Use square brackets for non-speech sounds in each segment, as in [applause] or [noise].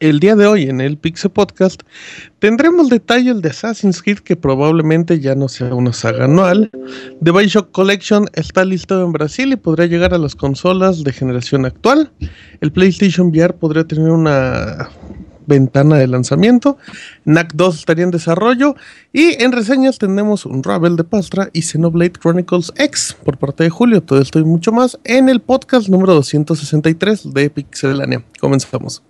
El día de hoy en el Pixel Podcast tendremos detalles de Assassin's Creed que probablemente ya no sea una saga anual. The Bioshock Collection está listo en Brasil y podría llegar a las consolas de generación actual. El PlayStation VR podría tener una ventana de lanzamiento. NAC 2 estaría en desarrollo. Y en reseñas tenemos un Ravel de Pastra y Xenoblade Chronicles X por parte de Julio. Todo esto y mucho más en el podcast número 263 de Pixelania. Comenzamos.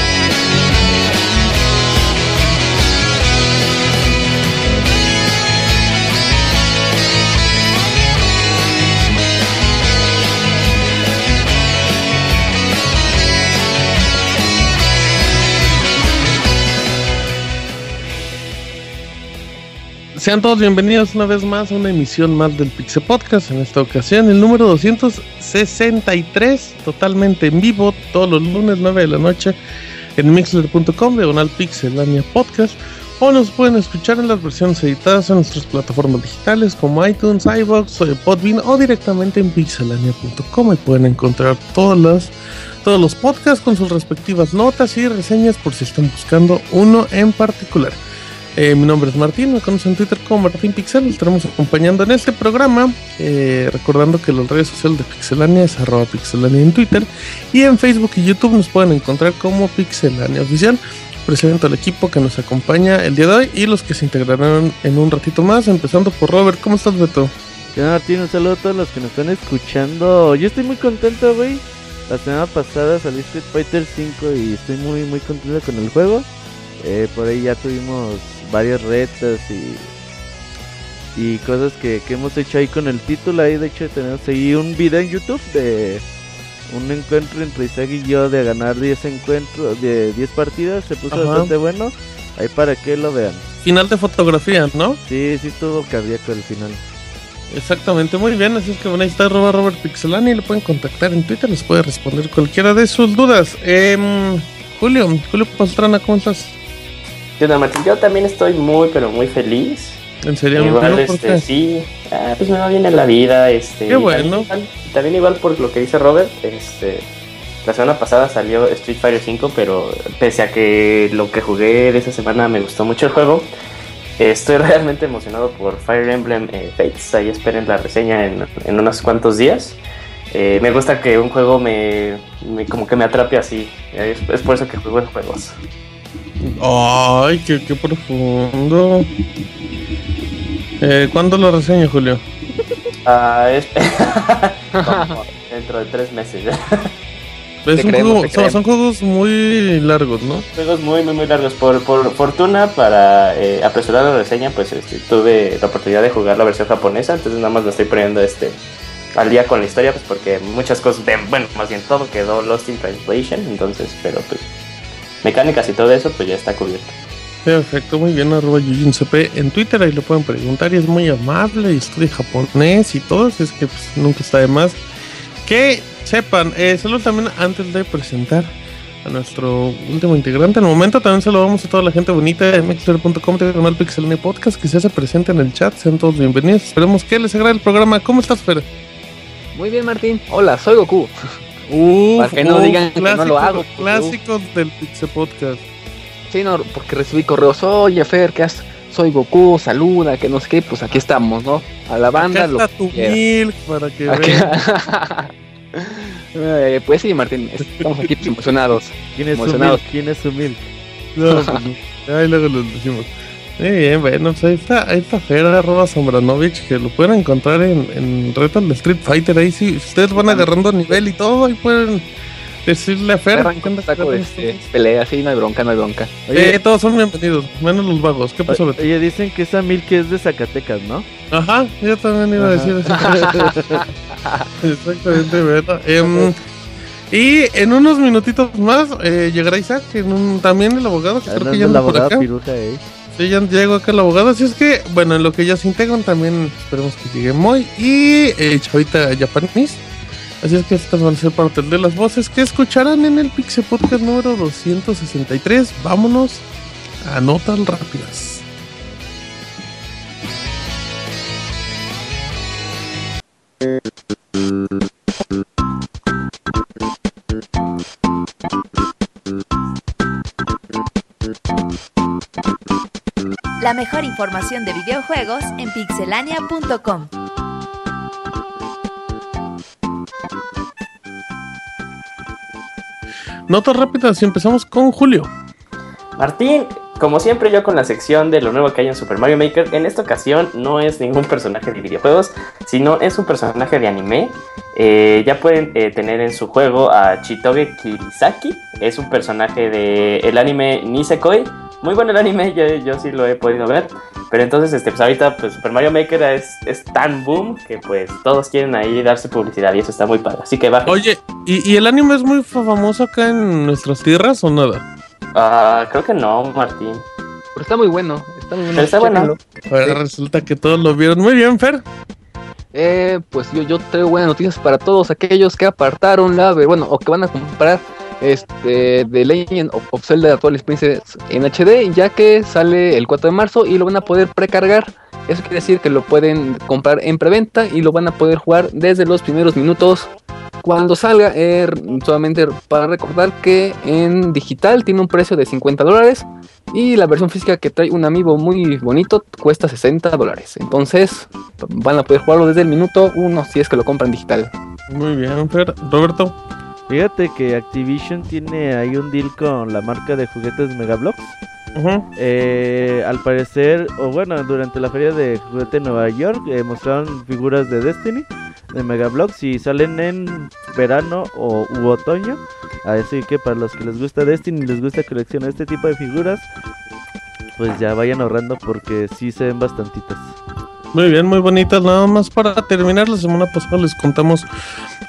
Sean todos bienvenidos una vez más a una emisión más del Pixel Podcast. En esta ocasión, el número 263, totalmente en vivo, todos los lunes 9 de la noche en mixler.com, diagonal pixelania podcast. O nos pueden escuchar en las versiones editadas en nuestras plataformas digitales como iTunes, iBox, Podbean o directamente en pixelania.com. Y pueden encontrar todas las, todos los podcasts con sus respectivas notas y reseñas por si están buscando uno en particular. Eh, mi nombre es Martín, me conocen en Twitter como Martín Pixel. Estaremos acompañando en este programa. Eh, recordando que las redes sociales de Pixelania es arroba pixelania en Twitter. Y en Facebook y YouTube nos pueden encontrar como Pixelania Oficial. Presento al equipo que nos acompaña el día de hoy y los que se integrarán en un ratito más. Empezando por Robert. ¿Cómo estás, Beto? ¿Qué Martín? Un saludo a todos los que nos están escuchando. Yo estoy muy contento, güey. La semana pasada salí Street Fighter 5 y estoy muy, muy contento con el juego. Eh, por ahí ya tuvimos varios retos y y cosas que, hemos hecho ahí con el título. Ahí de hecho tenemos ahí un video en YouTube de un encuentro entre Isaac y yo de ganar 10 encuentros, de 10 partidas. Se puso bastante bueno. Ahí para que lo vean. Final de fotografía, ¿no? Sí, sí estuvo cardíaco el final. Exactamente, muy bien. Así es que bueno, ahí está Robert Pixelani lo pueden contactar en Twitter. Les puede responder cualquiera de sus dudas. Eh, Julio, Julio Pastrana, ¿cómo estás? Yo también estoy muy, pero muy feliz. ¿En serio? Igual, este, sí, ah, pues me va bien en la vida, este. Qué bueno. También, igual por lo que dice Robert, este, la semana pasada salió Street Fighter 5, pero pese a que lo que jugué de esa semana me gustó mucho el juego, estoy [laughs] realmente emocionado por Fire Emblem eh, Fates. Ahí esperen la reseña en, unos cuantos días. Eh, me gusta que un juego me, como que me atrape así. Es, es por eso que juego en juegos. Ay, qué, profundo. Eh, ¿Cuándo lo reseño, Julio? Ah, [laughs] dentro de tres meses. [laughs] son, juegos muy largos, ¿no? Juegos muy, muy, muy largos. Por, fortuna, para eh, apresurar la reseña, pues este, tuve la oportunidad de jugar la versión japonesa, entonces nada más lo estoy poniendo este al día con la historia, pues porque muchas cosas, bueno, más bien todo quedó Lost in Translation, entonces, pero pues mecánicas y todo eso, pues ya está cubierto. Perfecto, muy bien, arroba CP en Twitter, ahí lo pueden preguntar y es muy amable y estudia japonés y todo, es que pues, nunca está de más. Que sepan, eh, solo también antes de presentar a nuestro último integrante, en el momento también saludamos a toda la gente bonita de mixler.com, canal Pixel Podcast que se hace presente en el chat, sean todos bienvenidos, esperemos que les agrade el programa. ¿Cómo estás, Fer? Muy bien, Martín. Hola, soy Goku. [laughs] Para que no digan que no lo hago. Clásicos del Pixel Podcast. Sí, no, porque recibí correos, oye Fer, ¿qué haces? Soy Goku, saluda, que no sé qué, pues aquí estamos, ¿no? A la banda. Acá está tu milk para que vean. [laughs] eh, pues sí, Martín, estamos aquí emocionados. ¿Quién es emocionados. su milk? ¿Quién es su milk? No, pues, [laughs] ahí luego lo decimos. Muy bien, bueno, pues ahí está, ahí está Fera, arroba Sombranovich, que lo pueden encontrar en, en Reto de Street Fighter. Ahí sí, ustedes van agarrando nivel y todo, ahí pueden decirle a Fer. Saco de este, pelea, sí, no hay bronca, no hay bronca. Oye, Eh, todos son bienvenidos, menos los vagos. ¿Qué pasó, Beto? oye, dicen que esa Milk es de Zacatecas, ¿no? Ajá, yo también iba a decir eso. [laughs] Exactamente, Beto. Em, y en unos minutitos más eh, llegará Isaac, en un- también el abogado, que creo Hablando que ya de la anda por acá. piruja, eh. Sí, ya llegó acá el abogado. Así es que, bueno, en lo que ya se integran también esperemos que llegue Moy y eh, Chavita Japanese. Así es que estas van a ser parte de las voces que escucharán en el Pixel Podcast número 263. Vámonos a notas rápidas. La mejor información de videojuegos en pixelania.com. Notas rápidas y empezamos con Julio. Martín, como siempre yo con la sección de lo nuevo que hay en Super Mario Maker, en esta ocasión no es ningún personaje de videojuegos, sino es un personaje de anime. Eh, ya pueden eh, tener en su juego a Chitoge Kirisaki, es un personaje del el anime Nisekoi. Muy bueno el anime, yo, yo sí lo he podido ver. Pero entonces, este, pues ahorita pues, Super Mario Maker es, es tan boom que pues todos quieren ahí darse publicidad y eso está muy padre. Así que bajen. Oye, ¿y, y el anime es muy famoso acá en nuestras tierras o nada? Ah, creo que no, Martín. Pero está muy bueno, está muy bueno. Pero está bueno. Ahora resulta que todos lo vieron muy bien, Fer. Eh, pues yo, yo traigo buenas noticias para todos aquellos que apartaron la, ver- bueno, o que van a comprar este The Legend of, of Zelda Twilight Princess en HD, ya que sale el 4 de marzo y lo van a poder precargar. Eso quiere decir que lo pueden comprar en preventa y lo van a poder jugar desde los primeros minutos cuando salga. Eh, solamente para recordar que en digital tiene un precio de 50 dólares y la versión física que trae un amiibo muy bonito cuesta 60 dólares. Entonces van a poder jugarlo desde el minuto 1 si es que lo compran digital. Muy bien. Roberto. Fíjate que Activision tiene ahí un deal con la marca de juguetes Megablocks. Ujú. Eh, al parecer, o bueno, durante la feria de juguete en Nueva York eh, mostraron figuras de Destiny, de Megablocks, y salen en verano o u otoño. Así que para los que les gusta Destiny y les gusta coleccionar este tipo de figuras, pues ya vayan ahorrando porque sí se ven bastantitas. Muy bien, muy bonitas. Nada más para terminar, la semana pasada les contamos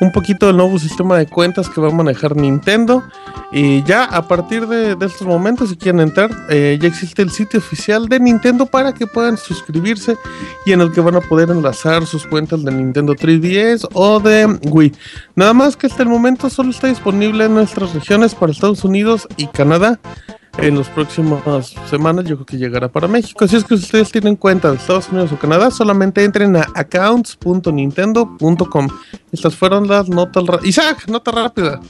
un poquito del nuevo sistema de cuentas que va a manejar Nintendo. Y ya a partir de, de estos momentos, si quieren entrar, eh, ya existe el sitio oficial de Nintendo para que puedan suscribirse y en el que van a poder enlazar sus cuentas de Nintendo 3DS o de Wii. Nada más que hasta el momento solo está disponible en nuestras regiones para Estados Unidos y Canadá en las próximas semanas yo creo que llegará para México. Así es que si ustedes tienen cuenta de Estados Unidos o Canadá, solamente entren a accounts.nintendo.com. Estas fueron las notas rápidas. Isaac, nota rápida.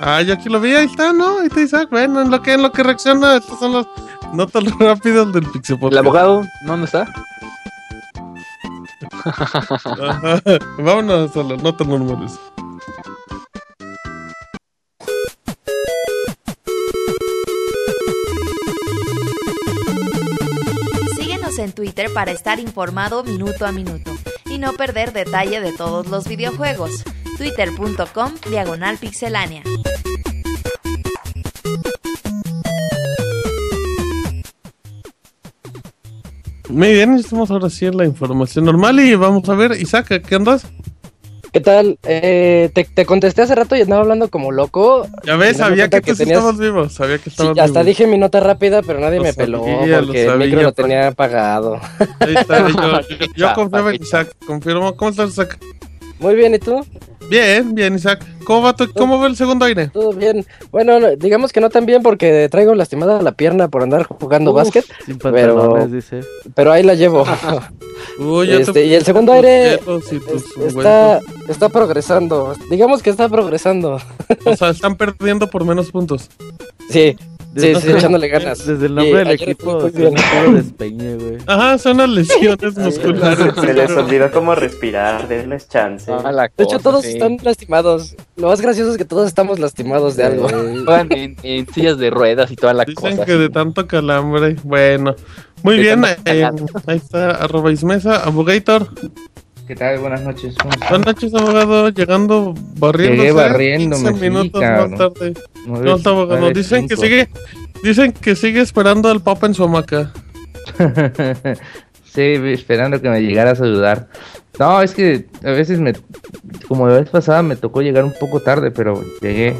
Ah, yo aquí lo vi, ahí está, ¿no? Ahí está Isaac. Bueno, en lo que, en lo que reacciona, estas son las notas [laughs] rápidas del Pixel El abogado, ¿no? ¿Dónde está? Vámonos a las notas normales. En Twitter para estar informado minuto a minuto y no perder detalle de todos los videojuegos. Twitter.com Diagonal Pixelánea. Muy bien, estamos ahora sí en la información normal y vamos a ver, Isaac, ¿a ¿qué andas? ¿Qué tal? Eh, te, te contesté hace rato y andaba hablando como loco. Ya ves, sabía que, que tú sí tenías- estabas vivo, sabía que Sí, estabas hasta vivo. dije mi nota rápida, pero nadie Lo me peló sabía, lo porque el sabía, micro lo tenía apagado. Ahí está, yo, [laughs] yo, yo qué Isaac, confirmo. ¿Cómo estás, Isaac? Muy bien, ¿y tú? Bien, bien, Isaac. ¿Cómo va, tu- cómo va el segundo aire? Todo bien. Bueno, no, digamos que no tan bien porque traigo lastimada la pierna por andar jugando Uf, básquet, Sin Pero- dice. pero ahí la llevo. [laughs] Uy, te Este, y el segundo aire y está, está progresando. Digamos que está progresando. O sea, están perdiendo por menos puntos. Sí, sí, Desde- sí, echándole ganas. Desde el nombre del equipo, se despeñe, güey. Ajá, son unas lesiones [laughs] musculares. Se les olvidó cómo respirar, denles chance. Ah, la De hecho, cosa, todos sí. están lastimados. Lo más gracioso es que todos estamos lastimados de algo. Juegan en, en sillas de ruedas y toda la Dicen cosa. que de tanto calambre. Bueno, muy De bien. eh, ahí está, arroba Ismesa, Abogator. ¿Qué tal? Buenas noches. Buenas noches, abogado. Llegando barriendo. Llegué barriéndome, 15 sí, minutos más tarde. ¿Cómo está, abogado? Dicen que sigue. Dicen que sigue esperando al Papa en su hamaca. [laughs] sí, esperando que me llegara a saludar. No, es que a veces me, como la vez pasada me tocó llegar un poco tarde, pero llegué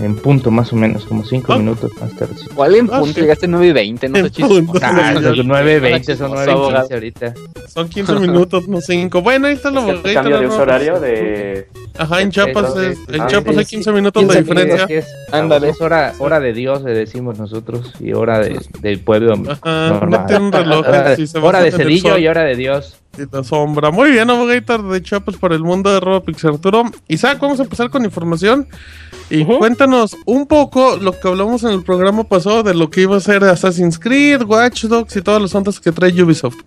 en punto más o menos, como cinco Ah. minutos más tarde. ¿Cuál en Ah, punto? sí. Llegaste 9 y 20, no En te chistes. punto. Ah, ya. los 9.20 son Chismoso, 9.15 abogado. ahorita. Son 15 minutos, no 5. Bueno, ahí está la Es abogado. cambio de uso horario de. Ajá, en Chiapas, es- en ah, Chiapas hay sí. 15 minutos de 15 diferencia. Es, Ándale. es hora, hora de Dios, le decimos nosotros, y hora de, del pueblo Ajá, normal. mete un reloj. Hora, de cedillo y hora de Dios. Y la sombra. Muy bien, abogator de Chiapas para el mundo de Robopix Arturo. Isaac, vamos a empezar con información. Y cuéntanos un poco lo que hablamos en el programa pasado de lo que iba a ser Assassin's Creed, Watch Dogs y todas las ondas que trae Ubisoft.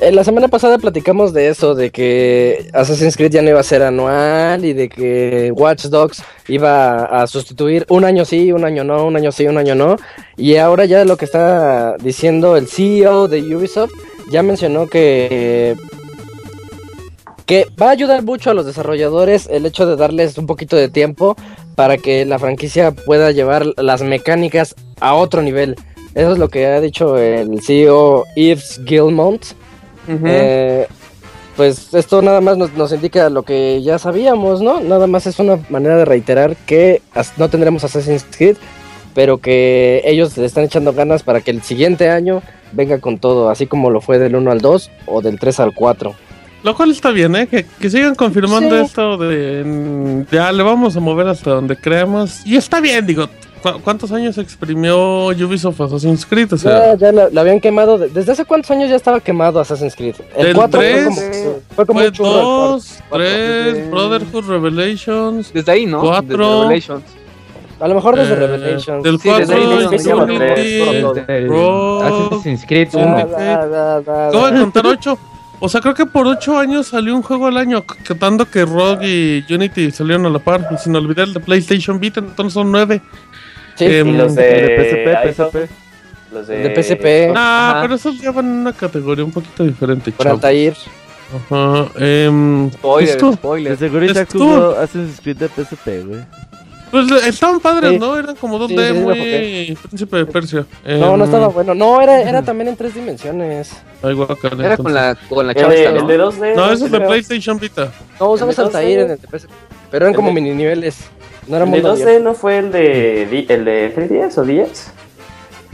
Eh, la semana pasada platicamos de eso, de que Assassin's Creed ya no iba a ser anual y de que Watch Dogs iba a sustituir un año sí, un año no, un año sí, un año no. Y ahora ya lo que está diciendo el CEO de Ubisoft ya mencionó que que va a ayudar mucho a los desarrolladores el hecho de darles un poquito de tiempo para que la franquicia pueda llevar las mecánicas a otro nivel. Eso es lo que ha dicho el CEO Yves Gilmont. Eh, pues esto nada más nos, nos indica lo que ya sabíamos, ¿no? Nada más es una manera de reiterar que no tendremos Assassin's Creed, pero que ellos le están echando ganas para que el siguiente año venga con todo, así como lo fue del 1 al 2 o del 3 al 4. Lo cual está bien, ¿eh? Que, que sigan confirmando Sí. esto de... Ya le vamos a mover hasta donde creamos. Y está bien, digo. ¿cu- ¿Cuántos años exprimió Ubisoft Assassin's Creed? O sea, Ya, ya la, la habían quemado, de- ¿desde hace cuántos años ya estaba quemado Assassin's Creed? El Del 4 fue tres, como, fue como fue un churro el cuarto. 2, cuatro. 3, Desde- Brotherhood Revelations. Desde ahí, ¿no? Cuatro. Desde Revelations. A lo mejor desde eh, Revelations. Del Sí, desde 4, ahí no, se llama Unity. todo. Este, el Bro. Assassin's Creed Da, 1. da, da, da, Acabo de [laughs] contar 8. O sea, creo que por 8 años salió un juego al año. Contando que Rogue y Unity salieron a la par. Y sin olvidar el de PlayStation Vita, entonces son 9. Sí. Eh, Y los de. de PSP, PSP. Los de. De PSP. Ah, Ajá. pero esos ya van en una categoría un poquito diferente, Por. Altair. Ajá. em, Spoiler, Justo. De spoiler. seguro jugó Assassin's Creed de PSP, güey. Pues estaban padres, Sí. ¿no? Eran como 2D, Sí, muy Príncipe de Persia. No, Em, no estaba bueno. No, era, era también en tres dimensiones. ay, guácala, Era con la, con la chava de, esta, el de ¿no? 2D. No, eso es de. PlayStation Vita. No, usabas ¿El de Altair 2D? en el TPS. Pero eran como ¿El de- mini niveles. No era ¿El de mundo 2D abierto. no fue el de, el de 3DS o 10?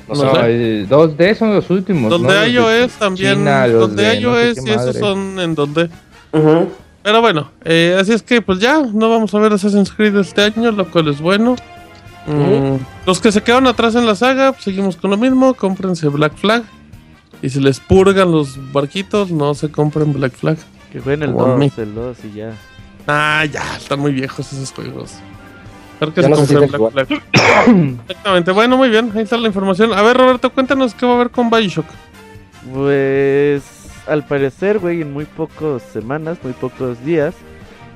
No No, sé. el 2D son los últimos. Los ¿no? de iOS también. China, los los de, de no sé iOS y esos son en 2D. Ujú. Pero bueno, eh, así es que pues ya no vamos a ver Assassin's Creed este año, lo cual es bueno. Mm, Los que se quedaron atrás en la saga, pues, seguimos con lo mismo, cómprense Black Flag. Y si les purgan los barquitos, no se compren Black Flag. Que jueguen el Como a mí. 2, el 2 y ya. Ah, ya, están muy viejos esos juegos. Creo que Ya se no compren Black Flag. Exactamente, bueno, muy bien, ahí está la información. A ver, Roberto, cuéntanos qué va a haber con Bioshock. Pues al parecer, güey, en muy pocas semanas, muy pocos días.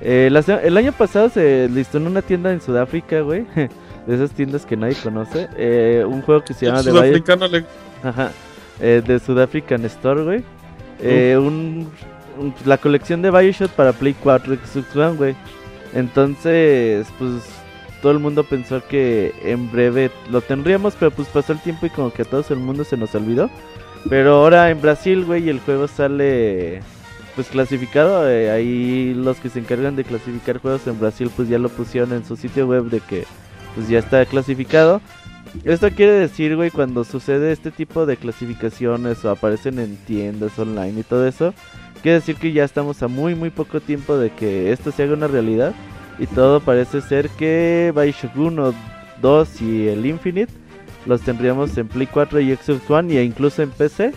eh, la el año pasado se listó en una tienda en Sudáfrica, güey. [laughs] De esas tiendas que nadie conoce. eh, un juego que se llama The Bio- sudafricano le- Ajá. eh, de South African Store, güey. Eh, un, un- la colección de Bioshock para Play 4 y Xbox One, güey. Entonces, pues todo el mundo pensó que en breve lo tendríamos, pero pues pasó el tiempo y como que a todo el mundo se nos olvidó. Pero ahora en Brasil, güey, el juego sale pues clasificado. eh, ahí los que se encargan de clasificar juegos en Brasil pues ya lo pusieron en su sitio web de que pues ya está clasificado. Esto quiere decir, güey, cuando sucede este tipo de clasificaciones o aparecen en tiendas online y todo eso, quiere decir que ya estamos a muy, muy poco tiempo de que esto se haga una realidad. Y todo parece ser que Bioshock 1, 2 y el Infinite los tendríamos en Play 4 y Xbox One y incluso en PC,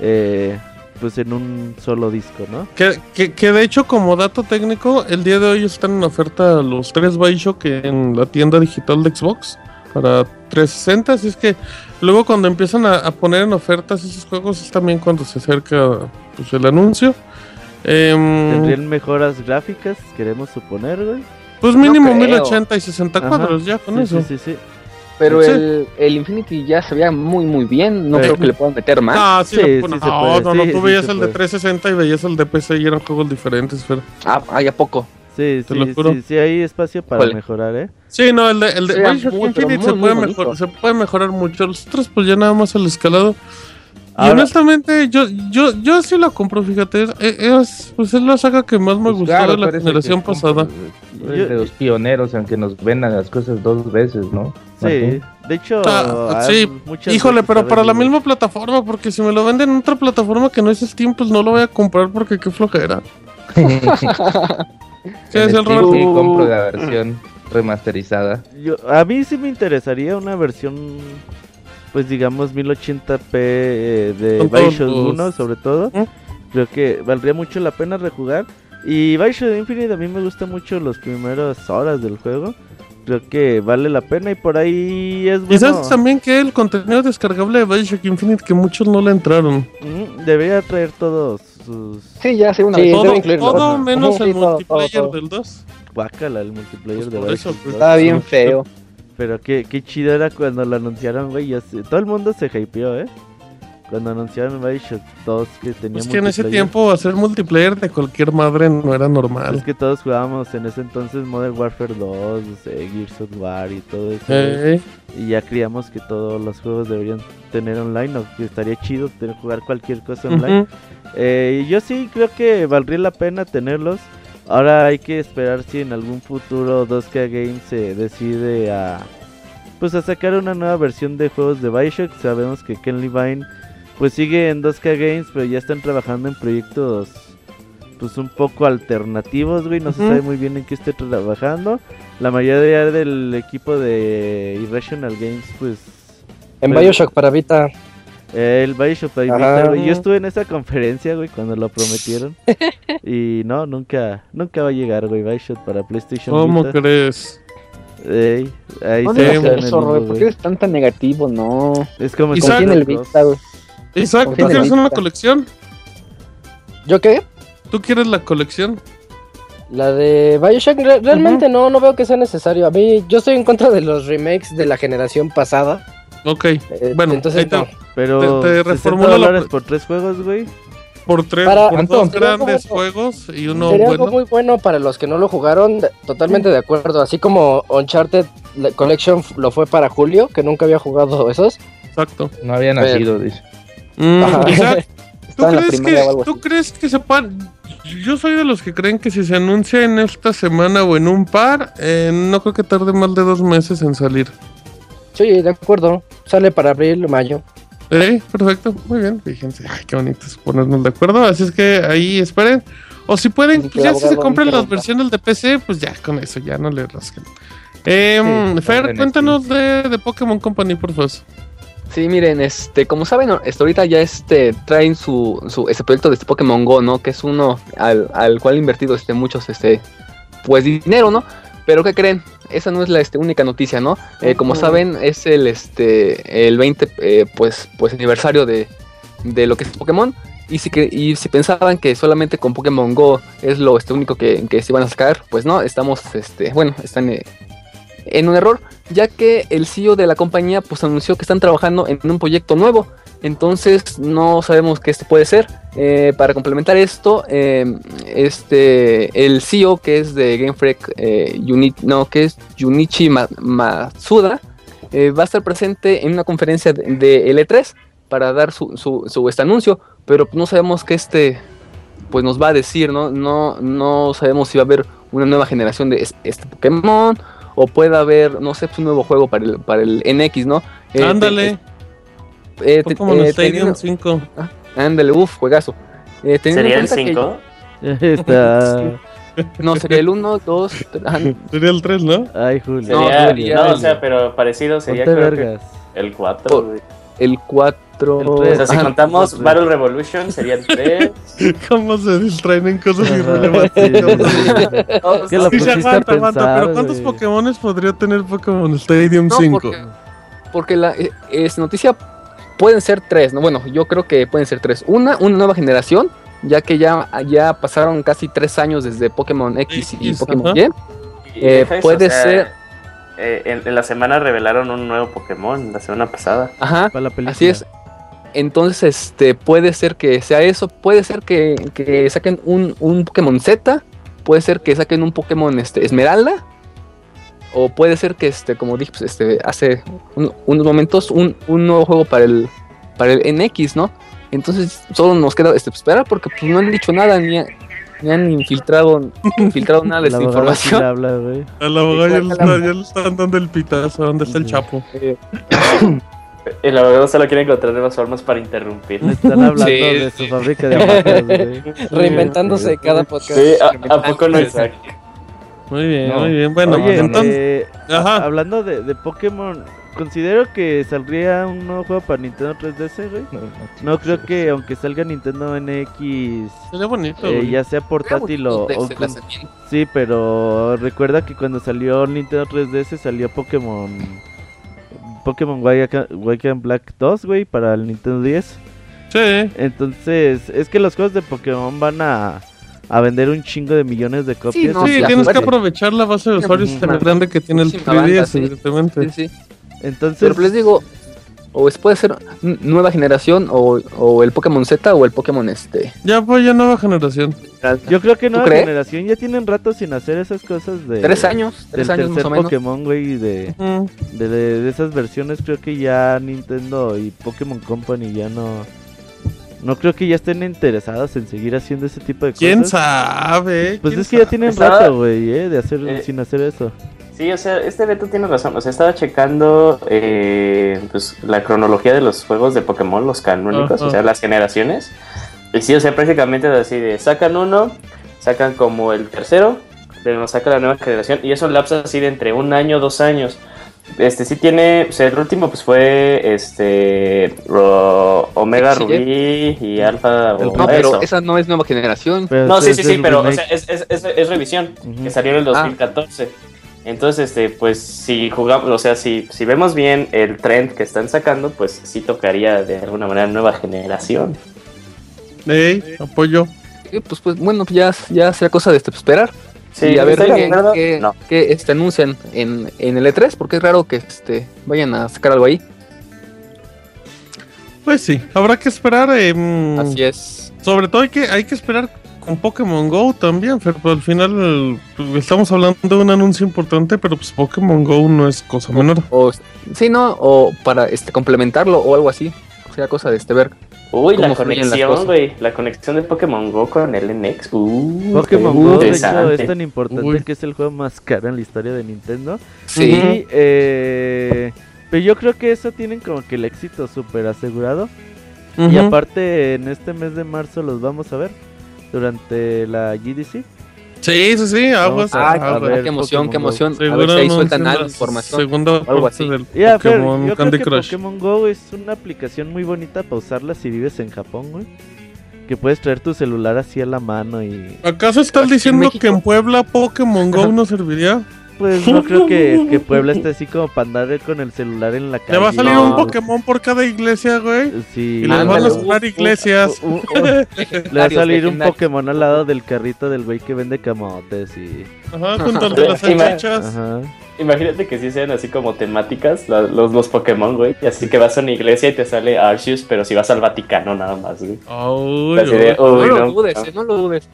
eh, pues en un solo disco, ¿no? Que, que, que de hecho, como dato técnico, el día de hoy están en oferta los tres Bioshock en la tienda digital de Xbox para 360. Así es que luego, cuando empiezan a, a poner en ofertas esos juegos, es también cuando se acerca pues, el anuncio. Em, Tendrían mejoras gráficas, queremos suponer, güey. pues mínimo creo. 1080 y 60 Ajá. cuadros, ya con Sí, eso. Sí, sí, sí. Pero Sí. el, el Infinity ya se veía muy, muy bien. No Sí. creo que le puedan meter más. Ah, sí, Sí, no, no, no, sí, tú sí veías el de puede. 360 y veías el de PC y eran juegos diferentes, Fer. Ah, ah, ya poco. Sí, Te sí, sí, sí, hay espacio para mejorar, ¿eh? Sí, no, el de, el de Sí, pero Infinite se, puede mejor, se puede mejorar mucho. Los otros, pues ya nada más el escalado. Y honestamente, yo, yo, yo sí la compro, fíjate. Es, es- pues es la saga que más me Pues gustó claro, de la generación pasada. de los pioneros, aunque nos vendan las cosas dos veces, ¿no? Sí, Martín? de hecho, Ah, sí, muchas Híjole, pero para la misma plataforma, porque si me lo venden en otra plataforma que no es Steam, pues no lo voy a comprar porque qué flojera. [laughs] ¿Qué decía el Steam Roberto? sí compro la versión remasterizada. Yo, a mí sí me interesaría una versión, pues digamos 1080p eh, de Bioshock los- 1 sobre todo. ¿Mm? Creo que valdría mucho la pena rejugar. Y Bioshock Infinite a mí me gusta mucho las primeras horas del juego. Creo que vale la pena y por ahí es bueno. Sabes también que el contenido descargable de Bioshock Infinite que muchos no le entraron. Mm, Debería traer todos sus Sí, ya sí, una Sí, vez. Todo, incluirlo. todo menos Sí, el todo, todo, multiplayer todo. del 2. guácala el multiplayer Pues de Bioshock. pues. 2. Estaba bien feo. Pero qué, qué chido era cuando lo anunciaron, güey. Todo el mundo se hypeó, ¿eh? Cuando anunciaron Bioshock 2 que tenía Es que en ese tiempo hacer multiplayer de cualquier madre no era Es normal. que todos jugábamos en ese entonces Modern Warfare 2, eh, Gears of War y todo eso. güey. Eh, Y ya creíamos que todos los juegos deberían tener online o que estaría chido tener, jugar cualquier cosa online. Eh, yo sí creo que valdría la pena tenerlos. Ahora hay que esperar si en algún futuro 2K Games se decide a pues a sacar una nueva versión de juegos de Bioshock. Sabemos que Ken Levine pues sigue en 2K Games, pero ya están trabajando en proyectos pues un poco alternativos, güey. No se sabe muy bien en qué esté trabajando. La mayoría del equipo de Irrational Games pues En Pero- Bioshock para Vita. Eh, El Bioshock para Ajá. Vita, güey. Yo estuve en esa conferencia, güey, cuando lo prometieron. [laughs] y no, nunca, nunca va a llegar, güey, Bioshock para PlayStation ¿Cómo Vita. crees? Ey, ahí No se eso, limbo, ¿por qué eres tan tan negativo? No. Es como Confía en el. Vita, güey. Isaac, ¿tú quieres una colección? ¿Yo qué? ¿Tú quieres la colección? La de Bioshock, re- realmente no, no veo que sea necesario. A mí, yo estoy en contra de los remakes de la generación pasada. Ok, Eh, Bueno, entonces ahí te- no. Pero Te- te 60 reformulo la dólares por tres juegos, güey. por tres, Para- por Antón, dos grandes bueno. juegos y uno Sería bueno. algo muy bueno para los que no lo jugaron, totalmente de acuerdo. Así como Uncharted Collection lo fue para Julio, que nunca había jugado [laughs] esos. Exacto. No había nacido, dice. Mm, [laughs] ¿tú crees, que, ¿tú así. crees que sepan? Yo soy de los que creen que si se anuncia en esta semana o en un par, eh, no creo que tarde más de dos meses en salir. Sí, de acuerdo. Sale para abril o mayo. Eh, perfecto, muy bien, fíjense, ay, qué bonito es ponernos de acuerdo, así es que ahí esperen, o si pueden, pues ya si se compran las versiones de PC, pues ya con eso, ya no le rasquen. Eh, Sí, Fer, cuéntanos de, de Pokémon Company, por favor. Sí, miren, este, como saben, hasta ahorita ya este traen su, su ese proyecto de este Pokémon Go, ¿no? Que es uno al, al cual han invertido este muchos este pues dinero, ¿no? Pero ¿qué creen? Esa no es la este, única noticia, ¿no? Eh, como saben, es el este el 20 eh, pues pues aniversario de, de lo que es Pokémon. Y si, que, y si pensaban que solamente con Pokémon Go es lo este, único que, que se iban a sacar, pues no, estamos, este, bueno, están eh, en un error, ya que el CEO de la compañía pues anunció que están trabajando en un proyecto nuevo. Entonces no sabemos qué este puede ser. Eh, para complementar esto, eh, este el CEO que es de Game Freak, eh, Juni- no, que es Junichi Ma- Matsuda, eh, va a estar presente en una conferencia de, de L3 para dar su, su, su, este anuncio, pero no sabemos qué este pues nos va a decir, ¿no? No, no sabemos si va a haber una nueva generación de es- este Pokémon o puede haber, no sé, pues, un nuevo juego para el, para el NX, ¿no? Eh, Ándale, te- eh, te- Pokémon eh, Stadium teniendo- 5. Ándale, uff, juegazo. Eh, ¿Sería el cuenta que- 5? [laughs] Está. No, sería el 1, 2, [laughs] Sería el 3, ¿no? Ay, Julio. No, Sería, sería no, o sea, pero parecido sería creo que el 4. Oh, el 4. El tres. O sea, si Ajá. contamos. Battle Revolution sería el 3. [laughs] ¿Cómo se distraen en cosas irrelevantes? Sí, pusiste a aguanta, aguanta, pensar, pero ¿cuántos güey. Pokémones podría tener Pokémon Stadium No, 5? porque, porque la eh, es noticia pueden ser tres, ¿no? Bueno, yo creo que pueden ser tres. Una, una nueva generación, ya que ya, ya pasaron casi tres años desde Pokémon X y X, Pokémon. Y. Y Eh, puede o sea, ser- eh, en, en la semana revelaron un nuevo Pokémon, la semana pasada. Ajá, Para la película. así es. Entonces, este, puede ser que sea eso, puede ser que, que saquen un, un Pokémon Z, puede ser que saquen un Pokémon este, Esmeralda, o puede ser que, este, como dije, pues, este, hace un- unos momentos, un, un nuevo juego para el, para el NX, ¿no? Entonces, solo nos queda este, esperar porque pues, no han dicho nada, ni, ha- ni han infiltrado, [laughs] infiltrado nada de La esta abogada información. habla, güey. Al abogado ya, a la- ya le están dando el pitazo. ¿Dónde está el chapo? Eh, [coughs] El abogado solo quiere encontrar nuevas formas para interrumpir. Están hablando Sí, de su fábrica de aguacates. [laughs] Reinventándose cada podcast. Sí, ¿a, a poco no Isaac? Muy bien, No. muy bien. Bueno, Oye, entonces. eh, Ajá. a- hablando de, de Pokémon, considero que saldría un nuevo juego para Nintendo 3DS, güey. No, no, No creo que aunque salga Nintendo NX, Sería bonito. eh, ya sea portátil o, o con- Sí, pero recuerda que cuando salió Nintendo 3DS salió Pokémon Pokémon White and Black 2, güey, para el Nintendo 10. Sí. Entonces, es que los juegos de Pokémon van a, a vender un chingo de millones de copias. no, Sí, sí, tienes que aprovechar la base de usuarios tan grande que tiene el Muchísima banda, 3DS, sí. evidentemente. Sí, sí. Entonces, Pero pues les digo, o es, puede ser nueva generación, o, o el Pokémon Z, o el Pokémon este. Ya pues ya nueva generación. yo creo que nueva crees? generación ya tienen rato sin hacer esas cosas de... Tres años, Del tres años más tercer o menos. Pokémon, güey, de, de- de esas versiones creo que ya Nintendo y Pokémon Company ya no... No creo que ya estén interesados en seguir haciendo ese tipo de ¿Quién cosas. sabe? Pues ¿Quién es que ya sabe? tienen Estaba- rato, güey, eh, de hacer, Eh, sin hacer eso. Sí, o sea, este Beto tiene razón. O sea, estaba checando eh, pues, la cronología de los juegos de Pokémon, los canónicos, o sea, las generaciones. Y sí, o sea, prácticamente es así de sacan uno, sacan como el tercero, pero nos saca la nueva generación. Y eso lapsa así de entre un año, dos años. Este sí tiene, o sea, el último pues fue este Ro- Omega Sí, Rubí y Alfa o No, eso. pero esa no es nueva generación. Pero No, sí, sí, sí, pero o remake. sea, es, es, es, es revisión, que salió en el 2014. Entonces, este, pues si jugamos, o sea, si, si vemos bien el trend que están sacando, pues sí tocaría de alguna manera nueva generación. Ey, apoyo. Pues, pues bueno, ya, ya será cosa de este, esperar. Sí, y a ver ¿estoy de qué, qué- No. qué, este, anuncian en, en el E3, porque es raro que este, vayan a sacar algo ahí. Pues sí, habrá que esperar. eh, Así es. Sobre todo hay que, hay que esperar con Pokémon Go también, Fer, pero al final pues, estamos hablando de un anuncio importante, pero pues Pokémon Go no es cosa menor. O, sí, ¿no? O para este, complementarlo o algo así. Será cosa de este ver. Uy, la ¿Cómo fluyen las conexión, güey. La conexión de Pokémon Go con el NX. Uh, Pokémon Go, de hecho, interesante. es tan importante Uy. que es el juego más caro en la historia de Nintendo. Sí. Y, eh, pero yo creo que eso tienen como que el éxito súper asegurado. Y aparte, en este mes de marzo los vamos a ver durante la GDC. Sí, sí, sí, aguas. Vamos a- Ay, a aguas. ver qué emoción, qué Go. emoción. A ver si ahí sueltan algo información. Segunda algo así. del Ya, Fer, Pokémon yo creo Candy que Crush. Pokémon Go es una aplicación muy bonita para usarla si vives en Japón, güey. Que puedes traer tu celular así a la mano y... ¿Acaso estás en diciendo México. que en Puebla Pokémon Go [laughs] no serviría? Pues no creo que, que Puebla esté así como para andar con el celular en la calle. Le va a salir No. un Pokémon por cada iglesia, güey. Sí. Y les van a cerrar iglesias. [laughs] Le va a salir un. Pokémon al lado del carrito del güey que vende camotes y... Ajá, junto al de las salchichas. Ajá. Imagínate que sí sean así como temáticas la- los, los Pokémon, güey. Y así que vas a una iglesia y te sale Arceus, pero si vas al Vaticano nada más, güey. Uy, Así de, uy. No lo no. dudes, eh, no lo dudes.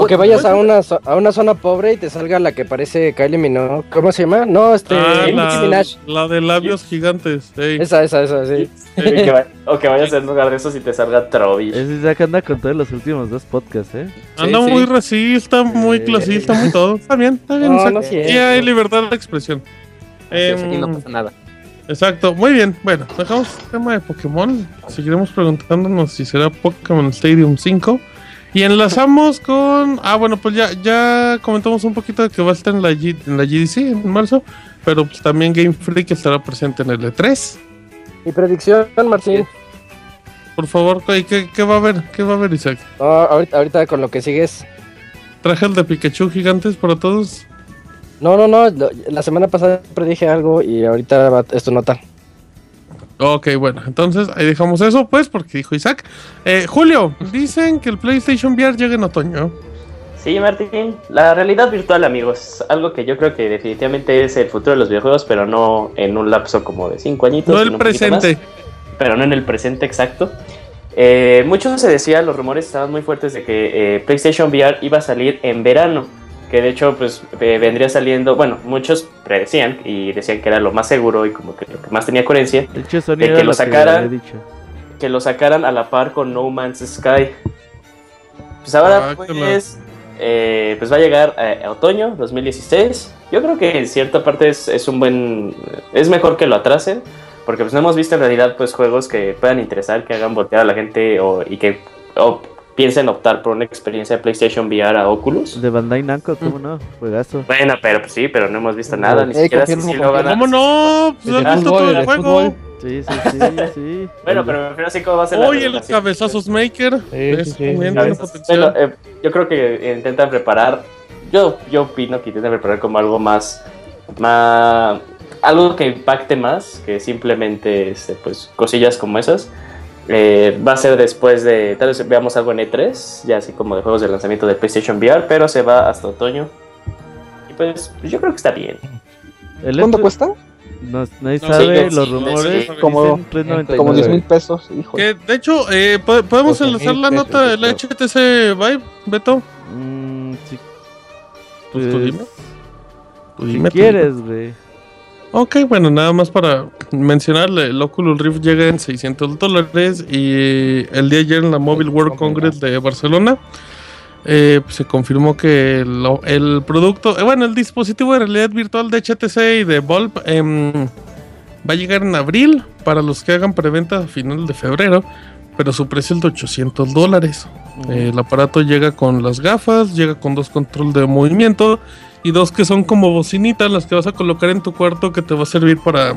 O que vayas a una, zo- a una zona pobre y te salga la que parece Kylie Minogue. ¿Cómo se llama? No, este. Ah, Nicki la, Minaj. la de labios gigantes. ey. Esa, esa, esa, sí. [laughs] Que va- o que vayas a un lugar de esos y te salga Trubbish. Ese Isaac anda con todos los últimos dos podcasts, ¿eh? Anda Sí, muy racista, muy Eh. clasista, muy todo. Está bien, está bien. No, exacto. no es. Y hay libertad de expresión. Es, aquí no Em, pasa nada. Exacto, muy bien. Bueno, dejamos el tema de Pokémon. Seguiremos preguntándonos si será Pokémon Stadium 5. Y enlazamos con. Ah, bueno, pues ya, ya comentamos un poquito de que va a estar en la, G- en la GDC en marzo. Pero pues también Game Freak estará presente en el E3. Mi predicción, Martín. Por favor, ¿qué, qué, va a haber? ¿Qué va a haber, Isaac? No, ahorita, ahorita con lo que sigues. ¿Traje el de Pikachu gigantes para todos? No, no, no. La semana pasada predije algo y ahorita va esto nota. Ok, bueno, entonces ahí dejamos eso, pues, porque dijo Isaac. Eh, Julio, dicen que el PlayStation VR llega en otoño. Sí, Martín, la realidad virtual, amigos, algo que yo creo que definitivamente es el futuro de los videojuegos, pero no en un lapso como de 5 añitos. No el presente. más, pero no en el presente exacto. Eh, mucho se decía, los rumores estaban muy fuertes de que eh, PlayStation VR iba a salir en verano, que de hecho pues eh, vendría saliendo, bueno, muchos predecían y decían que era lo más seguro y como que lo que más tenía coherencia, De hecho, Sony De era que lo lo sacaran. que lo sacaran a la par con No Man's Sky. Pues ahora Ah, pues, eh, pues va a llegar eh, a otoño 2016. Yo creo que en cierta parte es, es un buen... Es mejor que lo atrasen. Porque pues no hemos visto en realidad pues juegos que puedan interesar, que hagan voltear a la gente o, y que o piensen optar por una experiencia de PlayStation VR a Oculus. De Bandai Namco, ¿cómo no? Juegazo. Bueno, pero pues sí, pero no hemos visto nada, ni Eh, siquiera si, confirmo, si lo van a... ¿Cómo no? Pues visto todo el juego. Sí, sí, sí, [laughs] sí. Bueno, pero me refiero así cómo va a ser la Oye, el cabezazos maker. Potencial. bueno, eh, yo creo que intentan preparar. Yo, yo opino que intentan preparar como algo más. más algo que impacte más que simplemente este, pues, cosillas como esas. Eh, va a ser después de. Tal vez veamos algo en E3, ya así como de juegos de lanzamiento de PlayStation VR, pero se va hasta otoño. Y pues yo creo que está bien. ¿Cuánto hecho- cuesta? No, nadie No, sabe, sí, los sí, rumores sí. Como- dicen 3.99. Como 10 mil pesos, hijo. Que, de hecho, eh, po- podemos 12,000 enlazar la nota del. HTC Vive, Beto. Mm, sí. Pues tú Pues, dime. Tú si tú quieres, güey. Ok, bueno, nada más para mencionarle, el Oculus Rift llega en 600 dólares y el día de ayer en la Mobile World Congress de Barcelona eh, pues, se confirmó que lo- el producto, eh, bueno, el dispositivo de realidad virtual de HTC y de Valve em, va a llegar en abril para los que hagan preventa a final de febrero, pero su precio es de 800 dólares. Eh, el aparato llega con las gafas, llega con dos control de movimiento y dos que son como bocinitas las que vas a colocar en tu cuarto que te va a servir para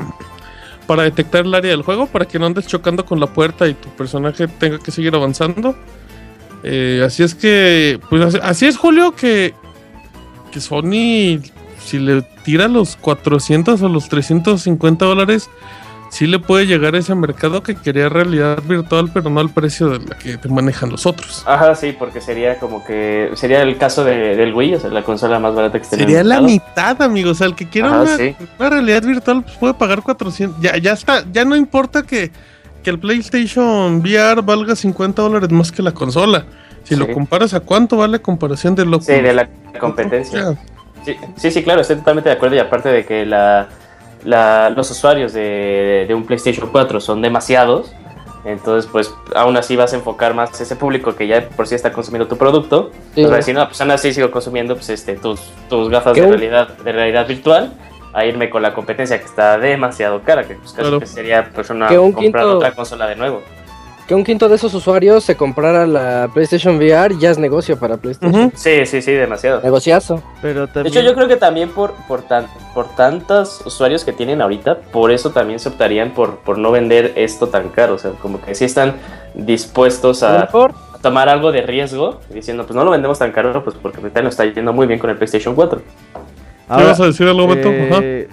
para detectar el área del juego para que no andes chocando con la puerta y tu personaje tenga que seguir avanzando. Eh, así es que pues así, es Julio que que Sony si le tira los 400 o los 350 dólares sí le puede llegar a ese mercado que quería realidad virtual pero no al precio de la que te manejan los otros. Ajá, sí, porque sería como que. Sería el caso de, del Wii, o sea, la consola más barata que está en el Sería la mitad, amigos. O sea, el que quiera Ajá, una, sí. una realidad virtual pues, puede pagar 400. Ya, ya está. Ya no importa que, que el PlayStation VR valga 50 dólares más que la consola. Si lo comparas a cuánto vale a comparación de lo Sí, de la [laughs] competencia. Sí, sí, sí, claro, estoy totalmente de acuerdo. Y aparte de que la, la- los usuarios de, de un PlayStation 4 son demasiados, entonces, pues aún así vas a enfocar más ese público que ya por sí está consumiendo tu producto. Sí. Pues decir, no, pues aún así sigo consumiendo pues, este, tus, tus gafas ¿Qué de realidad, de realidad virtual. A irme con la competencia que está demasiado cara, que pues, casi Claro. que sería pues, una, comprar quinto- otra consola de nuevo. Que un quinto de esos usuarios se comprara la PlayStation VR ya es negocio para PlayStation. Sí, sí, sí, demasiado. Negociazo. Pero De hecho, yo creo que también por, por, tan, por tantos usuarios que tienen ahorita, por eso también se optarían por, por no vender esto tan caro. O sea, como que sí están dispuestos A tomar algo de riesgo, diciendo, pues no lo vendemos tan caro, pues porque ahorita nos está yendo muy bien con el PlayStation 4. ¿Qué Ahora, vas a decir algo, Beto? Ajá. eh,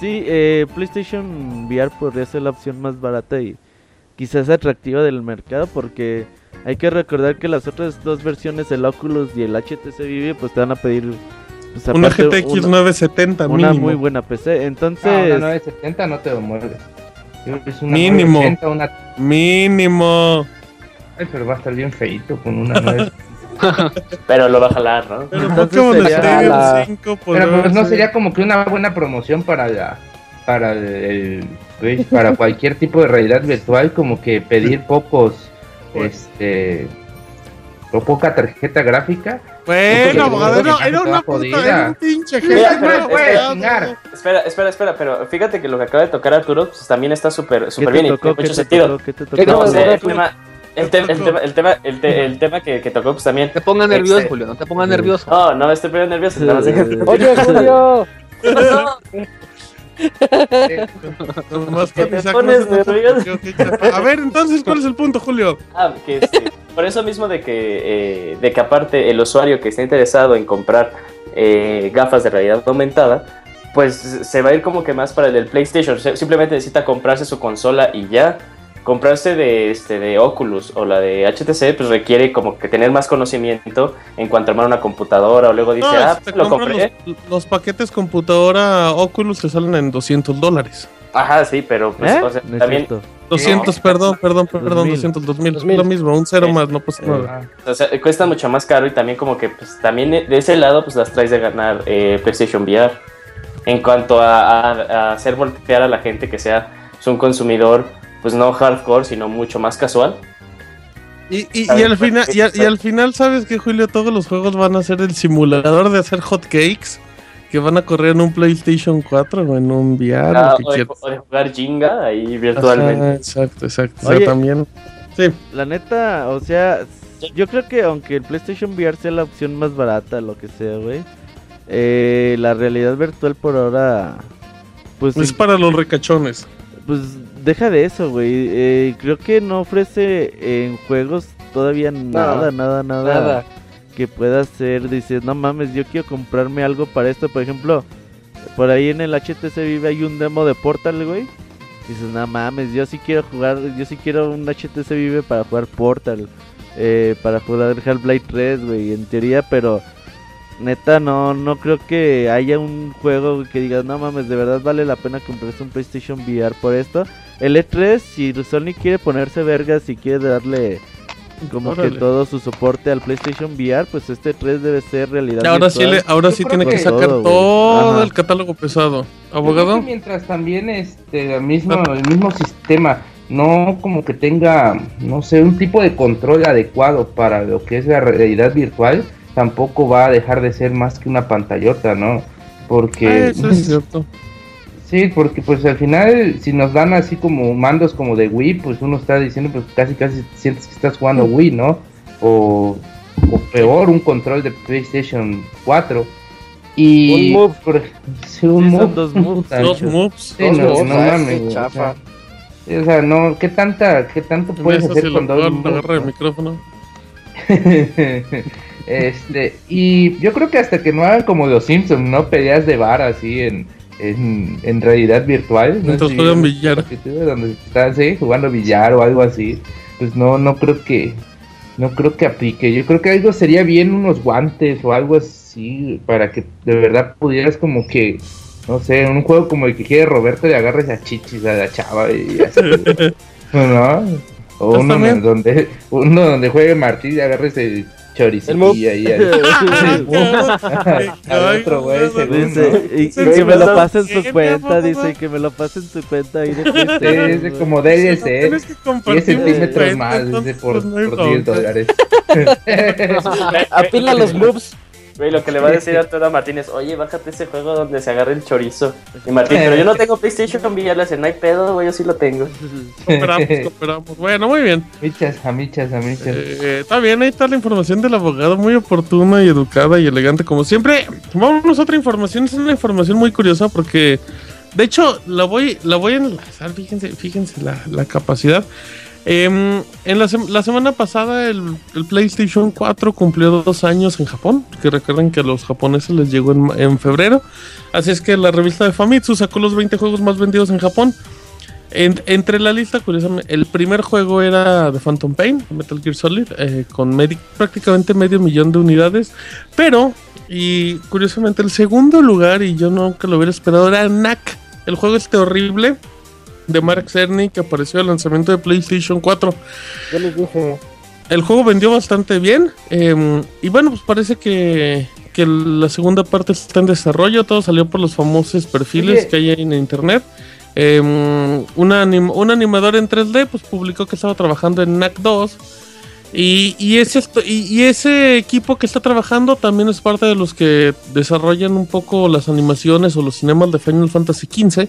sí, eh, PlayStation VR podría ser la opción más barata y quizás atractiva del mercado porque hay que recordar que las otras dos versiones, el Oculus y el HTC Vive, pues te van a pedir pues, Una aparte, GTX una, 970 una mínimo. muy buena PC. Entonces, No, una 970 no te lo es una Mínimo. 980, una... Mínimo. Ay, pero va a estar bien feito con una 9. [laughs] Pero lo va a jalar, ¿no? Pero Pokémon sería la- 5 Pero pues no ser- sería como que una buena promoción para la para el para cualquier tipo de realidad virtual como que pedir pocos este o poca tarjeta gráfica. Bueno, abogado, era, una puta, era un pinche jefe, pero no, es que- abogado. chingar. Espera, espera, espera, pero fíjate que lo que acaba de tocar Arturo pues, también está súper ¿qué súper bien y tocó? tiene ¿Qué mucho sentido. tocó? ¿Qué te ¿Qué tocó? No, o sea, el tema, el, te- el tema, el tema, el, te- el tema que, que tocó, pues también. Te pongas nervioso, Este- Julio, no te pongas nervioso. No, no, estoy poniendo nervioso. [laughs] Oye, Julio. [laughs] ¿Qué pasó? [laughs] Nomás ¿Qué con te pones no. A ver, entonces, ¿cuál es el punto, Julio? Ah, que este, por eso mismo de que, eh, de que aparte el usuario que está interesado en comprar eh, gafas de realidad aumentada, pues se va a ir como que más para el del PlayStation. Simplemente necesita comprarse su consola y ya. Comprarse de, este, de Oculus o la de HTC, pues requiere como que tener más conocimiento en cuanto a armar una computadora o luego dice, No, ah, pues lo compré. Los, los paquetes computadora Oculus te salen en 200 dólares. Ajá, sí, pero pues, ¿Eh? o sea, No también, cierto. 200, perdón, perdón, perdón, 2000. 200, 2000. 2000. Lo mismo, un cero Sí. más, no pasa nada. O sea, cuesta mucho más caro y también como que, pues, también de ese lado, pues las traes de ganar eh, PlayStation VR. En cuanto a, a- a hacer voltear a la gente que sea pues, un consumidor, pues no hardcore, sino mucho más casual. Y, y, al final, y, al- y al final, ¿sabes que Julio? Todos los juegos van a ser el simulador de hacer hotcakes que van a correr en un PlayStation 4 o en un VR. Ah, o, de, quieras. o de jugar Jenga ahí Ajá, virtualmente. exacto, exacto. O sea, también. Sí, La neta, o sea, yo creo que aunque el PlayStation VR sea la opción más barata, lo que sea, güey, eh, la realidad virtual por ahora, pues, es para los recachones. Pues deja de eso, güey. Eh, creo que no ofrece en juegos todavía nada, nada, nada, Nada. que pueda ser. Dices, no mames, yo quiero comprarme algo para esto. Por ejemplo, por ahí en el HTC Vive hay un demo de Portal, güey. Dices, no mames, yo sí quiero jugar, yo sí quiero un HTC Vive para jugar Portal, eh, para jugar Half-Life 3, güey, en teoría, pero neta no, no creo que haya un juego que digas, no mames, de verdad vale la pena comprarse un PlayStation VR por esto. El E3, si Sony quiere ponerse vergas y quiere darle como que todo su soporte al PlayStation VR, pues este 3 debe ser realidad. Ahora sí, virtual. le, ahora Yo sí tiene que que- sacar Todo, el catálogo pesado. ¿Abogado? mientras también este el mismo, el mismo sistema no como que tenga, no sé, un tipo de control adecuado para lo que es la realidad virtual, tampoco va a dejar de ser más que una pantallota, ¿no? Ah, Porque eso es cierto. sí, porque pues al final si nos dan así como mandos como de Wii, pues uno está diciendo pues casi casi sientes que estás jugando Wii, ¿no? O, o peor, un control de PlayStation 4. Y Un move. por- sí, un Sí, move. son dos moves. Dos moves. Sí, Dos no, moves, no ah, mames, o chafa. sea, o sea, no, ¿qué tanta, qué tanto puedes hacer con dos moves, el no? micrófono. [laughs] este, y yo creo que hasta que no hagan como los Simpsons, ¿no? Peleas de bar así en, en, en realidad virtual. ¿no? Sí, juegan billar. Donde están, sí, jugando billar o algo así. Pues no, no creo que, no creo que aplique. Yo creo que algo sería bien unos guantes o algo así para que de verdad pudieras como que, no sé, en un juego como el que quiere Roberto le agarres a chichis a la chava y así. [laughs] ¿No? O Pues uno donde, uno donde juegue Martí y agarres el move. y ahí al, al otro güey según, ¿no? Dice, y, y Sí, que me lo pase en su cuenta, dice que me lo pase en su cuenta ahí de como DLC, Tienes que 10 compartir centímetros más, entonces, por, pues, no hay por 10 bronca. dólares. [laughs] Apila los [laughs] moves. Güey, lo que le va a decir a toda Martínez, oye, bájate ese juego donde se agarre el chorizo. Y Martín, pero yo no tengo PlayStation con hace, no hay pedo, güey, yo sí lo tengo. [laughs] Cooperamos, cooperamos. Bueno, muy bien. Michas, amichas, amichas. Eh, está bien, ahí está la información del abogado, muy oportuna y educada y elegante como siempre. Vámonos a otra información, es una información muy curiosa porque, de hecho, la voy, la voy a enlazar, fíjense, fíjense la, la capacidad. Em, en la, la semana pasada el, el PlayStation 4 cumplió dos años en Japón, que recuerden que a los japoneses les llegó en, en febrero. Así es que la revista de Famitsu sacó los 20 juegos más vendidos en Japón. En- entre la lista, curiosamente, el primer juego era The Phantom Pain, Metal Gear Solid, eh, con prácticamente medio millón de unidades. Pero, y curiosamente, el segundo lugar, y yo nunca lo hubiera esperado, era Knack, el juego este horrible de Mark Cerny que apareció al lanzamiento de PlayStation 4. Yo les dije. El juego vendió bastante bien. eh, y bueno, pues parece que, que la segunda parte está en desarrollo. Todo salió por los famosos perfiles que hay en internet. Eh, un, anim- un animador en 3D pues publicó que estaba trabajando en NAC 2. Y, y, ese, y, y ese equipo que está trabajando también es parte de los que desarrollan un poco las animaciones o los cinemas de Final Fantasy XV.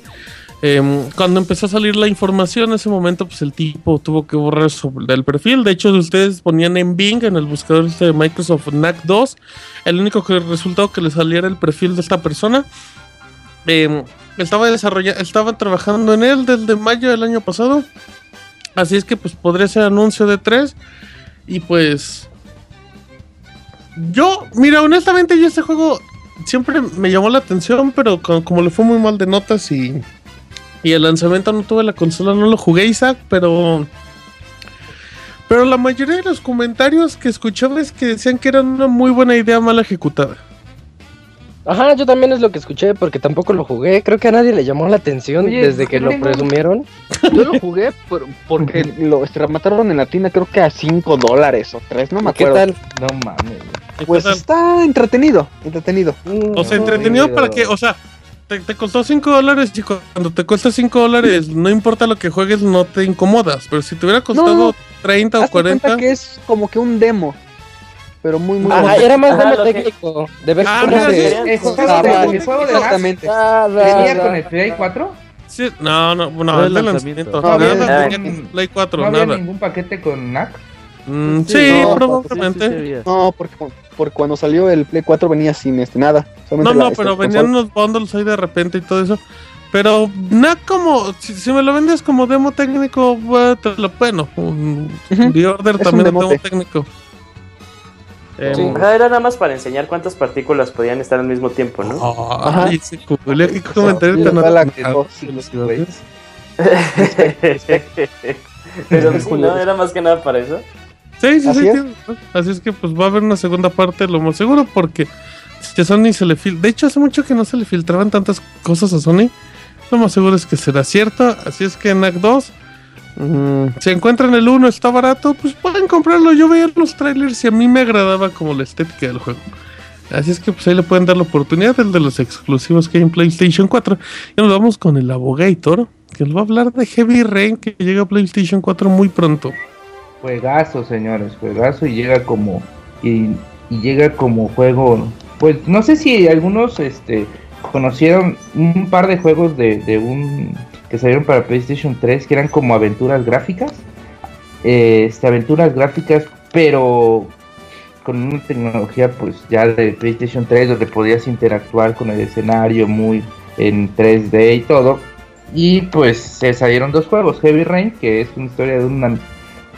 Em, cuando empezó a salir la información, en ese momento, pues el tipo tuvo que borrar su, del perfil. De hecho, ustedes ponían en Bing, en el buscador este de Microsoft NAC 2, el único que resultado que le saliera el perfil de esta persona. Em, estaba desarrollando, estaba trabajando en él desde mayo del año pasado. Así es que pues podría ser anuncio de 3. Y pues. Yo, mira, honestamente, yo este juego siempre me llamó la atención, pero co- como le fue muy mal de notas y Y el lanzamiento no tuve la consola, no lo jugué, Isaac, pero. Pero la mayoría de los comentarios que escuchaba es que decían que era una muy buena idea mal ejecutada. Ajá, yo también es lo que escuché porque tampoco lo jugué. Creo que a nadie le llamó la atención Oye, desde que lo presumieron. Yo lo jugué por- porque [laughs] lo mataron en la tienda creo que a 5 dólares o 3, no me ¿Qué acuerdo. tal? No mames. ¿Y Pues qué tal? está entretenido, entretenido. Mm, O sea, entretenido para que, o sea, te, te costó 5 dólares, chico. Cuando te cuesta 5 dólares, no importa lo que juegues, no te incomodas. Pero si te hubiera costado No, 30 o Hazte cuenta 40. que es como que un demo, pero muy muy Ajá, era más demo que- técnico. De ver Ah, cómo mira, de, Ah, el juego de Exactamente. Ah, venía con el Play 4. Sí, no, no, no, No, el de lanzamiento. lanzamiento. No, nada, había con Play 4, No había nada. ningún paquete con NAC. Mm, Sí, sí, no, probablemente. Sí, sí, había. No, porque, porque cuando salió el Play 4 venía sin este nada. No, no, la- pero venían unos bundles ahí de repente y todo eso. Pero nada como, si, si me lo vendes como demo técnico, bueno, te lo- bueno, un, Ujú, The Order es también es demo técnico. Em, Sí. Ajá, era nada más para enseñar cuántas partículas podían estar al mismo tiempo, ¿no? Ay, sí, qué comentario tan. [laughs] Pero sí, no, era más que nada para eso. Sí, sí, Así sí. es. Así es que pues va a haber una segunda parte, lo más seguro, porque si a Sony se le fil... De hecho, hace mucho que no se le filtraban tantas cosas a Sony. Lo más seguro es que será cierto. Así es que NAC 2, mm, si encuentran el 1, está barato, pues pueden comprarlo. Yo veía los trailers y a mí me agradaba como la estética del juego. Así es que pues ahí le pueden dar la oportunidad, el de los exclusivos que hay en PlayStation 4. Y nos vamos con el Abogator, que nos va a hablar de Heavy Rain, que llega a PlayStation 4 muy pronto. Juegazo, señores, juegazo y llega como y, llega como juego. Pues no sé si algunos este conocieron un par de juegos de, de un que salieron para PlayStation 3 que eran como aventuras gráficas. Este, aventuras gráficas, pero con una tecnología pues ya de PlayStation 3 donde podías interactuar con el escenario muy en 3D y todo. Y pues se salieron dos juegos, Heavy Rain, que es una historia de una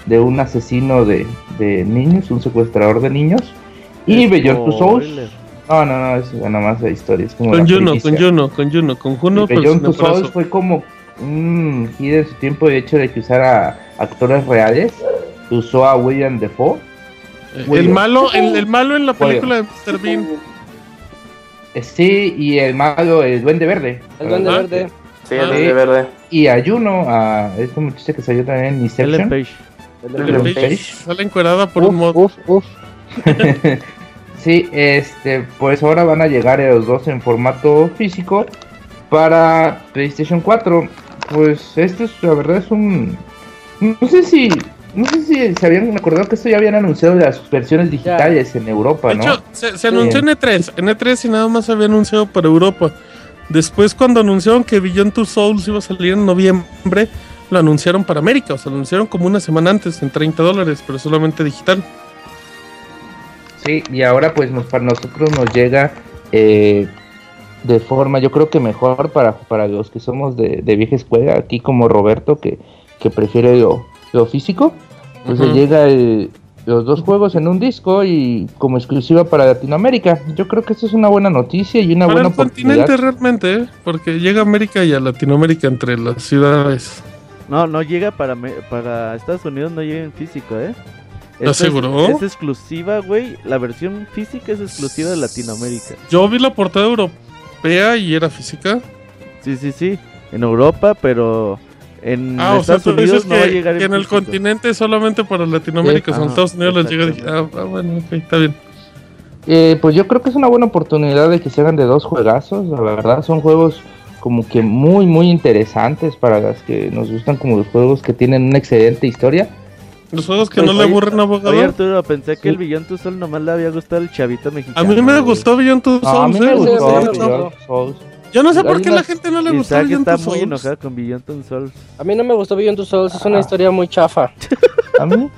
de un asesino de, de niños, un secuestrador de niños. Y Beyond Two Souls. No, no, no, es nada más la historia. Es como Con la Juno, con Juno, con Juno, con Juno. Beyond Two Souls fue como un giro en su tiempo de hecho de que usara actores reales. Usó a William Defoe. Eh, el malo, el, el malo en la película de Mr. Bean. Eh, Sí, y el malo, el Duende Verde. El Duende. Verde. Sí, Ah. el de verde. Y a Juno, a esta muchacha que salió también en Ellen Inception. Page. Ellen Page. Page Sale encuerada por un mod. uf, uf. [laughs] [laughs] Sí, este, pues ahora van a llegar los dos en formato físico para PlayStation 4. Pues esto es, la verdad es un... No sé si... No sé si se habían acordado que esto ya habían anunciado las versiones digitales en Europa, De ¿no? hecho, se, se anunció en E3. En E3 y nada más se había anunciado para Europa. Después, cuando anunciaron que Beyond Two Souls iba a salir en noviembre, lo anunciaron para América. O sea, lo anunciaron como una semana antes, en 30 dólares, pero solamente digital. Sí, y ahora pues nos, para nosotros nos llega eh, de forma, yo creo que mejor para, para los que somos de, de vieja escuela, aquí como Roberto, que, que prefiere lo, lo físico, pues le Ujú. llega el- los dos juegos en un disco y como exclusiva para Latinoamérica. Yo creo que esto es una buena noticia y una Para buena el oportunidad. continente realmente, ¿eh? porque llega a América y a Latinoamérica entre las ciudades. No, no llega para, me- para Estados Unidos, no llega en físico, ¿eh? ¿Estás es- seguro? Es, exclusiva, güey. La versión física es exclusiva de Latinoamérica. Yo vi la portada europea y era física. Sí, sí, sí. En Europa, pero en Ah, o sea, Estados tú Unidos dices no va a que, llegar que en el continente solamente para Latinoamérica, Sí, son ajá, Estados Unidos les llega. Ah, ah, bueno, ok, está bien. Eh, pues yo creo que es una buena oportunidad de que se hagan de dos juegazos. La verdad son juegos como que muy muy interesantes para las que nos gustan como los juegos que tienen una excelente historia. Los juegos que Pues, no le aburren a abogado. Oye, Arturo, pensé que Sí. el Billón Tu Sol nomás le había gustado el chavito A mexicano. mí me güey. gustó Beyond Two No, a mí Souls. me eh, gustó sí, sí, sí. Beyond Souls. Yo no sé por qué la gente no le gustó Beyond está muy Souls. enojado con Billón Tu Sol. A mí no me gustó Beyond Two Souls, es una Ah. historia muy chafa. ¿A mí?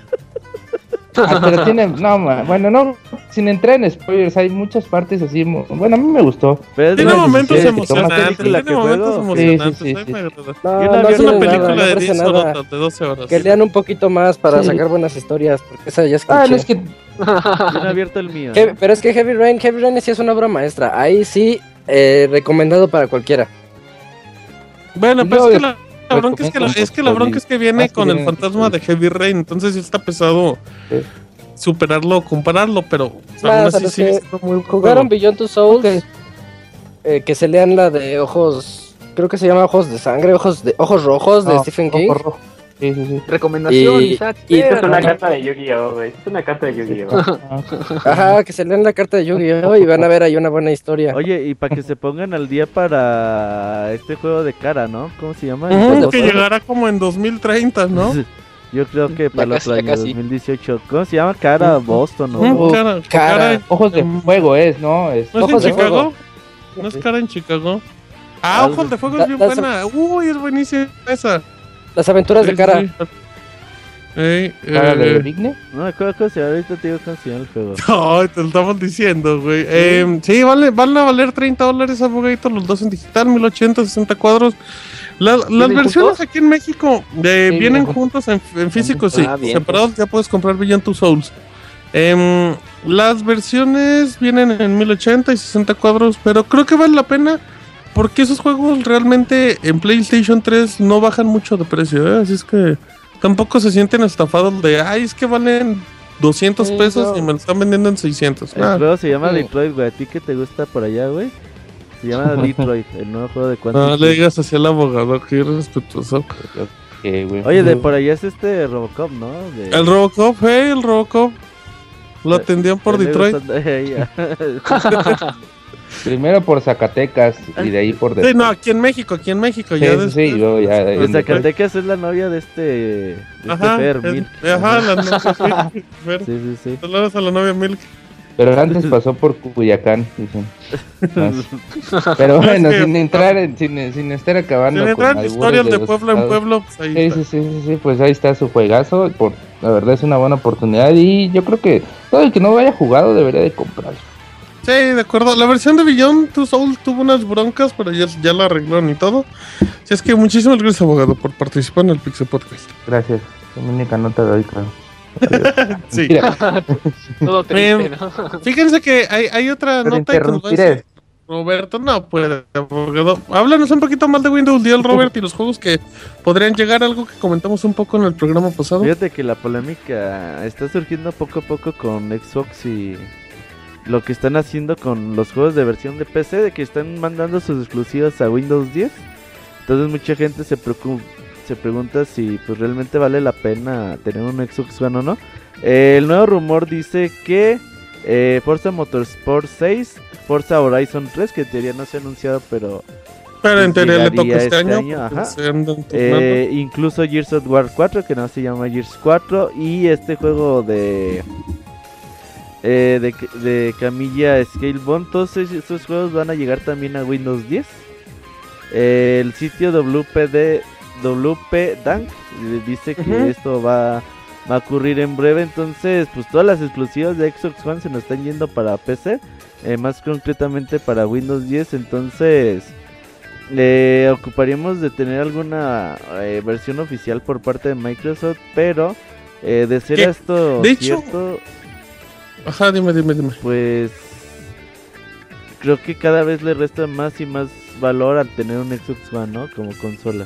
Ah, pero tiene, [laughs] no, ma- bueno, no, sin entrar en spoilers, hay muchas partes así, bueno, a mí me gustó. Pero Tiene momentos emocionantes. Tiene momentos emocionantes. Sí, sí, mí sí, me sí. agrada. No, Yo no no tiene una película nada, no de ofrece 10 nada. horas, de 12 horas. Que lean un poquito más para Sí. sacar buenas historias, porque esa ya es Ah, cliché. es que no he abierto el mío. He- pero es que Heavy Rain, Heavy Rain sí es una obra maestra. Ahí sí, eh, recomendado para cualquiera. Bueno, pues es que la, la recomiendo bronca es que la, es que la bronca es que viene con el fantasma de Heavy Rain, entonces sí está pesado Sí. superarlo o compararlo, pero o sea, Nada, aún o sea, así siendo muy Jugaron. Beyond Two Souls. eh, que se lean la de ojos. Creo que se llama Ojos de Sangre, Ojos de Ojos Rojos de No, Stephen ojo King. rojo. Sí, sí, sí. Recomendación, Y- Isaac. y- Es una Ajá. carta de Yu-Gi-Oh, güey. Es una carta de Yu-Gi-Oh. [laughs] Ajá, que se lean la carta de Yu-Gi-Oh! y van a ver ahí una buena historia. Oye, y para que se pongan al día para este juego de cara, ¿no? ¿Cómo se llama? Entonces, que llegará como en 2030, ¿no? [laughs] Yo creo que para los años casi. 2018. ¿Cómo se llama? Cara Boston, ¿no? Cara, cara. cara- Ojos de fuego es, ¿no? Es, ¿No es en Chicago? Fuego. ¿No es cara en Chicago? Ah, Ojos de Fuego es bien buena. Uy, es buenísima esa. Las aventuras de Sí, cara. sí. Ey, cara eh, de Vigne. No me acuerdo cómo se llama. Ahorita te digo cómo se llama el juego. [laughs] Ay, te lo estamos diciendo, güey. Eh, sí, vale, van a valer 30 dólares abogadito los dos en digital, 1080, 60 cuadros. La- las ¿Vienen versiones juntos? aquí en México eh, Sí, vienen vienen juntos en, en físico, sí. Ah, bien, Separados ya puedes comprar Beyond Two Souls. Em, las versiones vienen en 1080 y 60 cuadros, pero creo que vale la pena porque esos juegos realmente en PlayStation 3 no bajan mucho de precio, ¿eh? así es que tampoco se sienten estafados de, ay, es que valen 200 Sí, pesos no. y me lo están vendiendo en 600. El Nah. juego se llama Sí. Detroit, güey. ¿A ti qué te gusta por allá, güey? Se llama [laughs] Detroit, el nuevo juego de Quantum. No le digas así al abogado, que irrespetuoso. Que, güey. Oye, de por allá es este Robocop, ¿no? De... El Robocop, hey, el Robocop. Lo atendían por Detroit. [laughs] [laughs] Primero por Zacatecas y de ahí por Sí, después. no, aquí en México, aquí en México. Sí, ya sí, después- sí, y luego ya. Pues. Zacatecas es la novia de este. De este Ajá, Fer, es- Milk. ajá, la novia [laughs] Fer. Sí, sí, sí. Saludos a la novia Milk. Pero antes pasó por Cuyacán, dicen. Pero [laughs] bueno, Es que- sin entrar, en- sin, sin estar acabando. Sin entrar con en historias de pueblo en pueblo, pues ahí Sí, está. sí, sí, sí, sí, pues ahí está su juegazo. Por, la verdad es una buena oportunidad y yo creo que todo el que no lo haya jugado debería de comprarlo. Sí, de acuerdo. La versión de Beyond Two Souls tuvo unas broncas, pero ya, ya la arreglaron y todo. Así es que muchísimas gracias, abogado, por participar en el Pixel Podcast. Gracias. Mi única nota de hoy, claro. [laughs] Sí. [laughs] Todo triste, ¿no? Fíjense que hay, hay otra te nota que nos va a interrumpiré. decir Roberto. No puede, abogado. Háblanos un poquito más de Windows 10, Robert, y los juegos que podrían llegar, algo que comentamos un poco en el programa pasado. Fíjate que la polémica está surgiendo poco a poco con Xbox y lo que están haciendo con los juegos de versión de PC, de que están mandando sus exclusivas a Windows 10. Entonces mucha gente se preocupa, se pregunta si pues realmente vale la pena tener un Xbox One o no. Eh, el nuevo rumor dice que eh, Forza Motorsport 6, Forza Horizon 3, que en teoría no se ha anunciado, pero Pero en teoría le toca este este año. ajá. eh, incluso Gears of War 4, que no se llama Gears 4, y este juego de eh, de, de Camilla Scalebone, todos es- estos juegos van a llegar también a Windows 10. Eh, el sitio WPD WP Dank eh, dice que esto va, va a ocurrir en breve, entonces pues todas las exclusivas de Xbox One se nos están yendo para PC, eh, más concretamente para Windows 10, entonces eh, ocuparíamos de tener alguna eh, versión oficial por parte de Microsoft, pero eh, de ser esto de hecho- cierto, Ajá, dime, dime, dime. pues creo que cada vez le resta más y más valor al tener un Xbox One, ¿no? Como consola.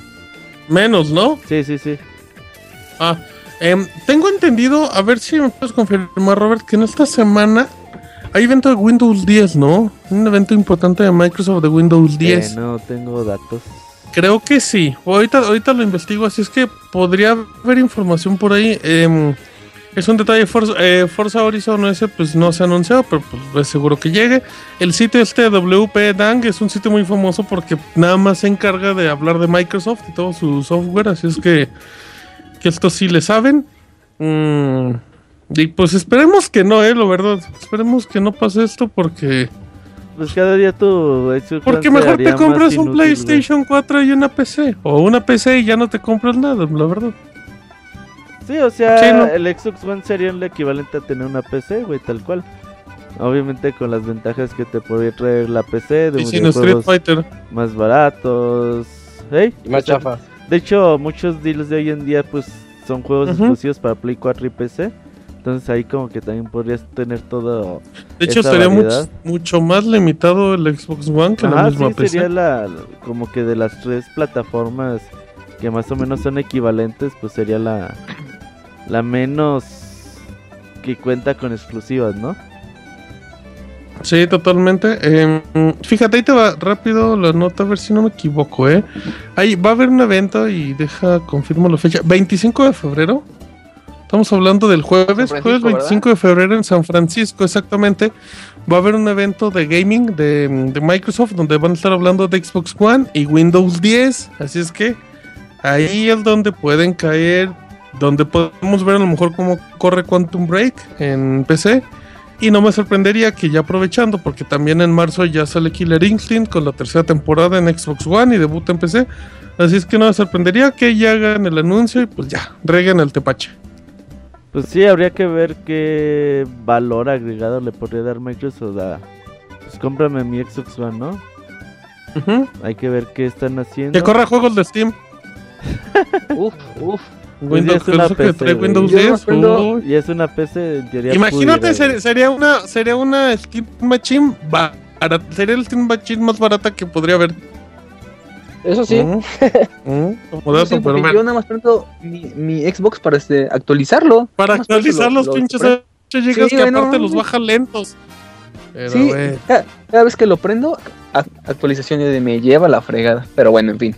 Menos, ¿no? Sí, sí, sí. Ah, em, tengo entendido, a ver si me puedes confirmar, Robert, que en esta semana hay evento de Windows 10, ¿no? Un evento importante de Microsoft de Windows 10. Eh, no tengo datos. Creo que sí. Ahorita, ahorita lo investigo, así es que podría haber información por ahí. Em, es un detalle, Forza, eh, Forza Horizon ese pues no se ha anunciado, pero pues, es seguro que llegue. El sitio este WP Dang es un sitio muy famoso porque nada más se encarga de hablar de Microsoft y todo su software, así es que, que esto sí le saben. Mm, y pues esperemos que no, eh, lo verdad. Esperemos que no pase esto porque... Pues cada día tu Xbox Porque mejor te compras un inútil. PlayStation 4 y una PC. O una PC y ya no te compras nada, la verdad. Sí, o sea, Sí, ¿no? el Xbox One sería el equivalente a tener una PC, güey, tal cual. Obviamente con las ventajas que te podría traer la PC, de sin Street Fighter. más baratos. ¿Hey? Y más chafa. De hecho, muchos deals de hoy en día pues son juegos exclusivos para Play 4 y PC. Entonces ahí como que también podrías tener todo... De hecho, esa sería mucho, mucho más limitado el Xbox One que la misma sí, PC. sería la, como que de las tres plataformas que más o menos son equivalentes, pues sería la, la menos que cuenta con exclusivas, ¿no? Sí, totalmente. Eh, fíjate, ahí te va rápido la nota, a ver si no me equivoco, ¿eh? Ahí va a haber un evento y deja, confirmo la fecha. 25 de febrero. Estamos hablando del jueves, jueves 25 de febrero en San Francisco, exactamente. Va a haber un evento de gaming de, de Microsoft donde van a estar hablando de Xbox One y Windows 10. Así es que ahí es donde pueden caer, donde podemos ver a lo mejor cómo corre Quantum Break en PC. Y no me sorprendería que ya aprovechando, porque también en marzo ya sale Killer Instinct con la tercera temporada en Xbox One y debuta en PC. Así es que no me sorprendería que ya hagan el anuncio y pues ya, reguen el tepache. Pues sí, habría que ver qué valor agregado le podría dar Microsoft a... Pues cómprame mi Xbox One, ¿no? Hay que ver qué están haciendo. Que corra juegos de Steam. [laughs] Uf, uf. Windows, es una que PC, trae güey. Windows Yo me 10. acuerdo- uy. Y es una PC en teoría Imagínate, ser- sería una sería una Steam Machine barata, sería el Steam Machine más barata que podría haber. Eso sí. Ujú, [laughs] como Yo dato, sí, pero yo nada más prendo mi, mi Xbox para este, actualizarlo. Para actualizar los- pinches 8 GB Sí, que aparte los baja lentos. Pero, Sí, cada, cada vez que lo prendo, a- actualización de me lleva la fregada. Pero bueno, en fin.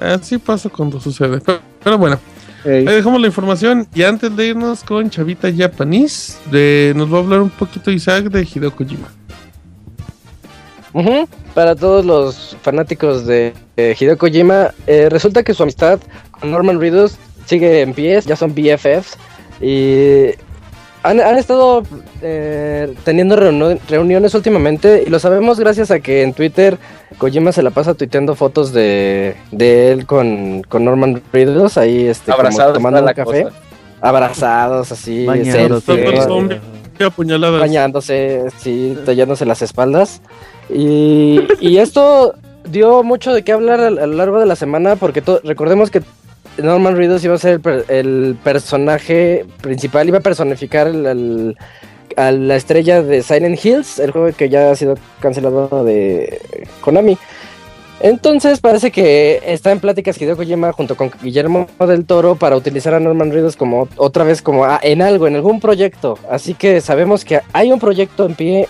así pasa cuando sucede. Pero, pero bueno, Ey, ahí dejamos la información. Y antes de irnos con Chavita Japanese, de, nos va a hablar un poquito Isaac de Hideo Kojima. Para todos los fanáticos de eh, Hideo Kojima, eh, resulta que su amistad con Norman Reedus sigue en pie, ya son BFFs y han, han estado eh, teniendo reuniones últimamente y lo sabemos gracias a que en Twitter Kojima se la pasa tuiteando fotos de, de él con, con Norman Reedus ahí este, como abrazado tomando un la café, cosa. abrazados así. Qué apuñaladas. bañándose, sí, tallándose las espaldas. Y, y esto dio mucho de qué hablar a, lo largo de la semana, porque recordemos que Norman Reedus iba a ser el, per- el personaje principal, iba a personificar el- a la estrella de Silent Hills, el juego que ya ha sido cancelado de Konami. Entonces parece que está en pláticas Hideo Kojima junto con Guillermo del Toro para utilizar a Norman Reedus como otra vez como ah, en algo, en algún proyecto. Así que sabemos que hay un proyecto en pie.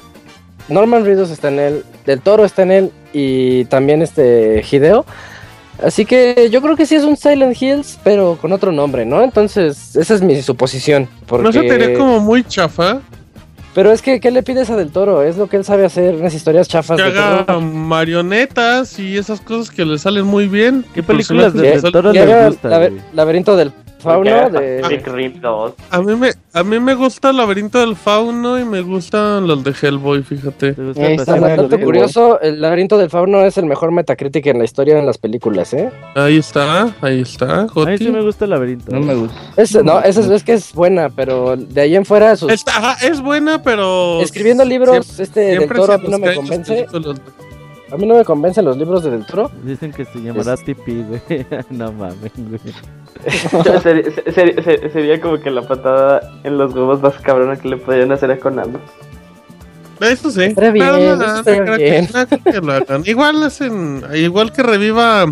Norman Reedus está en él, Del Toro está en él y también este Hideo. Así que yo creo que sí es un Silent Hills, pero con otro nombre, ¿no? Entonces, esa es mi suposición. Porque... No se te haría como muy chafa Pero es que, ¿qué le pides a Del Toro? Es lo que él sabe hacer, unas historias chafas que de haga terror. marionetas y esas cosas que le salen muy bien. ¿Qué películas de Del Toro Que les haga gusta, labe- güey? laberinto del fauno de... Big Rim 2. A mí me a mí me gusta el laberinto del fauno y me gustan los de Hellboy, fíjate. ¿Te gusta Ahí el está, personaje dato curioso, el laberinto del fauno es el mejor Metacritic en la historia en las películas, ¿eh? Ahí está, ahí está, A mí sí me gusta el laberinto. No me gusta. Es, no, esa es, es que es buena, pero de ahí en fuera sus... Está- ajá, es buena, pero Escribiendo libros, siempre- este del Toro a mí no me los convence. películas. A mí no me convencen los libros de Del Toro. Dicen que se llamará Tipi, güey. [laughs] no mames, güey. sería, sería- sería- sería como que la patada en los huevos más cabrona que le podrían hacer a Konami. Eso sí. Bien, no, no estaría creo bien. que- no creo que lo hagan. Igual hacen, igual que reviva,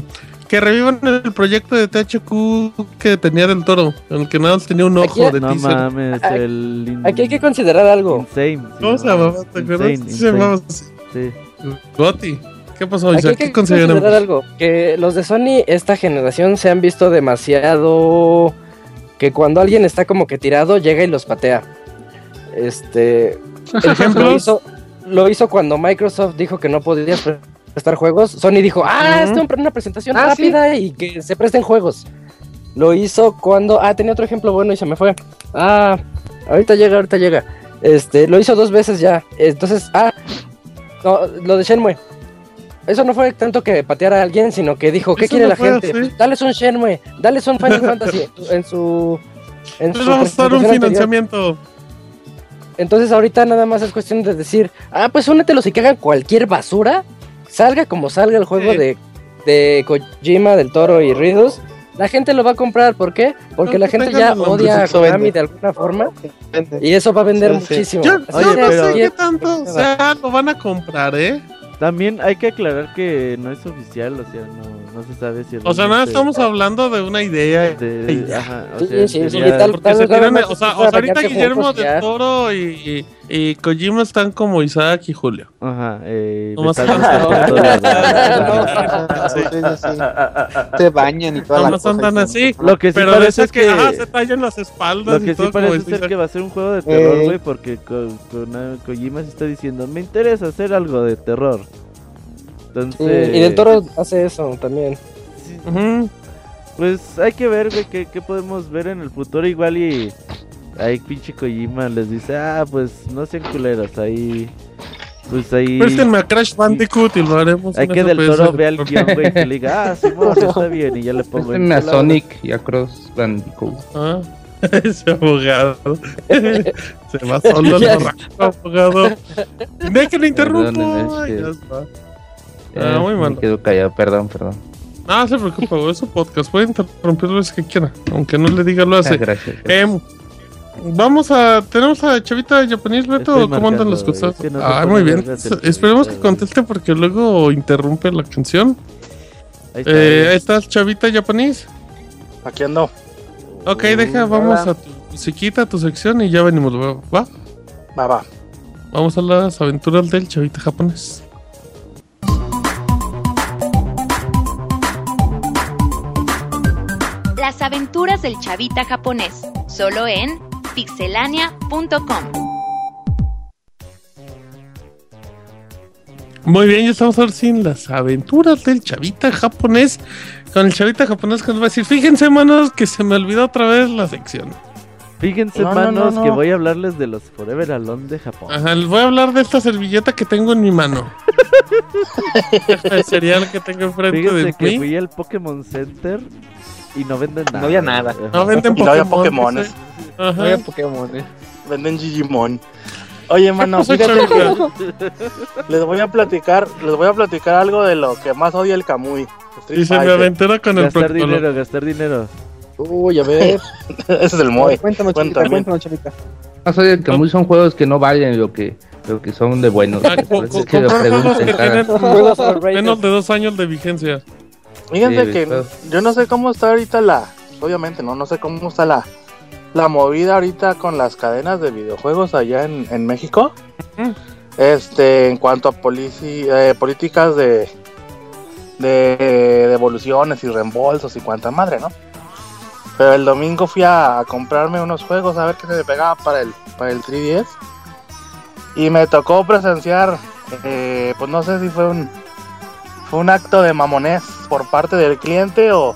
que revivan el proyecto de THQ que tenía del toro, en el que nada más tenía un Aquí- ojo de No teaser. mames, Aquí- el. in- Aquí hay que considerar algo. Insane. ¿Cómo se llamaba? ¿Te acuerdas? Insane, Sí, Goti. ¿Qué pasó, Aquí hay que ¿Qué considerar algo. Que los de Sony, esta generación, se han visto demasiado... Que cuando alguien está como que tirado, llega y los patea. Este... [laughs] Lo ¿Ejemplos? hizo, lo hizo cuando Microsoft dijo que no podías pre- prestar juegos. Sony dijo, ah, Ujú. esto es una presentación Ah, sí. rápida y que se presten juegos. Lo hizo cuando... Ah, tenía otro ejemplo bueno y se me fue. Ah, ahorita llega, ahorita llega. Este, lo hizo dos veces ya. Entonces, ah, no, lo de Shenmue. Eso no fue tanto que pateara a alguien, sino que dijo, ¿qué Eso quiere no la gente? así. Dales un Shenmue, dales un Final [laughs] Fantasy en su... En Les su vamos a dar un anterior. financiamiento. Entonces ahorita nada más es cuestión de decir, ah, pues únetelos y que hagan cualquier basura, salga como salga el juego Sí. de, de Kojima, del Toro y Riddles, La gente lo va a comprar, ¿por qué? Porque No, la gente ya odia a. Konami de alguna forma Vende. y eso va a vender Sí, sí. muchísimo. Yo, Oye, no pero- sé qué tanto, o sea, lo van a comprar, ¿eh? También hay que aclarar que no es oficial, o sea, no, no se sabe si... O sea, nada, estamos hablando de una idea. de- ajá, o Sí, sea, sí, sí, sería- tal- Porque se vez tienen, más o sea, es o sea, ahorita Guillermo del Toro y, y, y Kojima están como Isaac y Julio. Ajá, eh, Nomás [laughs] [laughs] Sí, sí, sí. Se bañan y toda la Nomás cosa. andan así. Lo que sí Pero parece esas que, ajá, se tallan las espaldas Lo que y sí todo parece ser Isaac. que va a ser un juego de terror, Eh. güey, porque Kojima se está diciendo, me interesa hacer algo de terror. Sí, Entonces... y del Toro hace eso también. sí, Ujú. Pues hay que ver, güey, qué, qué podemos ver en el futuro igual y... Ahí pinche Kojima les dice, ah, pues no sean culeros, ahí... Pues ahí... Préstenme a Crash Bandicoot y lo haremos. Hay que del toro vea el guion, güey, que le diga, ah, Simón, está bien, y ya le pongo en Préstenme a. Sonic y a Cross Bandicoot. Ah, [laughs] ese abogado. [laughs] Se va solo el borracho abogado. [laughs] Dejen interrumpo. Ya está. Eh, Ah, muy me mal. quedo callado, perdón, perdón. No, se preocupe, güey, es su podcast. Puede interrumpir lo que quiera. Aunque no le diga, lo Ah, hace. gracias. Em, vamos a. Tenemos a Chavita Japonés, Beto. Estoy ¿Cómo andan las cosas? es que no se ah, muy bien. el- Esperemos que el- conteste porque luego interrumpe la canción. Ahí está, Eh, ahí estás, Chavita Japonés. Aquí ando. Ok, deja, vamos a tu musiquita, a tu sección y ya venimos. ¿Va? Va, va. Vamos a las aventuras del Chavita Japonés. Las aventuras del chavita japonés, solo en pixelania.com. Muy bien, ya estamos ahora sí en las aventuras del Chavita Japonés. Con el Chavita Japonés que nos va a decir: Fíjense, manos, que se me olvidó otra vez la sección. Fíjense, No, no, manos, no, que voy a hablarles de los Forever Alone de Japón. Ajá, les voy a hablar de esta servilleta que tengo en mi mano. [laughs] el cereal que tengo enfrente Fíjense de que mí. fui al Pokémon Center y no venden nada. había nada. No venden Y no había Pokémon. Pokémones. dice. Ajá. Voy a Pokémon, eh. Venden Digimon. Oye, mano, fíjate que les voy a platicar, les voy a platicar algo de lo que más odia el Kamui. Y se me aventura con el Gastar dinero, gastar dinero. Uy, a ver. Ese es el Moe. Chavita, Cuéntame. cuéntanos, chavita. No soy el muy son juegos que no valen lo que, lo que son de buenos. Ah, es que lo pregunten, menos de dos años de vigencia. Fíjense Sí, que yo no sé cómo está ahorita la, obviamente no, no sé cómo está la, la movida ahorita con las cadenas de videojuegos allá en, en México. Este, en cuanto a polici- eh, políticas de, de devoluciones y reembolsos y cuanta madre, ¿no? Pero el domingo fui a, a comprarme unos juegos a ver qué se me pegaba para el, para el 3DS. Y me tocó presenciar, eh, pues no sé si fue un, fue un acto de mamonés por parte del cliente o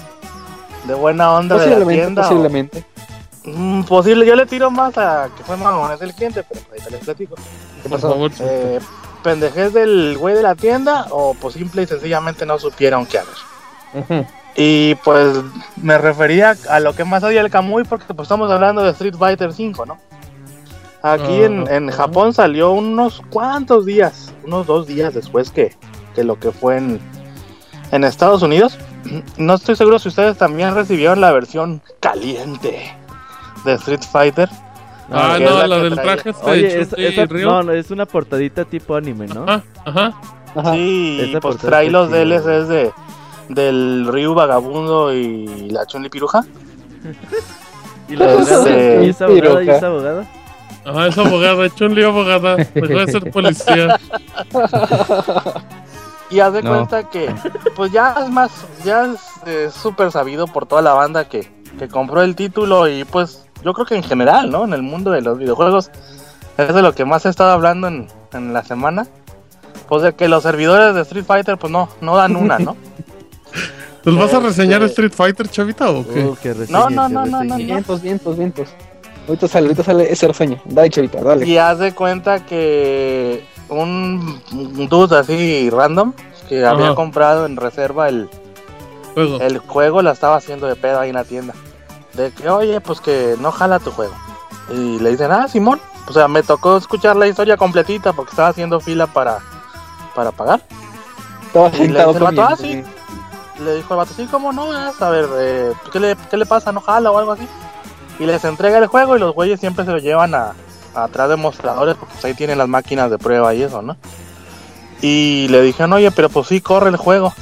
de buena onda de la Posiblemente, tienda. o- posiblemente. Mm, posible, yo le tiro más a que fue mamonés del cliente, pero ahorita les platico. Por favor. Eh, pendejez del güey de la tienda o pues simple y sencillamente no supieron qué hacer. Y pues me refería a lo que más odia el Kamui porque pues estamos hablando de Street Fighter 5, ¿no? Aquí en, en Ajá. Japón salió unos cuantos días, unos dos días después que, que lo que fue en, en Estados Unidos. [clears throat] No estoy seguro si ustedes también recibieron la versión caliente de Street Fighter. Ah, no, la del traía. traje este Oye, de es, esa- no, no, es una portadita tipo anime, ¿no? Ajá, ajá. Ajá. Sí, Esa pues trae está los DLCs de del Ryu Vagabundo y la Chun-Li Piruja. [laughs] ¿Y la Pues, abogada? ¿Y esa abogada? ¿Y esa abogada? Ajá, es abogada. Chun-Li abogada. Dejó de ser policía. [laughs] Y haz de No. cuenta que, pues ya es más, ya es eh, súper sabido por toda la banda que, que compró el título y pues yo creo que en general, ¿no? En el mundo de los videojuegos es de lo que más he estado hablando en, en la semana. Pues de que los servidores de Street Fighter pues no, no dan una, ¿no? [laughs] ¿Nos vas a reseñar Este- Street Fighter, chavita, o qué? Uh, que No, reseñe, no, que no, no. Vientos, vientos, vientos. Ahorita sale, ahorita sale ese reseña. Dale, chavita, dale. Y haz de cuenta que un, dude así random que había comprado en reserva el, Juego. el juego la estaba haciendo de pedo ahí en la tienda. De que, oye, pues que no jala tu juego. Y le dicen, ah, Simón. O sea, me tocó escuchar la historia completita porque estaba haciendo fila para, para pagar. Estaba le sentado dice el vato. "Ah, sí". le dijo el vato, sí, ¿cómo no? A ver, eh, ¿qué, le, ¿qué le pasa? ¿No jala o algo así? Y les entrega el juego y los güeyes siempre se lo llevan a, a atrás de mostradores porque pues, ahí tienen las máquinas de prueba y eso, ¿no? Y le dijeron, oye, pero pues sí, corre el juego.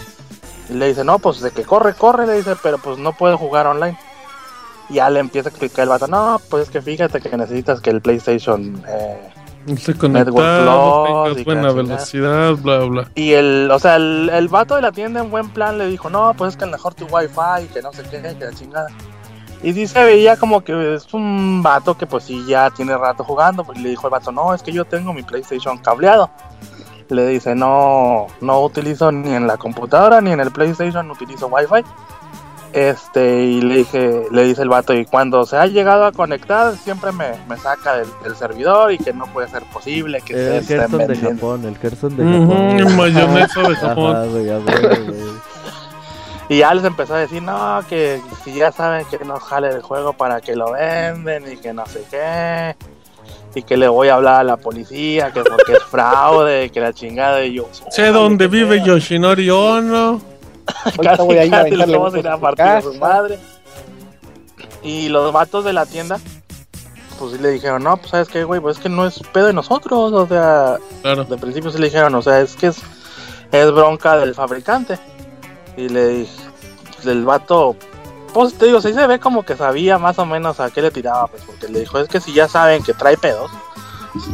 Y le dice, no, pues de que corre, corre, le dice, pero pues no puede jugar online. Y ya le empieza a explicar el vato, no, pues es que fíjate que necesitas que el PlayStation... Eh, tengas y buena velocidad, bla, bla. y el, o sea, el, el vato de la tienda en buen plan le dijo, no, pues es que mejor tu wifi, que no sé qué, que la chingada. Y sí se veía como que es un vato que pues sí ya tiene rato jugando, pues le dijo el vato, no, es que yo tengo mi PlayStation cableado. Le dice, no, no utilizo ni en la computadora ni en el PlayStation utilizo wifi. Este, y le dije, le dice el vato, y cuando se ha llegado a conectar, siempre me, me saca del, del servidor y que no puede ser posible que el Gerson de. Japón, el Gerson de Japón. el mayonesa de Japón. Ajá, güey, güey. Y ya les empezó a decir, no, que si ya saben que no jale el juego para que lo venden y que no sé qué. Y que le voy a hablar a la policía, que porque es fraude, que la chingada y yo. Sé dónde vive Yoshinori Ono. [laughs] Ahorita voy a ir a casi aventarle vamos a ir a a su partir a su casa. madre. Y los vatos de la tienda, pues sí le dijeron, no, pues sabes qué, güey, pues es que no es pedo de nosotros. O sea, Claro. de principio sí le dijeron, o sea, es que es, es bronca del fabricante. Y le dije, el vato, pues te digo, sí se ve como que sabía más o menos a qué le tiraba, pues porque le dijo, es que si ya saben que trae pedos,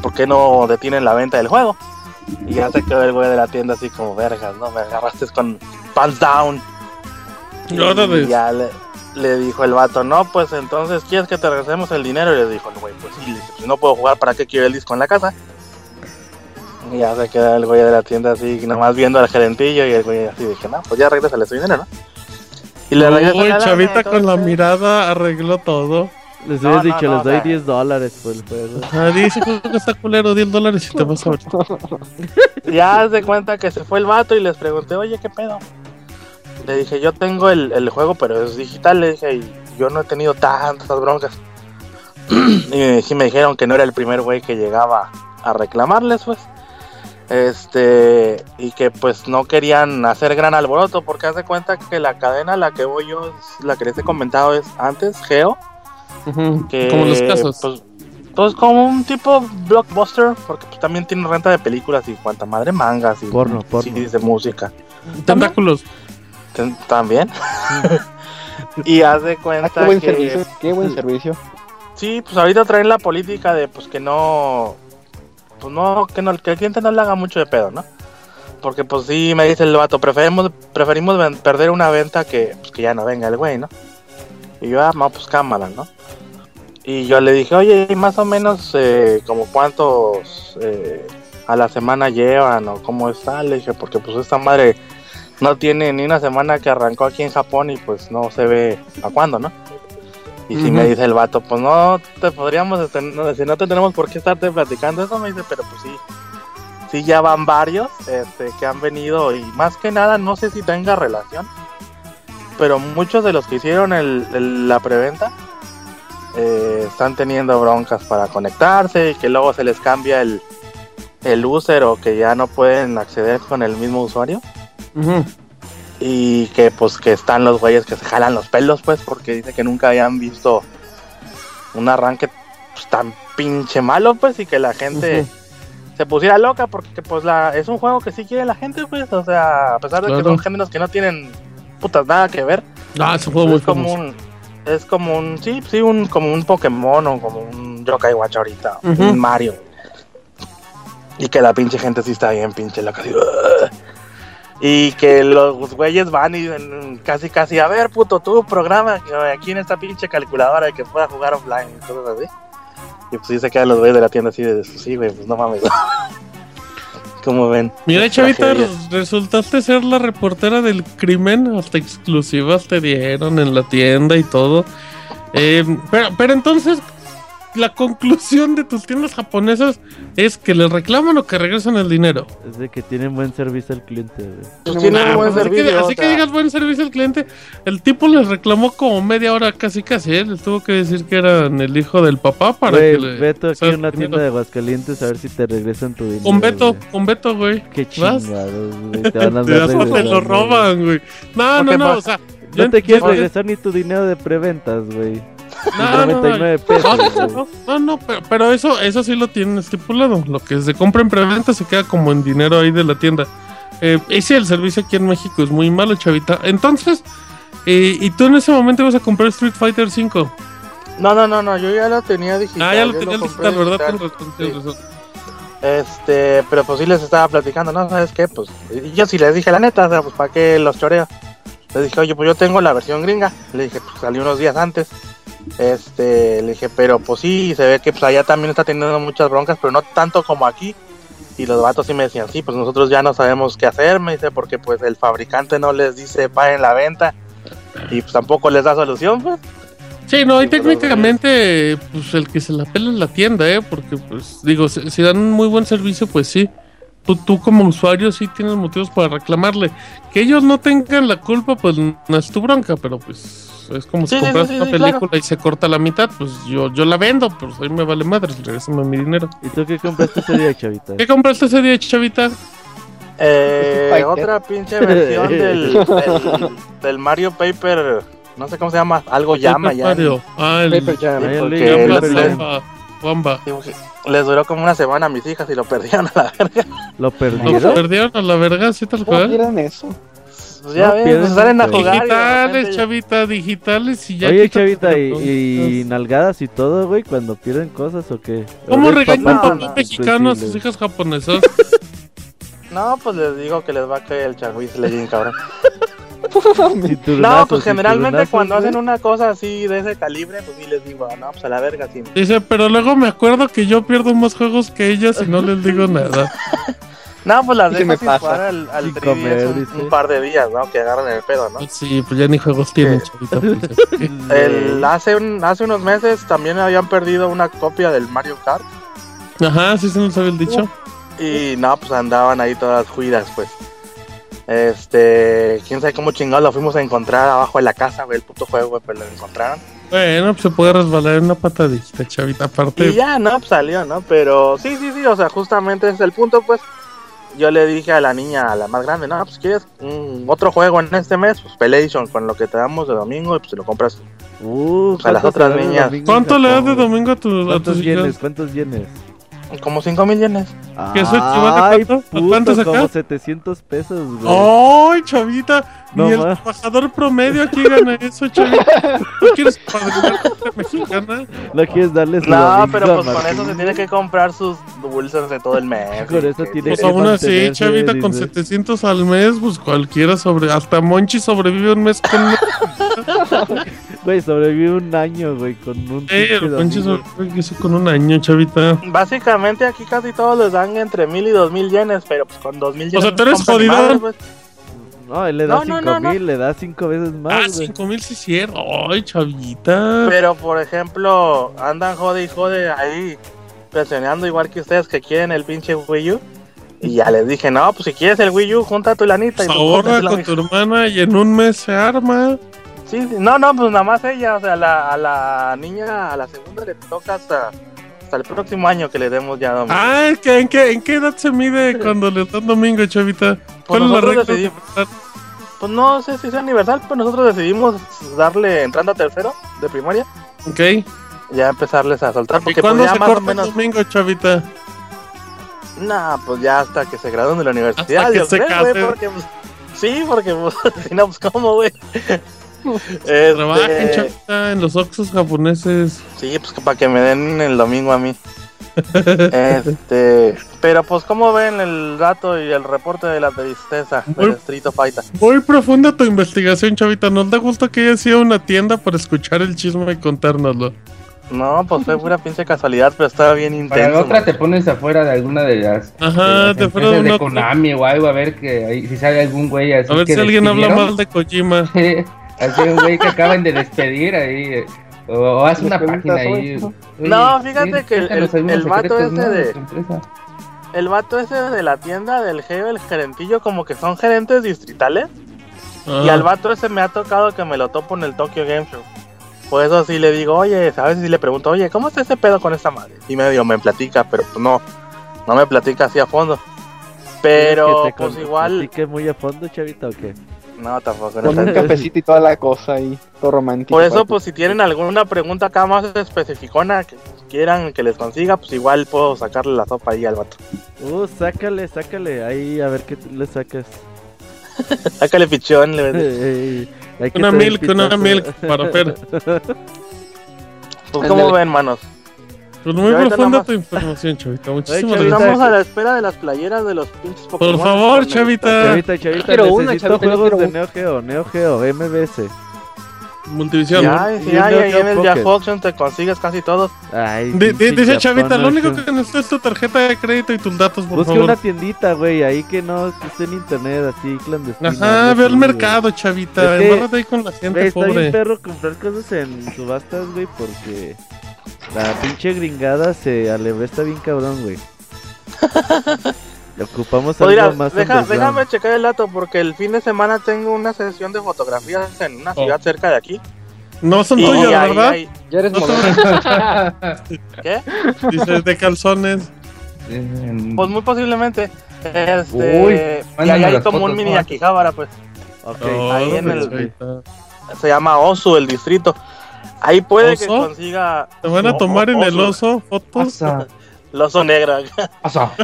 ¿por qué no detienen la venta del juego? Y ya se quedó el güey de la tienda así como, vergas, ¿no? Me agarraste con pants down. Y de- ya le, le dijo el vato, no, pues entonces, ¿quieres que te regresemos el dinero? Y le dijo el güey, pues sí, pues no puedo jugar, ¿para qué quiero el disco en la casa? Y ya se queda el güey de la tienda así, nomás viendo al gerentillo y el güey así, dije, no, pues ya regrésale su dinero, ¿no? Y le regresa Uy, Chavita con la mirada arregló todo. Les No, dicho, no, les doy o sea- 10 dólares por el juego. [laughs] Ah, dice que está culero 10 dólares y te vas a ver. [laughs] Ya de cuenta que se fue el vato y les pregunté, oye, ¿qué pedo? Le dije, yo tengo el, el juego, pero es digital, le dije, y yo no he tenido tantas broncas. [clears throat] y me, me dijeron que no era el primer güey que llegaba a reclamarles, pues. Este, y que pues no querían hacer gran alboroto, porque haz de cuenta que la cadena a la que voy yo, es la que les he comentado es antes, Geo. Que, Como los casos. Pues, pues como un tipo blockbuster, porque pues también tiene renta de películas y cuanta madre mangas y Porno, porno. CDs de música. Tentáculos. Ten- También. [laughs] y haz de Ah, cuenta qué buen que servicio, qué buen servicio. sí, pues ahorita traen la política de pues que no pues no que no que el cliente no le haga mucho de pedo, ¿no? Porque pues sí me dice el vato, preferimos preferimos perder una venta que pues, que ya no venga el güey, ¿no? Y yo, ah, no, pues cámara, ¿no? Y yo le dije, oye, ¿y más o menos eh, como cuántos eh, a la semana llevan o cómo está? Le dije, porque pues esta madre no tiene ni una semana que arrancó aquí en Japón y pues no se ve a cuándo, ¿no? Y si me dice el vato, pues no te podríamos, este, no, si no te tenemos por qué estarte platicando eso, me dice, pero pues sí, sí ya van varios este, que han venido y más que nada no sé si tenga relación, pero muchos de los que hicieron el, el- la preventa eh, están teniendo broncas para conectarse y que luego se les cambia el, el user o que ya no pueden acceder con el mismo usuario Ujú. Y que pues que están los güeyes que se jalan los pelos pues porque dice que nunca habían visto un arranque pues, tan pinche malo pues y que la gente se pusiera loca porque pues la es un juego que sí quiere la gente pues o sea a pesar de que son géneros que no tienen putas nada que ver Ah, ese fue muy es como famoso. un es como un sí sí un como un Pokémon o como un Yokai Watch ahorita un Mario y que la pinche gente sí está bien pinche loca así, "Ugh". Y que los güeyes van y casi casi a ver puto tú programa que aquí en esta pinche calculadora que pueda jugar offline y cosas así y pues sí se quedan los güeyes de la tienda así de sí güey pues no mames [laughs] como ven Mira, Chavita, Tragedia. resultaste ser la reportera del crimen. Hasta exclusivas te dieron en la tienda y todo. Eh, pero, pero entonces, la conclusión de tus tiendas japonesas es que les reclaman o que regresan el dinero. Es de que tienen buen servicio al cliente, güey. Buen así que- así digas buen servicio al cliente. El tipo les reclamó como media hora casi casi. ¿eh? Les tuvo que decir que eran el hijo del papá para Güey, que le. Beto aquí en una dinero. tienda de Aguascalientes a ver si te regresan tu dinero. Con Beto, güey. con Beto, güey. Qué chingados, güey. Te van a [laughs] te regresando, lo roban, güey. No, no, no, o sea. No te quieres regresar ni tu dinero de preventas, güey. [laughs] No, no, no. 99 pesos, No, no, no, pero, pero eso, eso sí lo tienen estipulado. Lo que se compra en preventa se queda como en dinero ahí de la tienda. Eh, ese el servicio aquí en México es muy malo, chavita. Entonces, eh, y tú en ese momento ibas a comprar Street Fighter 5. No, no, no, no, yo ya lo tenía digital. Ah, ya lo compré digital, ¿verdad? digital. Este, pero pues sí les estaba platicando, ¿no? ¿Sabes qué? Pues y yo sí les dije la neta, o sea, pues para qué los choreo. Les dije, oye, pues yo tengo la versión gringa. Le dije, pues salí unos días antes. Este, le dije, pero pues sí, se ve que pues allá también está teniendo muchas broncas, pero no tanto como aquí. Y los vatos sí me decían, sí, pues nosotros ya no sabemos qué hacer, me dice, porque pues el fabricante no les dice paguen la venta. Y pues tampoco les da solución, pues. Sí, no, y pero- técnicamente, pues el que se la pela es la tienda, ¿eh? Porque, pues, digo, si, si dan un muy buen servicio, pues sí. Tú, tú como usuario sí tienes motivos para reclamarle. Que ellos no tengan la culpa, pues no es tu bronca, pero pues es como Sí, si compras sí, sí, una sí, película claro. y se corta la mitad, pues yo, yo la vendo, pues ahí me vale madre, regresame mi dinero. ¿Y tú qué compraste ese día, chavita? ¿Qué compraste ese día, chavita? Eh, Fighter. otra pinche versión [laughs] del, del, del Mario Paper, no sé cómo se llama, algo llama Paper ya. Mario. Ah, el Paper Jam. Les- duró como una semana a mis hijas y lo perdieron a la verga. ¿Lo Lo perdieron? perdieron a la verga, ¿sí tal ¿Cómo cual? vieron eso? Pues ya No, ves, pues salen a jugar. Digitales, repente chavita, digitales y ya. Oye, chavita, ¿y, y nalgadas y todo, güey, cuando pierden cosas o qué? ¿Cómo ¿O eres regañan papá papá no, mexicano a sus hijas japonesas? [laughs] No, pues les digo que les va a caer el charruiz Legend, cabrón. [laughs] No, pues generalmente cuando hacen una cosa así de ese calibre, pues sí les digo, ah, no, pues a la verga, sí. Dice, pero luego me acuerdo que yo pierdo más juegos que ellas y no les digo nada. [laughs] No, pues las ¿Y dejo me sin pasa? jugar al, al Sin 3DS comer, un, par de días, ¿no? Que agarran el pedo, ¿no? Sí, pues ya ni juegos tienen, chavita. pues, [laughs] El, hace, un, hace unos meses también habían perdido una copia del Mario Kart. Ajá, sí se nos había dicho. Y no, pues andaban ahí todas juidas, pues. Este, quién sabe cómo chingados lo fuimos a encontrar abajo de la casa, güey, el puto juego, güey, pero lo encontraron. Bueno, pues se puede resbalar en una patadita, chavita. Y Aparte, ya, no, pues salió, ¿no? Pero sí, sí, sí, o sea, justamente ese es el punto, pues. Yo le dije a la niña, a la más grande, no, pues quieres un otro juego en este mes, pues Pelation, con lo que te damos de domingo, y pues te lo compras. Uh, A las ¿cuánto otras niñas. ¿cuánto le das de domingo a, tu, a ¿Cuántos tus yenes? hijas? ¿Cuántos yenes? Como 5 mil yenes. ¿Qué eso Ay, cuánto? ¿A puto, cuánto como 700 pesos, güey. ¡Ay, chavita! No Ni el más. trabajador promedio aquí gana eso, chavita. ¿Tú quieres padrinar mexicana? No quieres darles No, pero pues con eso se tiene que comprar sus dulces de todo el mes. Con y eso que- tiene Pues que aún así, chavita, con dice. 700 al mes, pues cualquiera sobre... Hasta Monchi sobrevive un mes con... Güey, sobrevive un año, güey, con un Eh, Monchi sobrevive eso con un año, chavita. Básicamente aquí casi todos les dan entre mil y dos mil yenes, pero pues con dos mil yenes. sea, tú no eres madre, pues. No, él le da No, 5000, no, no, no. le da 5 veces Ah, más, güey. 5000 sí cierto. Ay, chavita. Pero por ejemplo, andan jode y jode ahí presionando igual que ustedes que quieren el pinche Wii U. Y ya les dije, no, pues si quieres el Wii U, junta tu lanita. y Pues pues, ahorra con tu hermana y en un mes se arma. Sí, sí, no, no, pues nada más ella, o sea, a la, a la niña, a la segunda le toca hasta, hasta el próximo año que le demos ya domingo. Ah, ¿en qué, en qué, en qué edad se mide cuando le dan domingo, chavita? ¿Cuál es la regla? decidimos- Pues no sé si sea universal, pues nosotros decidimos darle entrando a tercero de primaria, Ok. ya empezarles a soltar, ¿Y porque pues cuándo ya se más o corta menos, el domingo, chavita? nah, pues ya hasta que se gradúen de la universidad, Hasta que se creo, porque pues, sí, porque pues, [laughs] si no, pues cómo, güey. [laughs] Este, Trabajen, chavita, en los Oxos japoneses. Sí, pues para que me den el domingo a mí. [laughs] este, pero pues como ven el dato y el reporte de la tristeza Muy- del Street Fighter. Muy profunda tu investigación, chavita. Nos da gusto que haya sido una tienda para escuchar el chisme y contárnoslo. No, pues fue pura pinche casualidad, pero estaba bien Para la intenso. otra man. te pones afuera de alguna de las, Ajá, de las de fuera de empresas de, una- Konami o algo, a ver que ahí, si sale algún güey así A ver que si alguien habla mal de Kojima. [laughs] así un güey que acaban de despedir ahí. eh, O, o haz una página ahí. oye, No, fíjate que el- el- el vato ese ¿no? de-. El vato ese de la tienda del Geo, el gerentillo, como que son gerentes distritales. Y Ah. al vato ese me ha tocado que me lo topo en el Tokyo Game Show. Por eso sí le digo, oye, ¿sabes? Si le pregunto, oye, ¿cómo está ese pedo con esta madre? Y medio me platica, pero pues no, no me platica así a fondo. Pero ¿Quieres que te pues igual, platique muy a fondo, chavita, o qué? No, tampoco. no Con un cafecito y toda la cosa ahí, todo romántico. Por eso, pues si tienen alguna pregunta acá más especificona que quieran que les consiga, pues igual puedo sacarle la sopa ahí al vato. Uh, sácale, sácale, ahí a ver qué le sacas. [laughs] Sácale pichón, le [laughs] que Una milk, una milk para Fer. [laughs] Pues como ven, manos. Pues muy profunda tu información, chavita. Muchísimas gracias. Estamos a la espera de las playeras de los pinches Por Pokémon. favor, Con el- chavita. Chavita, chavita, quiero una, chavita, juegos de. Neo Geo, Neo Geo, MBS. Multivisión. Ya, sí, un ya, en el. Yahoo Auction te consigues casi todos. Ay, pinche Dice Chavita, lo único que necesito es tu tarjeta de crédito y tus datos, por Busque favor. una tiendita, güey, ahí que no que esté en internet, así clandestina. Ajá, ve al mercado, chavita. Es que- Embárrate ahí con la gente está bien perro comprar cosas en subastas, güey, porque la pinche gringada se alebresta bien cabrón, güey. Le [laughs] ocupamos Pues algo mira, más deja- déjame checar el dato porque el fin de semana tengo una sesión de fotografías en una Oh. ciudad cerca de aquí. No son ahí ¿verdad? Ya eres No. [laughs] ¿Qué? Dices de calzones. Pues muy posiblemente. Este, Uy, y ahí hay como fotos, un mini ¿no? Akihabara, pues. Ok. No, ahí en el- chavita. Se llama Osu, el distrito. Ahí puede que consiga Te van a No, tomar en el oso. fotos. El oso negro. pasa. [laughs]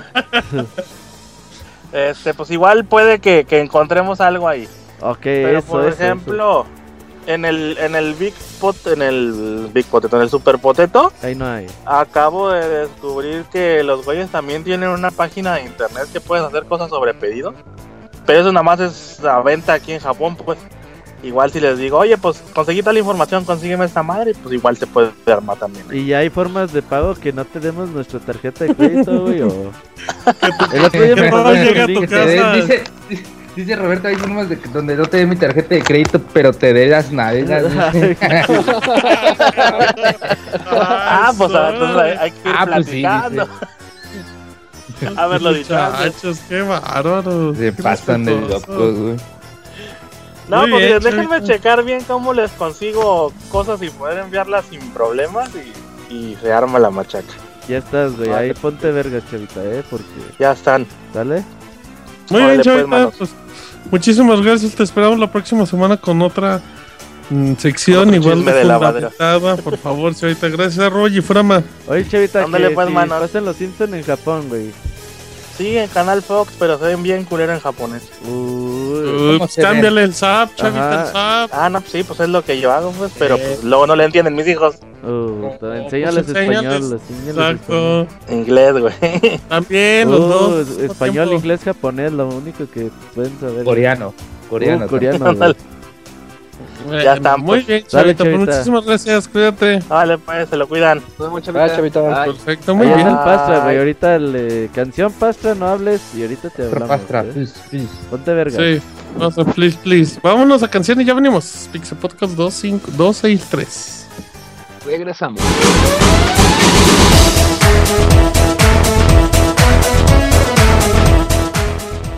Este, pues igual puede que, que encontremos algo ahí. Ok, Pero eso, por eso, eso. ejemplo, en el en el Big Pot, en el Big Potato, en el Super Potato, Ahí no hay. acabo de descubrir que los güeyes también tienen una página de internet que puedes hacer cosas sobre pedido. Pero eso nada más es a venta aquí en Japón, pues. Igual si les digo, oye, pues conseguí tal información, consígueme esta madre, pues igual se puede armar también. ¿Y ya hay formas de pago que no te demos nuestra tarjeta de crédito, güey? O... El otro día me llega a tu casa. Dice, dice Roberto, hay formas de donde no te dé mi tarjeta de crédito, pero te dé las navegas. [laughs] Ah, pues a ver, entonces hay, hay que ir Ah, pues sí, platicando. Haberlo [laughs] dicho. Muchachos, qué bárbaros. Se qué pasan de locos, güey. No, Muy pues bien, déjenme chavito. checar bien cómo les consigo cosas y poder enviarlas sin problemas y, y se arma la machaca. Ya estás, güey. Ah, Ahí te- ponte vergas, chavita, ¿eh? Porque... Ya están. ¿Sale? Muy Órale, bien, pues, chavita. Pues, muchísimas gracias. Te esperamos la próxima semana con otra mm, sección Otro igual de de fundamentada. Por favor, chavita. Gracias, Roy y Frama. Oye, chavita, Ándale, que pues, si manos. pasan los Simpsons en Japón, güey. Sí, en Canal Fox, pero se ven bien culero en japonés. Uy, Ups, cámbiale el zap, chavita, el zap. Ah, no, pues sí, pues es lo que yo hago, pues, pero Eh. pues, luego no le entienden mis hijos uh, enséñales pues, enséñales. español, enséñales Exacto. inglés, güey. [laughs] También español. los dos. Uh, mismo español, tiempo. inglés, japonés, lo único que pueden saber. Coreano. Coreano. Uh, coreano, [laughs] Eh, Ya están, Muy pues. bien, Dale, chavita. pues, chavita. muchísimas gracias. Cuídate. Vale, pues, se lo cuidan. Nos vemos, chavita. Chavita. Ay. Perfecto, muy Ahí bien. Pastra, güey. Ay. Ahorita le... Canción Pastra, no hables y ahorita te hablamos. Pastra, ¿eh? please, please. Ponte verga. Sí, vamos a please, please. Vámonos a canción y ya venimos. Pixel Podcast 25 263. Regresamos.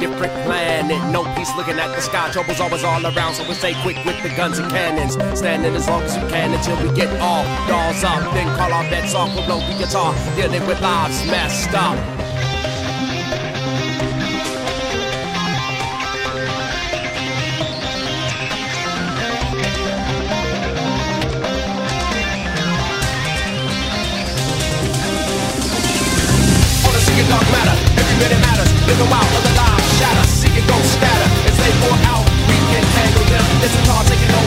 different planet. No peace looking at the sky. Trouble's always all around, so we stay quick with the guns and cannons. Standing as long as you can until we get all dolls up. Then call our bets off. We'll blow the guitar, dealing with lives messed up. On a singing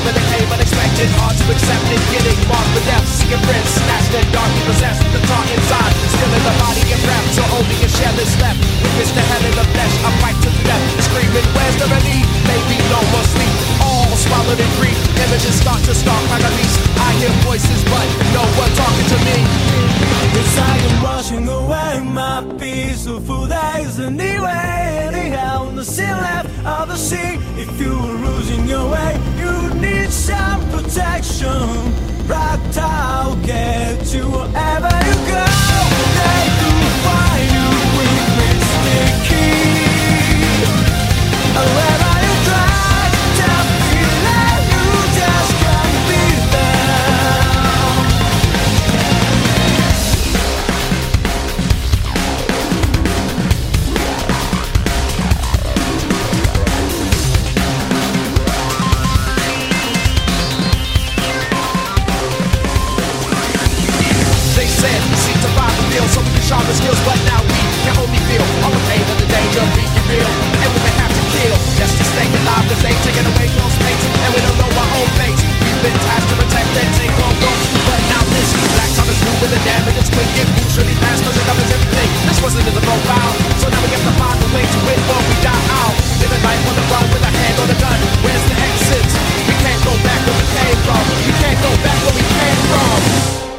over the cave, unexpected, hard to accept it. Getting marked for death, seeking friends, snatched and possessed. The inside, still in the body and. So only a shell is left. Hell in the flesh, a death. Screaming, where's the relief? Maybe no more sleep. All swallowed in grief. Images start to stalk like a beast. I hear voices, but no one talking to me. It's I'm washing away my peaceful days anyway. Anyhow, nothing left of the sea. If you were losing your way, you need some protection. Right, I'll get you wherever you go. They find you with sticky. Feel so we skills, but now we can only feel all the pain and the danger of being real. And we may have to kill just to stay alive, cause they taking away close mates, and we don't know our own fate. We've been tasked to protect and take on those, but now this black time is moving the damage is quick, moves really fast, cause it covers everything. This wasn't in the profile, so now we have to find a way to win or we die out. Living life on the run with a hand on the gun. Where's the exit? We can't go back where we came from. We can't go back where we came from.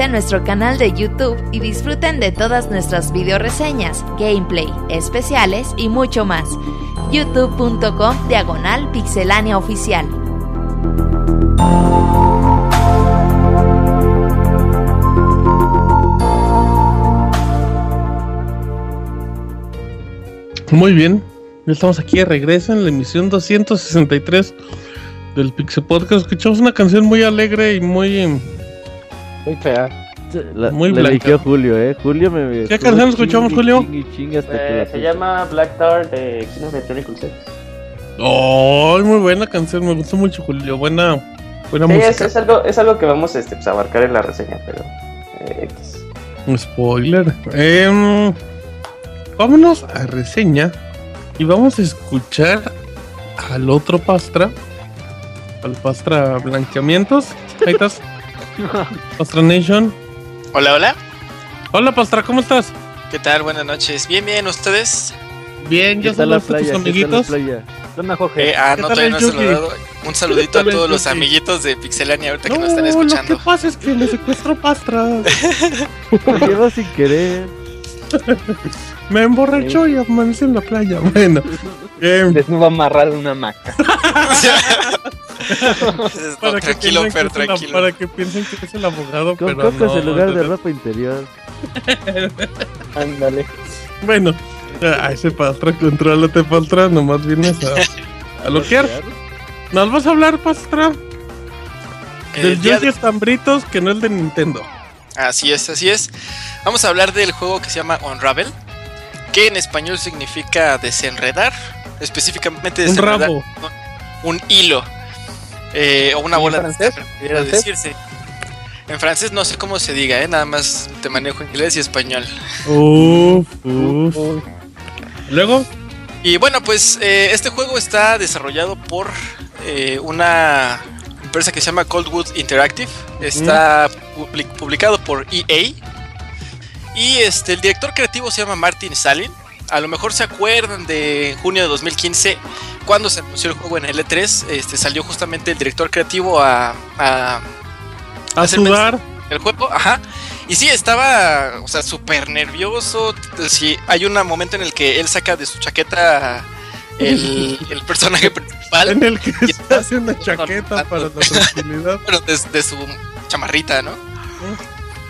A nuestro canal de YouTube y disfruten de todas nuestras video reseñas, gameplay, especiales y mucho más. youtube.com diagonal pixelánea oficial. Muy bien, ya estamos aquí de regreso en la emisión 263 del Pixel Podcast. Escuchamos una canción muy alegre y muy. Muy fea. La, Muy la eligió Julio, eh. Julio me. ¿Qué canción escuchamos, Julio? hasta que Eh, la se llama Black Tar de Xenoblade Chronicles X. ¡Oh! Muy buena canción, me gustó mucho, Julio. Buena, buena Sí, es, música. es algo, es algo que vamos este, pues, a abarcar en la reseña, pero. eh, X. Spoiler. Em, vámonos a reseña y vamos a escuchar al otro Pastra. Al Pastra Blanqueamientos. Ahí estás. Pastra Nation. Hola, hola. Hola Pastra, ¿cómo estás? ¿Qué tal? Buenas noches. Bien, bien, ¿ustedes? Bien, ¿Qué ya tal la saludaste a tus playa? ¿Qué tal la amiguitos. playa? ¿Qué onda, Jorge? Eh, ah, ¿Qué no, todavía no he saludado. Un saludito ¿Qué a todos los amiguitos de Pixelania ahorita que No, nos están lo escuchando. que pasa es que [laughs] me secuestró Pastra. Me llevo sin querer. [laughs] me emborrachó y amanecí en la playa. [laughs] Bueno. em, Desnudo amarrado en una hamaca. [laughs] No, para, que tranquilo, Fer, que es el- tranquilo. para que piensen que es el abogado, Con pero cocos no, en lugar de no. ropa interior. [laughs] Ándale. Bueno, a ese Pastra, contrólate, Pastra, nomás vienes a, a loquear. ¿Nos vas a hablar, Pastra? El Del Yoshi de- Estambritos, que no es de Nintendo. Así es, así es. Vamos a hablar del juego que se llama Unravel, que en español significa desenredar, específicamente Un desenredar rabo. un hilo eh, o una ¿Y en bola francés? de decirse. En francés no sé cómo se diga, eh, nada más te manejo inglés y español. Uf, uf. Luego, Y bueno, pues eh, este juego está desarrollado por eh, una empresa que se llama Coldwood Interactive. Está publi- publicado por EA. Y este, el director creativo se llama Martin Salin. A lo mejor se acuerdan de junio de 2015, cuando se anunció el juego en el E3. Este, salió justamente el director creativo a, a a sudar. el juego, ajá. Y sí, estaba, o sea, súper nervioso. Sí, hay un momento en el que él saca de su chaqueta el, [laughs] el personaje principal, En el que se hace una chaqueta para la tranquilidad. [laughs] pero de, de su chamarrita, ¿no?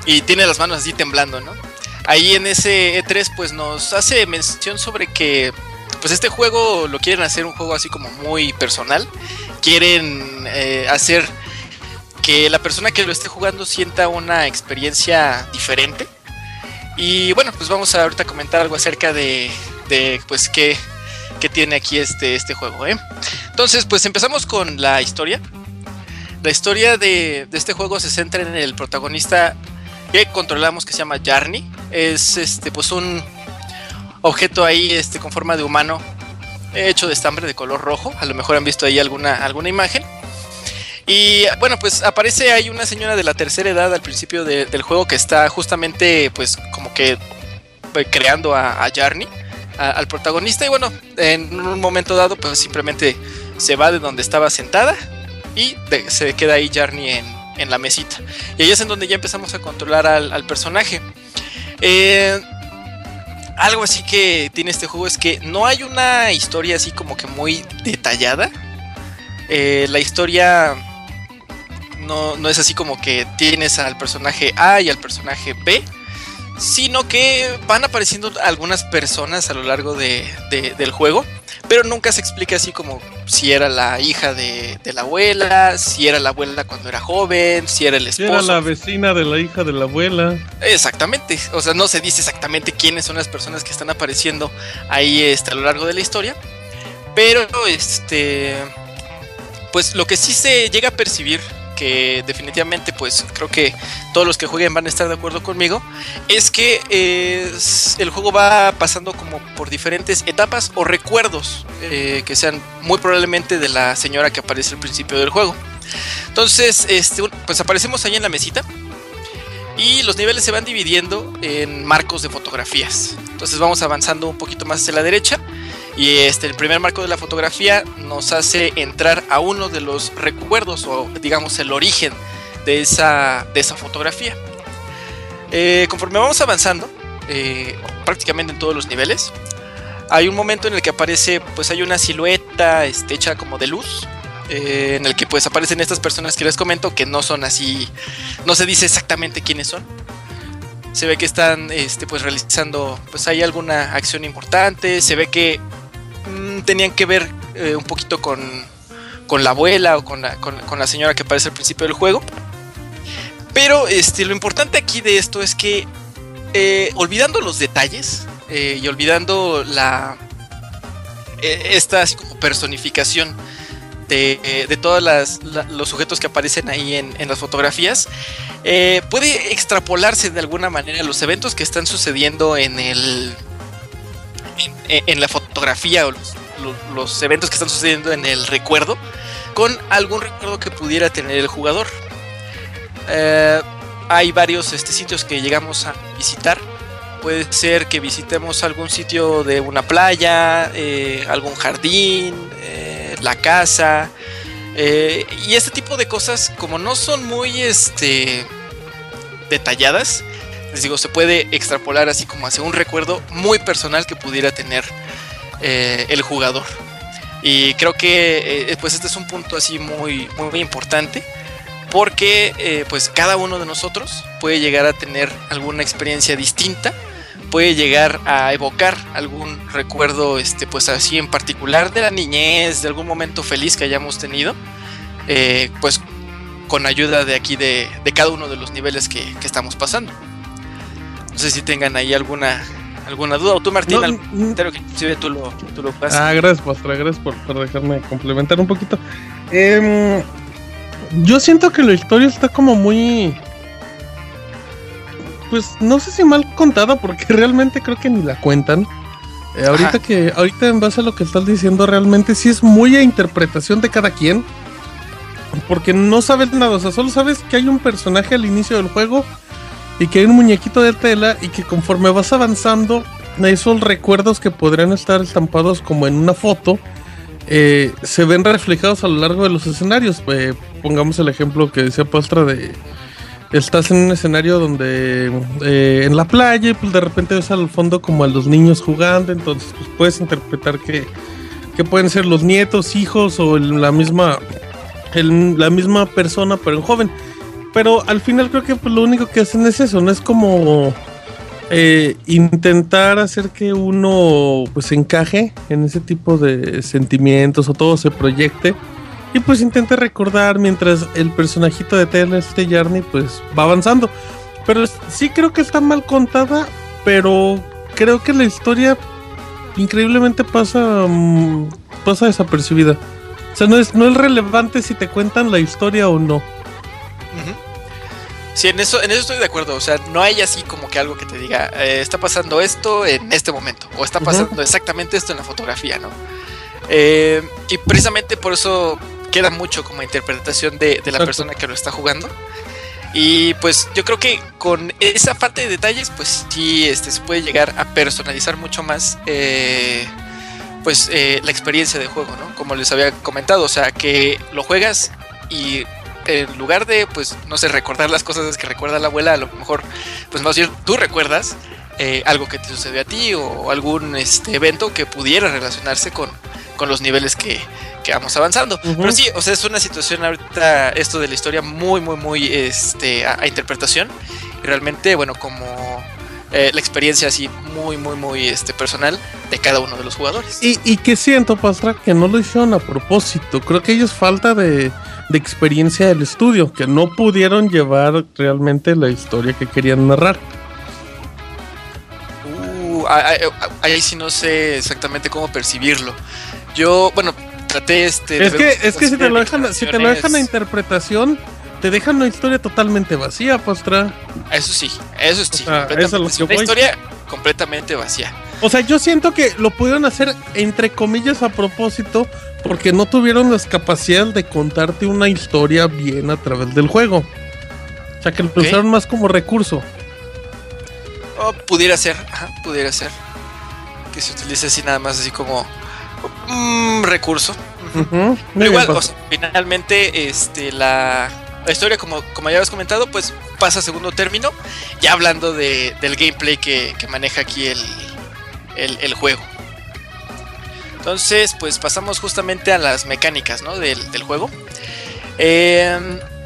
Y tiene las manos así temblando, ¿no? Ahí en ese E3, pues nos hace mención sobre que, pues este juego lo quieren hacer un juego así como muy personal. Quieren eh, hacer que la persona que lo esté jugando sienta una experiencia diferente. Y bueno, pues vamos a ahorita comentar algo acerca de, de pues qué, qué tiene aquí este, este juego. ¿eh? Entonces, pues empezamos con la historia. La historia de, de este juego se centra en el protagonista que controlamos que se llama Jarny. Es este pues un objeto ahí este con forma de humano hecho de estambre de color rojo. A lo mejor han visto ahí alguna, alguna imagen. Y bueno, pues aparece ahí una señora de la tercera edad al principio de- del juego que está justamente pues como que eh, creando a, a al protagonista. Y bueno, en un momento dado pues simplemente se va de donde estaba sentada y se queda ahí Jarny en, en la mesita. Y ahí es en donde ya empezamos a controlar al, personaje. Eh, algo así que tiene este juego es que no hay una historia así como que muy detallada. Eh, la historia no, no es así como que tienes al personaje A y al personaje B, sino que van apareciendo algunas personas a lo largo de- de- del juego, pero nunca se explica así como si era la hija de, de la abuela, si era la abuela cuando era joven, si era el Si esposo. era la vecina de la hija de la abuela. Exactamente, o sea, no se dice exactamente quiénes son las personas que están apareciendo ahí este, a lo largo de la historia, pero este, pues lo que sí se llega a percibir, que definitivamente pues creo que todos los que jueguen van a estar de acuerdo conmigo, es que el juego va pasando como por diferentes etapas o recuerdos eh, que sean muy probablemente de la señora que aparece al principio del juego. Entonces, este, pues aparecemos ahí en la mesita y los niveles se van dividiendo en marcos de fotografías. Entonces vamos avanzando un poquito más hacia la derecha y este el primer marco de la fotografía nos hace entrar a uno de los recuerdos o digamos el origen de esa, de esa fotografía. Eh, conforme vamos avanzando, eh, prácticamente en todos los niveles, hay un momento en el que aparece, pues hay una silueta este, hecha como de luz, eh, en el que pues aparecen estas personas que les comento que no son así, no se dice exactamente quiénes son. Se ve que están, este, pues realizando, pues hay alguna acción importante. Se ve que mm, tenían que ver eh, un poquito con, con la abuela o con la, con- la señora que aparece al principio del juego. Pero este, lo importante aquí de esto es que, eh, olvidando los detalles eh, y olvidando la esta personificación de, de todos los sujetos que aparecen ahí en, las fotografías, puede extrapolarse de alguna manera los eventos que están sucediendo en el en, la fotografía o los, eventos que están sucediendo en el recuerdo con algún recuerdo que pudiera tener el jugador. Eh, hay varios este, sitios que llegamos a visitar. Puede ser que visitemos algún sitio de una playa, eh, algún jardín, eh, la casa. y este tipo de cosas, como no son muy este, detalladas, les digo, se puede extrapolar así como hacia un recuerdo muy personal que pudiera tener eh, el jugador. Y creo que eh, pues este es un punto así muy, muy, importante porque eh, pues cada uno de nosotros puede llegar a tener alguna experiencia distinta, puede llegar a evocar algún recuerdo este pues así en particular de la niñez, de algún momento feliz que hayamos tenido, eh, pues con ayuda de aquí de, de cada uno de los niveles que, que estamos pasando. No sé si tengan ahí alguna alguna duda o tú Martín No, algún comentario que inclusive tú lo, tú lo puedas- Ah, gracias, Pastra, gracias por, por dejarme complementar un poquito. Em, yo siento que la historia está como muy. Pues no sé si mal contada, porque [laughs] realmente creo que ni la cuentan. Eh, ahorita Ajá. que, ahorita en base a lo que estás diciendo, realmente sí es muy a interpretación de cada quien. Porque no sabes nada, o sea, solo sabes que hay un personaje al inicio del juego y que hay un muñequito de tela y que conforme vas avanzando, esos recuerdos que podrían estar estampados como en una foto, eh, se ven reflejados a lo largo de los escenarios. Eh, pongamos el ejemplo que decía Pastra de... Estás en un escenario donde eh, en la playa y pues de repente ves al fondo como a los niños jugando, entonces pues puedes interpretar que, que pueden ser los nietos, hijos o la misma la misma persona pero en joven. Pero al final creo que pues, lo único que hacen es eso, no es como eh, intentar hacer que uno pues encaje en ese tipo de sentimientos o todo se proyecte y pues intente recordar mientras el personajito de tela este Yarny pues va avanzando. Pero sí creo que está mal contada, pero creo que la historia increíblemente pasa mm, pasa desapercibida. O sea, no es, no es relevante si te cuentan la historia o no. Sí, en eso, en eso estoy de acuerdo. O sea, no hay así como que algo que te diga, eh, está pasando esto en este momento, o está pasando exactamente esto en la fotografía, ¿no? Eh, y precisamente por eso queda mucho como interpretación de, de la Exacto. persona que lo está jugando. Y pues yo creo que con esa falta de detalles, pues sí, este, se puede llegar a personalizar mucho más eh, pues eh, la experiencia de juego, ¿no? Como les había comentado, o sea, que lo juegas y en lugar de, pues, no sé, recordar las cosas que recuerda la abuela, a lo mejor, pues más bien tú recuerdas eh, algo que te sucedió a ti o algún este, evento que pudiera relacionarse con, con los niveles que, que vamos avanzando. Pero sí, o sea, es una situación ahorita, esto de la historia, muy, muy, muy este, a, a interpretación. Y realmente, bueno, como eh, la experiencia así muy, muy, muy este, personal de cada uno de los jugadores. Y, y que siento, Pastra, que no lo hicieron a propósito. Creo que ellos falta de, de experiencia del estudio, que no pudieron llevar realmente la historia que querían narrar. Uh, ahí, ahí sí no sé exactamente cómo percibirlo. Yo, bueno, traté este. Es que, es que si te lo dejan, si te lo dejan a interpretación, te dejan una historia totalmente vacía, Pastra. Eso sí, eso sí. O sea, completamente- eso es lo que una voy. historia completamente vacía. O sea, yo siento que lo pudieron hacer entre comillas a propósito porque no tuvieron las capacidades de contarte una historia bien a través del juego. O sea, que lo Ok. usaron más como recurso. Oh, pudiera ser, ajá, pudiera ser. Que se utilice así nada más así como mm, recurso. Pero igual, o sea, finalmente, este, la, la historia, como, como ya habías comentado, pues pasa a segundo término, ya hablando de- del gameplay que, maneja aquí el, el- juego. Entonces, pues pasamos justamente a las mecánicas ¿no? del, del juego. Eh,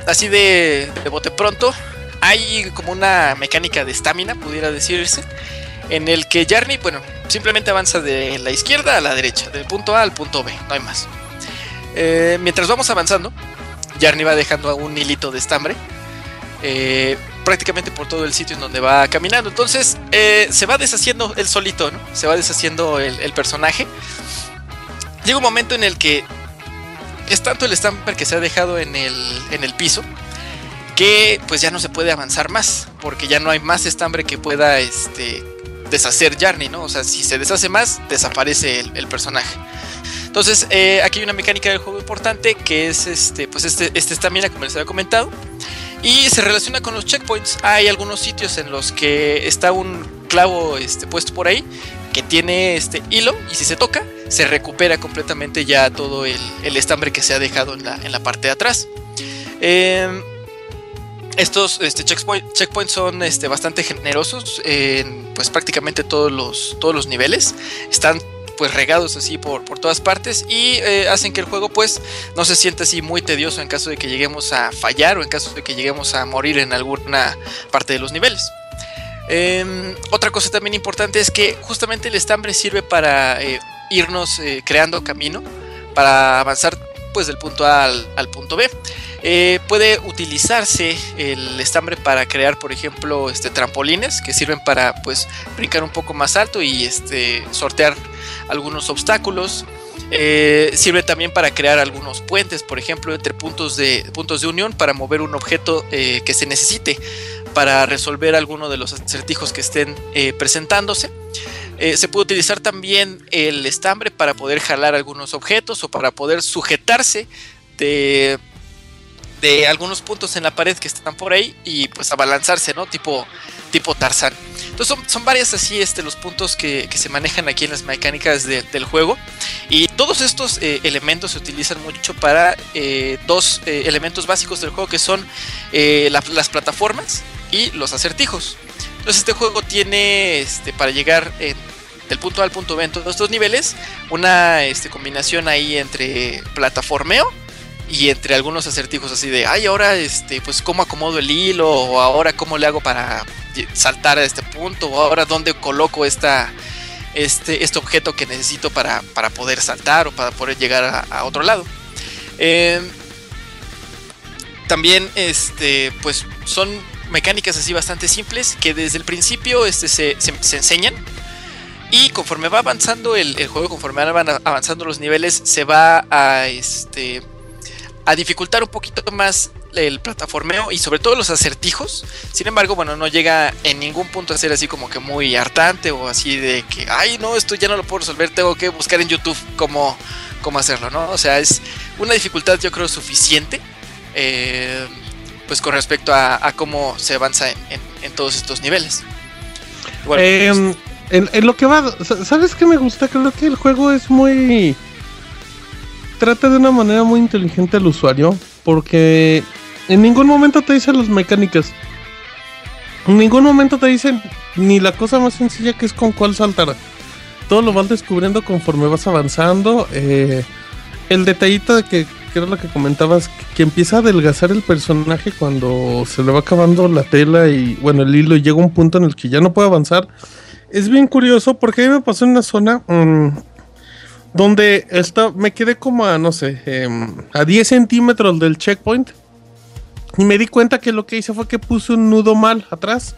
así de, de bote pronto, hay como una mecánica de estamina, pudiera decirse, en el que Jarny, bueno, simplemente avanza de la izquierda a la derecha, del punto A al punto B, no hay más. Eh, mientras vamos avanzando, Jarny va dejando un hilito de estambre eh, prácticamente por todo el sitio en donde va caminando. Entonces eh, se va deshaciendo el solito. Se va deshaciendo el, personaje. Llega un momento en el que es tanto el estambre que se ha dejado en el, en el piso que pues ya no se puede avanzar más porque ya no hay más estambre que pueda este, deshacer Jarny, ¿no? O sea, si se deshace más, desaparece el personaje. Entonces, eh, aquí hay una mecánica del juego importante que es este, pues este, este estamina, como les había comentado. Y se relaciona con los checkpoints. Hay algunos sitios en los que está un clavo este, puesto por ahí que tiene este hilo y si se toca se recupera completamente ya todo el, el estambre que se ha dejado en la, en la parte de atrás. Eh, estos este, checkpoint- checkpoints son este, bastante generosos en pues prácticamente todos los, todos los niveles. Están pues regados así por, por todas partes y eh, hacen que el juego pues no se sienta así muy tedioso en caso de que lleguemos a fallar o en caso de que lleguemos a morir en alguna parte de los niveles. Em, otra cosa también importante es que justamente el estambre sirve para eh, irnos eh, creando camino para avanzar pues del punto A al, punto B. Eh, puede utilizarse el estambre para crear, por ejemplo, este, trampolines que sirven para pues brincar un poco más alto y este, sortear algunos obstáculos. Eh, sirve también para crear algunos puentes, por ejemplo, entre puntos de, puntos de unión para mover un objeto eh, que se necesite para resolver alguno de los acertijos que estén presentándose. Eh, se puede utilizar también el estambre para poder jalar algunos objetos o para poder sujetarse de, de algunos puntos en la pared que están por ahí y pues abalanzarse, ¿no? Tipo, tipo Tarzán. Entonces son, son varias así este, los puntos que, que se manejan aquí en las mecánicas de- del juego. Y todos estos eh, elementos se utilizan mucho para eh, dos elementos básicos del juego que son la- las plataformas y los acertijos. Entonces este juego tiene este, para llegar en- del punto A al punto B en todos estos niveles una este, combinación ahí entre plataformeo y entre algunos acertijos así de, ay, ahora, este, pues, cómo acomodo el hilo, o ahora cómo le hago para saltar a este punto, o ahora dónde coloco esta, este, este objeto que necesito para, para poder saltar o para poder llegar a, otro lado. Eh, también, este, pues, son mecánicas así bastante simples que desde el principio este, se, se- se enseñan. Y conforme va avanzando el, el juego, conforme van avanzando los niveles, se va a este a dificultar un poquito más el plataformeo y sobre todo los acertijos. Sin embargo, bueno, no llega en ningún punto a ser así como que muy hartante o así de que, ay, no, esto ya no lo puedo resolver, tengo que buscar en YouTube cómo, cómo hacerlo, ¿no? O sea, es una dificultad yo creo suficiente, eh, pues con respecto a, a cómo se avanza en, en- en todos estos niveles. Bueno, Em, en, en lo que va, sa- ¿sabes qué me gusta? Creo que el juego es muy. Trata de una manera muy inteligente al usuario. Porque en ningún momento te dicen las mecánicas. En ningún momento te dicen ni la cosa más sencilla que es con cuál saltar. Todo lo vas descubriendo conforme vas avanzando. eh, el detallito de que, que era lo que comentabas, que, empieza a adelgazar el personaje cuando se le va acabando la tela y bueno, el hilo y llega un punto en el que ya no puede avanzar. Es bien curioso porque a mí me pasó en una zona mm, donde está, me quedé como a, no sé, em, a 10 centímetros del checkpoint. Y me di cuenta que lo que hice fue que puse un nudo mal atrás.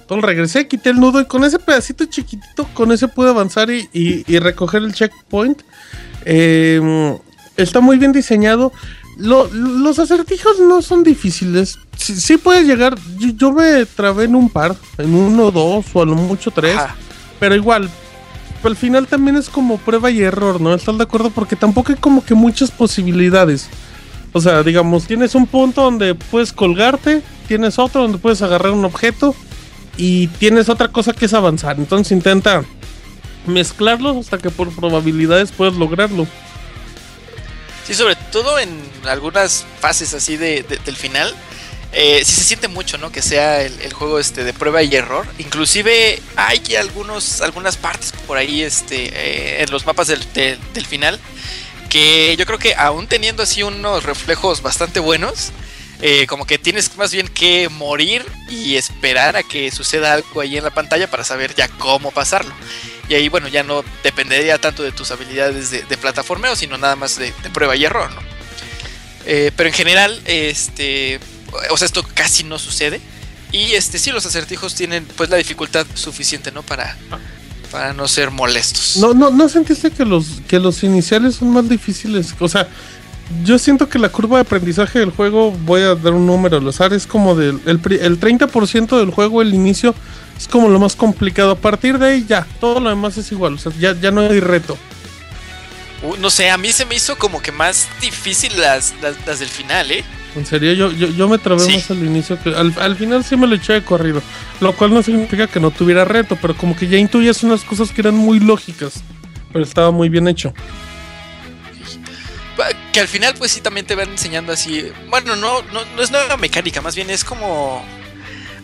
Entonces regresé, quité el nudo y con ese pedacito chiquitito, con ese pude avanzar y, y- y recoger el checkpoint. Em, está muy bien diseñado. Lo- los acertijos no son difíciles. Sí, sí puedes llegar. Yo, yo me trabé en un par, en uno, dos o a lo mucho tres. Pero igual, al final también es como prueba y error, ¿no? ¿Estás de acuerdo? Porque tampoco hay como que muchas posibilidades. O sea, digamos, tienes un punto donde puedes colgarte, tienes otro donde puedes agarrar un objeto y tienes otra cosa que es avanzar. Entonces intenta mezclarlos hasta que por probabilidades puedas lograrlo. Sí, sobre todo en algunas fases así de, de- del final. Eh, sí se siente mucho, ¿no? Que sea el, el juego este de prueba y error. Inclusive hay algunos, algunas partes por ahí este, eh, en los mapas del, del- del final que yo creo que aún teniendo así unos reflejos bastante buenos, eh, como que tienes más bien que morir y esperar a que suceda algo ahí en la pantalla para saber ya cómo pasarlo. Y ahí, bueno, ya no dependería tanto de tus habilidades de, de plataformeo, sino nada más de, prueba y error, ¿no? Eh, pero en general, este, o sea, esto casi no sucede. Y este, sí, los acertijos tienen pues la dificultad suficiente, ¿no? Para, para no ser molestos. No, no, ¿no sentiste que los, que los iniciales son más difíciles? O sea, yo siento que la curva de aprendizaje del juego, voy a dar un número al azar, es como del el, el 30% del juego, el inicio, es como lo más complicado. A partir de ahí ya, todo lo demás es igual, o sea, ya, ya no hay reto. Uh, no sé, a mí se me hizo como que más difícil las, las, las del final, ¿eh? En serio, yo, yo, yo me trabé más al inicio que al, al final sí me lo eché de corrido. Lo cual no significa que no tuviera reto, pero como que ya intuyes unas cosas que eran muy lógicas. Pero estaba muy bien hecho. Que al final pues sí también te van enseñando así, bueno, no, no, no es nueva mecánica, más bien es como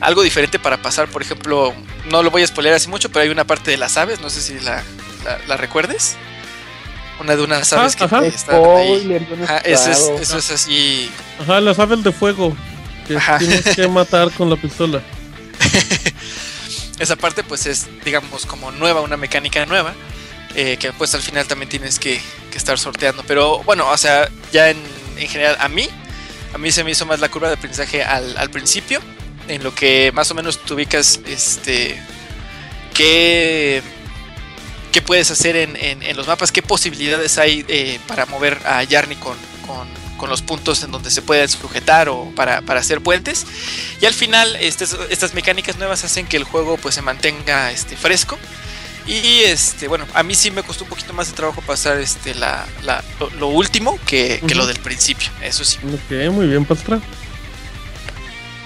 algo diferente para pasar, por ejemplo, no lo voy a spoiler así mucho, pero hay una parte de las aves, no sé si la, la, la recuerdes. Una de unas aves que ajá. están ahí. Spoiler, Ajá, eso, es, estado. eso es así. Ajá, las aves de fuego. Que Ajá. tienes que [laughs] matar con la pistola. Esa parte pues es, digamos, como nueva, una mecánica nueva, eh, que pues al final también tienes que, que estar sorteando. Pero bueno, o sea, ya en, en general a mí, a mí se me hizo más la curva de aprendizaje al, al principio, en lo que más o menos te ubicas, este, qué, qué puedes hacer en, en- en los mapas, qué posibilidades hay eh, para mover a Yarny con, con- con los puntos en donde se pueden sujetar o para, para hacer puentes. Y al final estas, estas mecánicas nuevas hacen que el juego pues se mantenga este, fresco. Y este, bueno, a mí sí me costó un poquito más de trabajo pasar este la, la- lo, lo último que, que lo del principio, eso sí. Ok, muy bien, Pastra.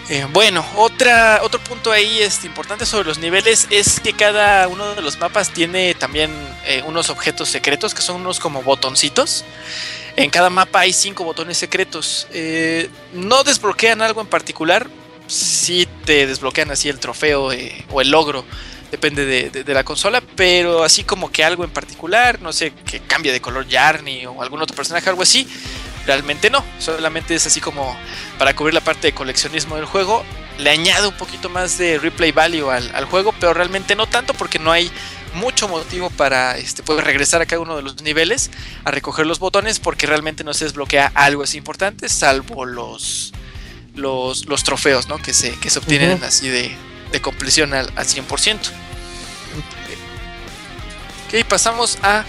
Eh, bueno, otra, otro punto ahí este, importante sobre los niveles es que cada uno de los mapas tiene también eh, unos objetos secretos que son unos como botoncitos. En cada mapa hay cinco botones secretos. Eh, no desbloquean algo en particular, sí te desbloquean así el trofeo o el logro, depende de, de- de la consola, pero así como que algo en particular, no sé, que cambie de color Yarny o algún otro personaje, algo así, realmente no, solamente es así como para cubrir la parte de coleccionismo del juego. Le añade un poquito más de replay value al, al juego, pero realmente no tanto porque no hay mucho motivo para este, poder regresar a cada uno de los niveles a recoger los botones porque realmente no se desbloquea algo así importante salvo los los, los trofeos ¿no? que, se, que se obtienen así de, de compleción al, al 100%. Ok, pasamos a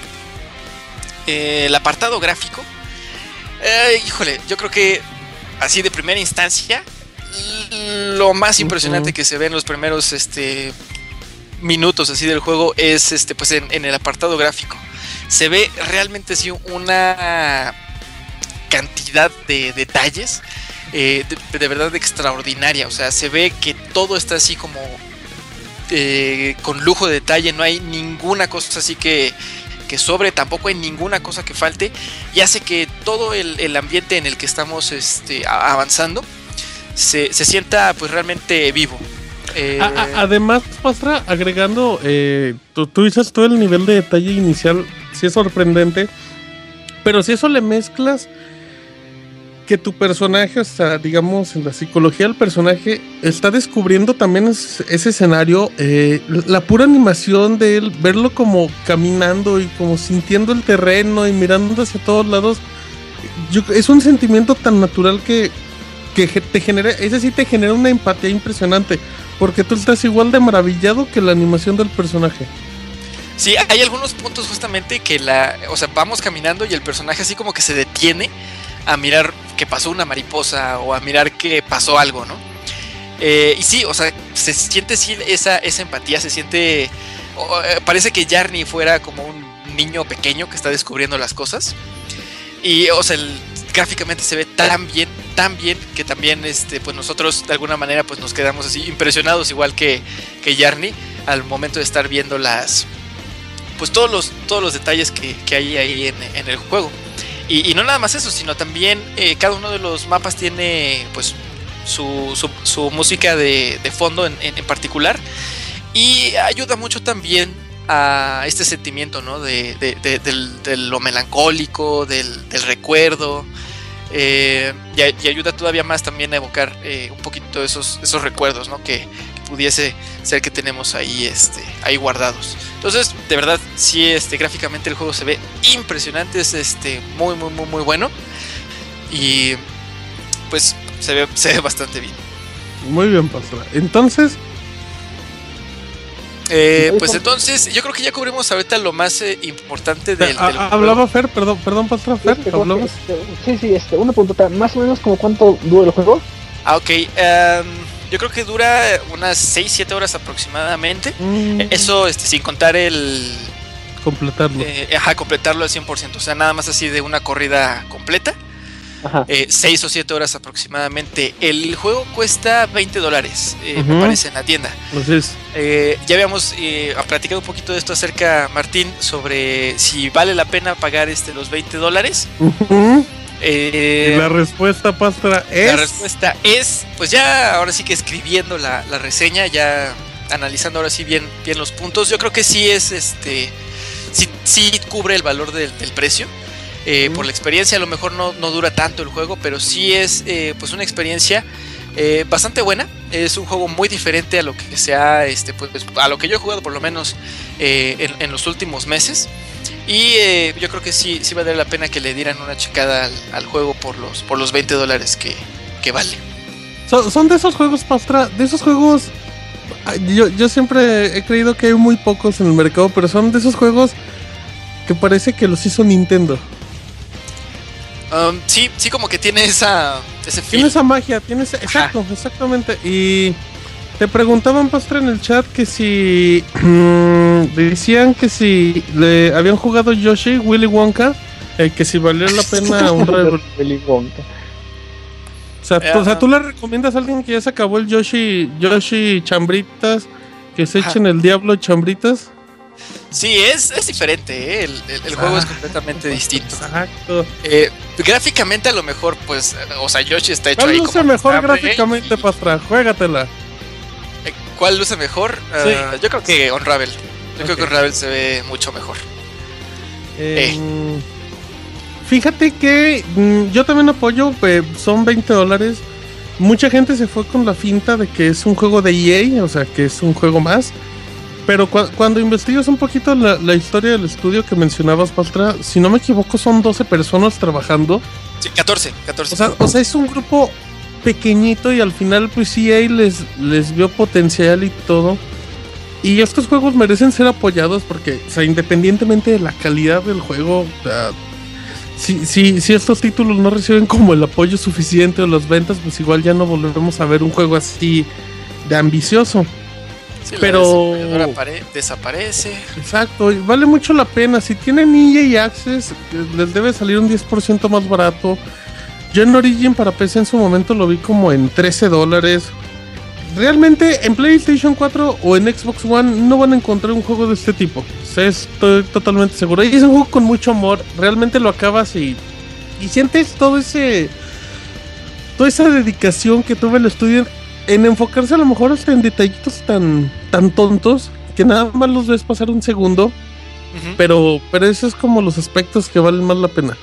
eh, el apartado gráfico. Eh, híjole, yo creo que así de primera instancia, lo más impresionante que se ve en los primeros este, minutos así del juego es este, pues en, en el apartado gráfico. Se ve realmente así una cantidad de detalles eh, de, de verdad extraordinaria. O sea, se ve que todo está así como eh, con lujo de detalle. No hay ninguna cosa así que, que sobre, tampoco hay ninguna cosa que falte. Y hace que todo el, el ambiente en el que estamos este, avanzando se, se sienta pues realmente vivo. Eh, A- a- además, Pastra, agregando, eh, tú, tú dices todo el nivel de detalle inicial, sí es sorprendente, pero si eso le mezclas que tu personaje, o sea, digamos, en la psicología del personaje, está descubriendo también es- ese escenario, eh, la pura animación de él, verlo como caminando y como sintiendo el terreno y mirando hacia todos lados, es un sentimiento tan natural que, que te genera, ese sí te genera una empatía impresionante. Porque tú estás igual de maravillado que la animación del personaje. Sí, hay algunos puntos justamente que la, o sea, vamos caminando y el personaje así como que se detiene a mirar que pasó una mariposa o a mirar que pasó algo, ¿no? Eh, y sí, o sea, se siente sí esa, esa empatía, se siente, o, eh, parece que Jarny fuera como un niño pequeño que está descubriendo las cosas. Y, o sea, gráficamente se ve tan bien, tan bien que también, este, pues nosotros de alguna manera, pues nos quedamos así impresionados igual que, que al momento de estar viendo las, pues todos los, todos los detalles que, que hay ahí en el juego. Y, no nada más eso, sino también eh, cada uno de los mapas tiene pues su, su- su música de, fondo en, en- particular y ayuda mucho también a este sentimiento, ¿no? De, de- lo melancólico, del, recuerdo. eh, y, ayuda todavía más también a evocar eh, un poquito esos, esos recuerdos, ¿no? Que pudiese ser que tenemos ahí, este, ahí guardados. Entonces, de verdad, sí, este, gráficamente el juego se ve impresionante, es este, muy, muy, muy, muy bueno. Y pues se ve, se ve bastante bien. Muy bien, Pastra. Entonces, Eh, pues entonces, yo creo que ya cubrimos ahorita lo más eh, importante del, a- del a- juego. hablaba Fer, perdón, perdón, Pastra, Fer, Este, este, sí, sí, este, una pregunta, más o menos como cuánto dura el juego. Ah, ok. em, yo creo que dura unas 6-7 horas aproximadamente. Mm, Eso este, sin contar el... completarlo. eh, ajá, completarlo al 100%. O sea, nada más así de una corrida completa. Ajá. 6 o 7 horas aproximadamente. El juego cuesta 20 dólares, eh, me parece, en la tienda. Entonces, Eh, ya habíamos eh, platicado un poquito de esto acerca, Martín, sobre si vale la pena pagar este, los 20 dólares. ujú, Eh, la respuesta, Pastra, es. la respuesta es, pues ya ahora sí que escribiendo la, la reseña, ya analizando ahora sí bien, bien los puntos, yo creo que sí es este, sí, sí cubre el valor del, del precio. Eh, Por la experiencia, a lo mejor no, no dura tanto el juego, pero sí es eh, pues una experiencia eh, bastante buena. Es un juego muy diferente a lo que sea, este, pues, a lo que yo he jugado por lo menos eh, en, en los últimos meses. Y eh, yo creo que sí, sí vale la pena que le dieran una checada al, juego por los, por los 20 dólares que, que vale. Son, son de esos juegos, Pastra, de esos juegos. Yo, yo siempre he creído que hay muy pocos en el mercado, pero son de esos juegos que parece que los hizo Nintendo. Um, sí, sí, como que tiene esa, ese Tiene esa magia, tiene ese- exacto, exactamente. Y te preguntaban, Pastra, en el chat que si mm, decían que si le habían jugado Yoshi, Willy Wonka, eh, que si valió la pena [laughs] un re- Willy Wonka. O sea, tú, o sea, tú le recomiendas a alguien que ya se acabó el Yoshi, Yoshi Chambritas, que se Ajá. echen el Diablo Chambritas. Sí, es, es diferente, ¿eh? el, el- el juego es completamente distinto. Exacto. Eh, gráficamente a lo mejor, pues, o sea, Yoshi está hecho ¿Cuál ahí luce como mejor gráficamente, Pastra? Juégatela. Eh, ¿Cuál luce mejor? Sí. Ah, yo creo que Unravel. Yo creo que. Unravel se ve mucho mejor. Eh, Fíjate que mm, yo también apoyo, son 20 dólares. Mucha gente se fue con la finta de que es un juego de EA, o sea, que es un juego más. Pero cua- cuando investigas un poquito la, la historia del estudio que mencionabas, Pastra, si no me equivoco, son 12 personas trabajando. Sí, 14, 14. O sea, o sea, es un grupo pequeñito y al final, pues EA les, les vio potencial y todo. Y estos juegos merecen ser apoyados porque, o sea, independientemente de la calidad del juego, o sea, si, si, si estos títulos no reciben como el apoyo suficiente o las ventas, pues igual ya no volveremos a ver un juego así de ambicioso. Sí, pero- desaparece. Exacto, vale mucho la pena. Si tienen EA Access, les debe salir un 10% más barato. Yo en Origin para PC en su momento lo vi como en 13 dólares. Realmente en PlayStation 4 o en Xbox One no van a encontrar un juego de este tipo. Estoy totalmente seguro. Y es un juego con mucho amor. Realmente lo acabas y, y sientes todo ese. Toda esa dedicación que tuvo el estudio en enfocarse a lo mejor hasta en detallitos tan, tan tontos que nada más los ves pasar un segundo. Pero, pero esos es como los aspectos que valen más la pena.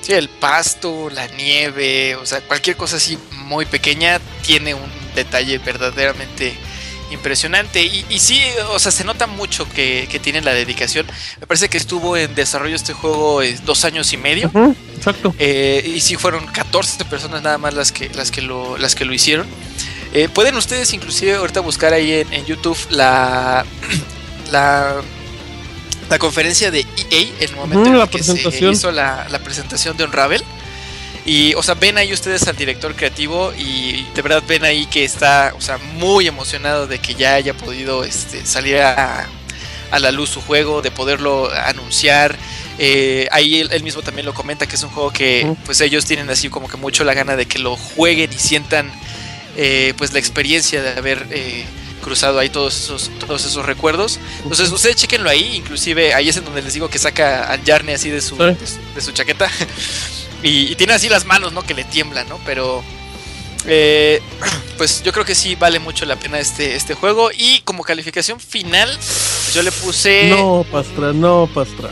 Sí, el pasto, la nieve, o sea, cualquier cosa así muy pequeña tiene un detalle verdaderamente impresionante. Y, y sí, o sea, se nota mucho que, que tiene la dedicación. Me parece que estuvo en desarrollo este juego eh, dos años y medio. Exacto. Eh, y sí fueron 14 personas nada más las que, las que, lo, las que lo hicieron. Eh, pueden ustedes inclusive ahorita buscar ahí en, en YouTube la, [clears throat] la, la conferencia de EA en el momento en la el que se hizo la, la presentación de Unravel. Y, o sea, ven ahí ustedes al director creativo y de verdad ven ahí que está, o sea, muy emocionado de que ya haya podido este, salir a, a la luz su juego, de poderlo anunciar. Eh, ahí él, él mismo también lo comenta que es un juego que pues ellos tienen así como que mucho la gana de que lo jueguen y sientan eh, pues la experiencia de haber eh, cruzado ahí todos esos, todos esos recuerdos. Entonces ustedes chequenlo ahí, inclusive ahí es en donde les digo que saca al Yarny así de su, Sí. de, su- de su chaqueta. [laughs] y, y tiene así las manos, ¿no? Que le tiemblan, ¿no? Pero eh, [clears throat] pues yo creo que sí vale mucho la pena este, este juego. Y como calificación final, yo le puse No, Pastra, no, Pastra.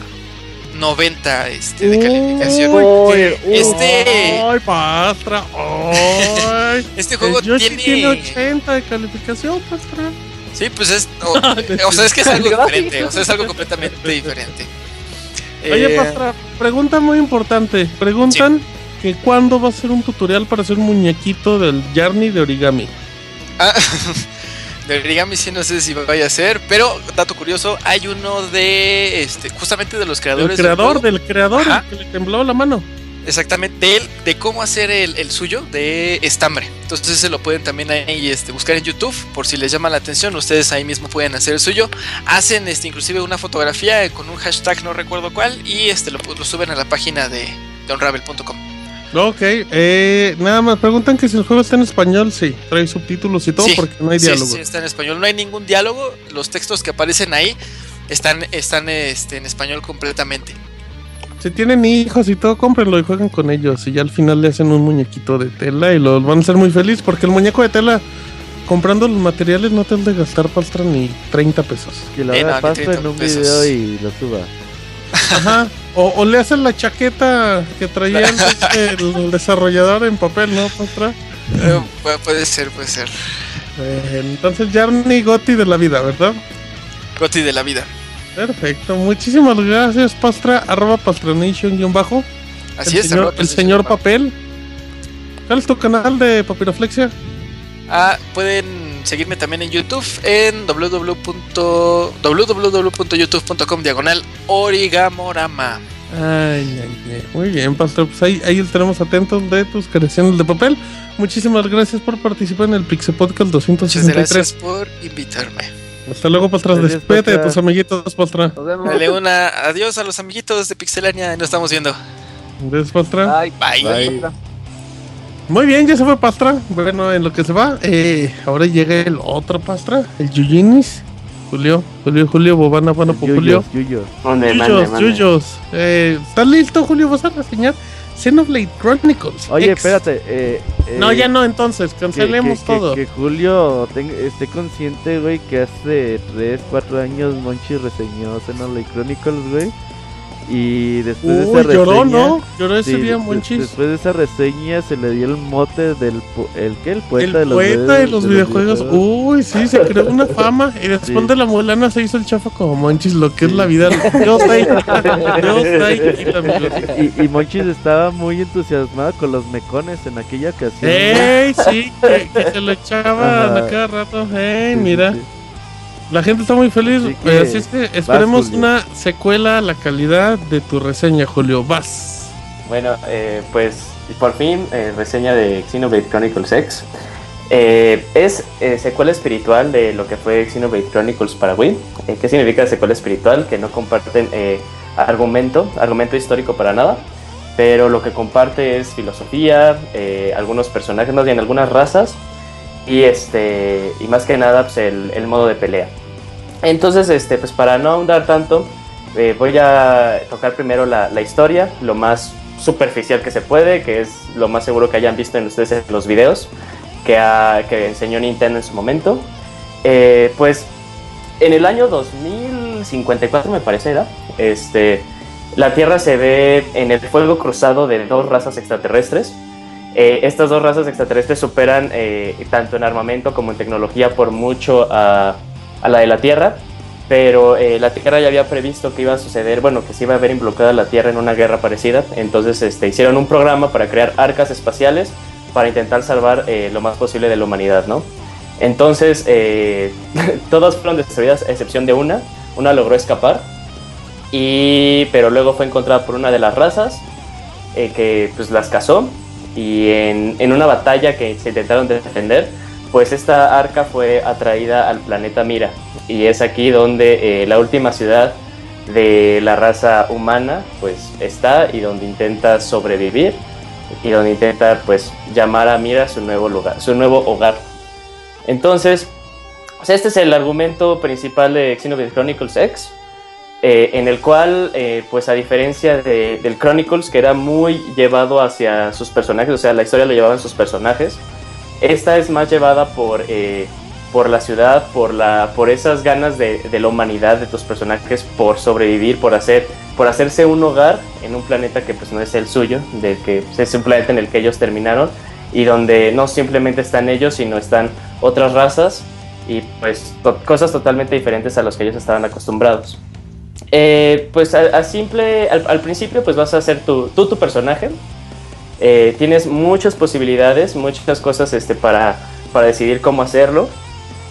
90 este, de calificación. Uy, Este- Ay, Pastra. Ay. [laughs] Este juego El Yoshi tiene- tiene 80 de calificación, Pastra. Sí, pues es. O, [laughs] o sea, es que es algo diferente. O sea, es algo completamente diferente. Oye, Eh, Pastra, pregunta muy importante. Preguntan que cuándo va a ser un tutorial para hacer un muñequito del Yarny de origami. ah, [laughs] de origami sí no sé si vaya a ser, pero dato curioso, hay uno de este justamente de los El creadores creador, juego. del creador, Ajá. el que le tembló la mano. Exactamente, de él, de cómo hacer el, el suyo de estambre. Entonces se lo pueden también ahí este, buscar en YouTube por si les llama la atención. Ustedes ahí mismo pueden hacer el suyo. Hacen este, inclusive una fotografía con un hashtag, no recuerdo cuál, y este lo, lo suben a la página de, de unravel.com. Ok, eh, nada más preguntan que si el juego está en español, sí, trae subtítulos y todo Sí, porque no hay sí, diálogo. sí, está en español. No hay ningún diálogo. Los textos que aparecen ahí están, están este, en español completamente. Si tienen hijos y todo, cómprenlo y jueguen con ellos. Y ya al final le hacen un muñequito de tela y los van a hacer muy feliz porque el muñeco de tela, comprando los materiales, no te has de gastar pastra ni 30 pesos. Que lo Eh, haga no, ni pasto 30 en un pesos. video y lo suba. Ajá. O, o le hacen la chaqueta que traía [laughs] el, el desarrollador en papel, ¿no, pastra? Eh, pu- puede ser, puede ser. Eh, entonces, Jarny Gotti de la vida, ¿verdad? Goti de la vida. Perfecto. Muchísimas gracias, Pastra. Arroba Pastranation guion bajo. Así el es, Señor, el señor Papel. ¿Cuál es tu canal de papiroflexia? Ah, pueden seguirme también en YouTube en www. www.youtube.com diagonal origamorama. Ay, ay, ay. Muy bien, Pastor. Pues ahí, ahí estaremos atentos de tus creaciones de papel. Muchísimas gracias por participar en el Pixel Podcast Muchas 263. gracias por invitarme. Hasta luego, Pastra. Gracias, Despídete de Pastra. tus amiguitos, Pastra. Nos vemos. Dale una adiós a los amiguitos de Pixelania. Nos estamos viendo. Gracias, Pastra. Bye. Bye. Muy bien, ya se fue Pastra. Bueno, en lo que se va, eh, ahora llega el otro Pastra, el Yuyinis. Julio, Julio, Julio, Bobana, bueno, pues, Julio. Yuyos, yuyos. Yuyos. Yuyos. Eh, ¿Estás listo, Julio? ¿Vas a reseñar Xenoblade Chronicles? Oye, X? espérate. Eh, No, eh, ya no, entonces, que- cancelemos que- todo. Que, que Julio esté consciente, güey, que hace 3, 4 años Monchi reseñó Xenoblade Chronicles, güey. Y después de esa lloró, reseña... ¿no? Lloró ese sí, día, des- Monchis. Después de esa reseña se le dio el mote del... ¿El qué? El poeta El de los, poeta de los videojuegos. Uy, sí, se creó una [laughs] fama. Y después Sí. de la mulana se hizo el chafa como Monchis, lo que es la vida. Dios. [laughs] Dios. Y, y Monchis estaba muy entusiasmado con los mecones en aquella ocasión. ¡Ey! Sí, que, que se lo echaban Ajá. a cada rato. ¡Ey! Mira. La gente está muy feliz. Así que, Así es que esperemos una secuela a la calidad de tu reseña, Julio. Vas. Bueno, eh, pues por fin, eh, reseña de Xenoblade Chronicles X. Eh, es eh, secuela espiritual de lo que fue Xenoblade Chronicles para Wii. ¿Qué significa secuela espiritual? Que no comparten eh, argumento, argumento histórico para nada, pero lo que comparte es filosofía, algunos personajes, más bien algunas razas, y, este, y más que nada pues, el, el modo de pelea. Entonces, este, pues para no ahondar tanto, eh, voy a tocar primero la, historia, lo más superficial que se puede, que es lo más seguro que hayan visto en ustedes los videos que, enseñó Nintendo en su momento. Eh, pues en el año 2054 me parece era, este, la Tierra se ve en el fuego cruzado de dos razas extraterrestres. Eh, estas dos razas extraterrestres superan tanto en armamento como en tecnología por mucho a, a la de la Tierra, pero eh, la Tierra ya había previsto que iba a suceder, bueno, que se iba a ver involucrada la Tierra en una guerra parecida, entonces este, hicieron un programa para crear arcas espaciales para intentar salvar eh, lo más posible de la humanidad, ¿no? Entonces, eh, [laughs] todas fueron destruidas a excepción de una, una logró escapar, y, pero luego fue encontrada por una de las razas que pues las cazó y en, en una batalla que se intentaron defender, pues esta arca fue atraída al planeta Mira y es aquí donde eh, la última ciudad de la raza humana pues está y donde intenta sobrevivir y donde intenta pues llamar a Mira su nuevo lugar, su nuevo hogar. Entonces, sea, este es el argumento principal de Xenoblade Chronicles X, eh, en el cual, eh, pues a diferencia de- del Chronicles, que era muy llevado hacia sus personajes, o sea, la historia lo llevaban sus personajes, esta es más llevada por, eh, por la ciudad, por, la, por esas ganas de, la humanidad de tus personajes, por sobrevivir, por, hacer, por hacerse un hogar en un planeta que pues no es el suyo, del que pues, es un planeta en el que ellos terminaron y donde no simplemente están ellos, sino están otras razas y pues cosas totalmente diferentes a los que ellos estaban acostumbrados. Eh, pues a, simple, al, al principio pues vas a hacer tu, tú tu personaje, eh, tienes muchas posibilidades, muchas cosas este, para, para decidir cómo hacerlo.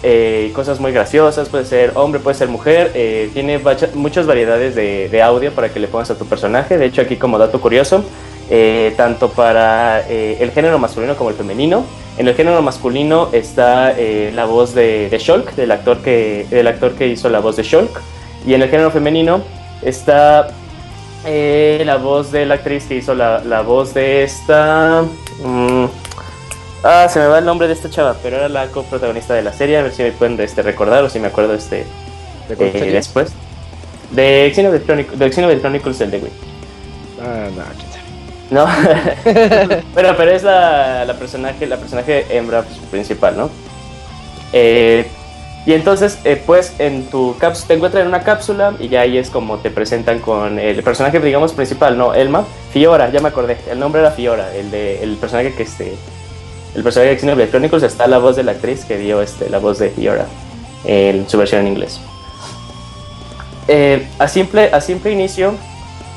Eh, cosas muy graciosas, puede ser hombre, puede ser mujer. eh, tiene muchas variedades de, de audio para que le pongas a tu personaje. De hecho, aquí como dato curioso, eh, tanto para eh, el género masculino como el femenino. En el género masculino está eh, la voz de, de Shulk, del actor, que, del actor que hizo la voz de Shulk. Y en el género femenino está eh, la voz de la actriz que hizo la, la voz de esta. mm, ah, se me va el nombre de esta chava, pero era la coprotagonista de la serie. A ver si me pueden este, recordar o si me acuerdo este, ¿De eh, después. De Xenoblade de Xenoblade Chronicles el de Wii. Ah, no, quién sabe. No, [laughs] [laughs] bueno, pero es la, la personaje, la personaje hembra principal, ¿no? Eh, y entonces, eh, pues, en tu cápsula, te encuentran en una cápsula y ya ahí es como te presentan con el personaje, digamos, principal, ¿no? Elma, Fiora, ya me acordé, el nombre era Fiora, el de, el personaje que este, el personaje de Xenoblade Chronicles está la voz de la actriz que dio este, la voz de Fiora en su versión en inglés. Eh, a, simple, a simple inicio,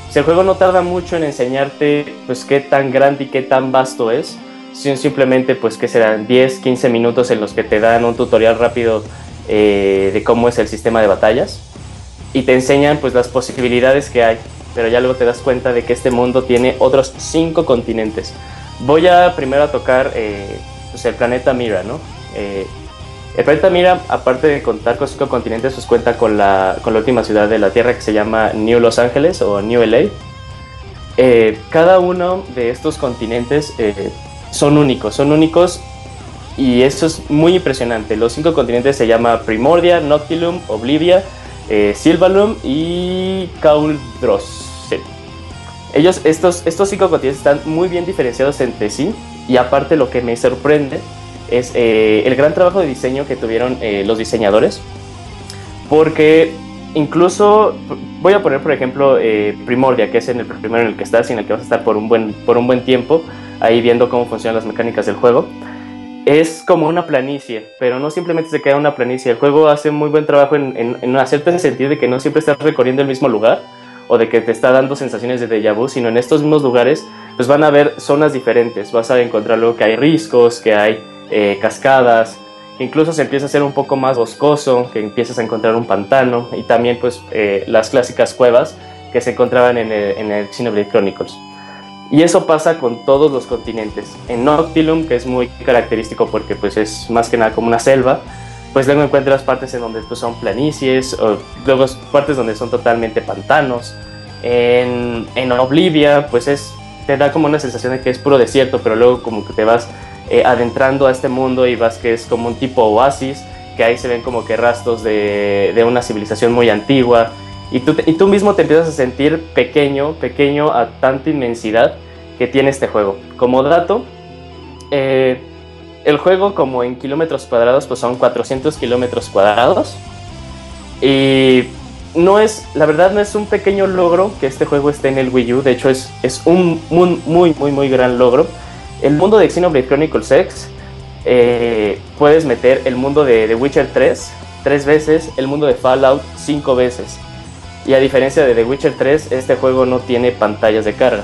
si el juego no tarda mucho en enseñarte pues qué tan grande y qué tan vasto es, sino simplemente pues que serán 10, 15 minutos en los que te dan un tutorial rápido eh, de cómo es el sistema de batallas y te enseñan pues las posibilidades que hay, pero ya luego te das cuenta de que este mundo tiene otros 5 continentes. Voy a primero a tocar eh, pues, el planeta Mira, ¿no? Eh, el planeta Mira, aparte de contar con cinco continentes, pues cuenta con la, con la última ciudad de la Tierra que se llama New Los Ángeles o New LA. Cada uno de estos continentes son únicos, son únicos y eso es muy impresionante. Los cinco continentes se llama Primordia, Noctilum, Oblivia, eh, Silvalum y Cauldros. Sí. Ellos, estos, estos cinco continentes están muy bien diferenciados entre sí y aparte lo que me sorprende es eh, el gran trabajo de diseño que tuvieron eh, los diseñadores porque incluso voy a poner por ejemplo Primordia que es el primero en el que estás y en el que vas a estar por un buen por un buen tiempo ahí viendo cómo funcionan las mecánicas del juego es como una planicie, pero no simplemente se queda una planicie. El juego hace muy buen trabajo en, en, hacerte sentir de que no siempre estás recorriendo el mismo lugar o de que te está dando sensaciones de déjà vu, sino en estos mismos lugares pues van a haber zonas diferentes. Vas a encontrar luego que hay riscos, que hay eh, cascadas, que incluso se empieza a hacer un poco más boscoso, que empiezas a encontrar un pantano y también pues eh, las clásicas cuevas que se encontraban en el, en el Xenoblade Chronicles. Y eso pasa con todos los continentes. En Noctilum, que es muy característico porque pues es más que nada como una selva, pues luego encuentras partes en donde pues, son planicies, o luego partes donde son totalmente pantanos. En, en Oblivia, pues es, te da como una sensación de que es puro desierto, pero luego como que te vas eh, adentrando a este mundo y vas que es como un tipo oasis, que ahí se ven como que rastros de, de una civilización muy antigua. Y tú, mismo te empiezas a sentir pequeño, pequeño a tanta inmensidad que tiene este juego. Como dato, eh, el juego como en kilómetros cuadrados pues son 400 kilómetros cuadrados. Y no es, la verdad no es un pequeño logro que este juego esté en el Wii U, de hecho es, es un muy, muy, muy, muy gran logro. El mundo de Xenoblade Chronicles X, eh, puedes meter el mundo de The Witcher 3 tres veces, el mundo de Fallout cinco veces. Y a diferencia de The Witcher 3, este juego no tiene pantallas de carga.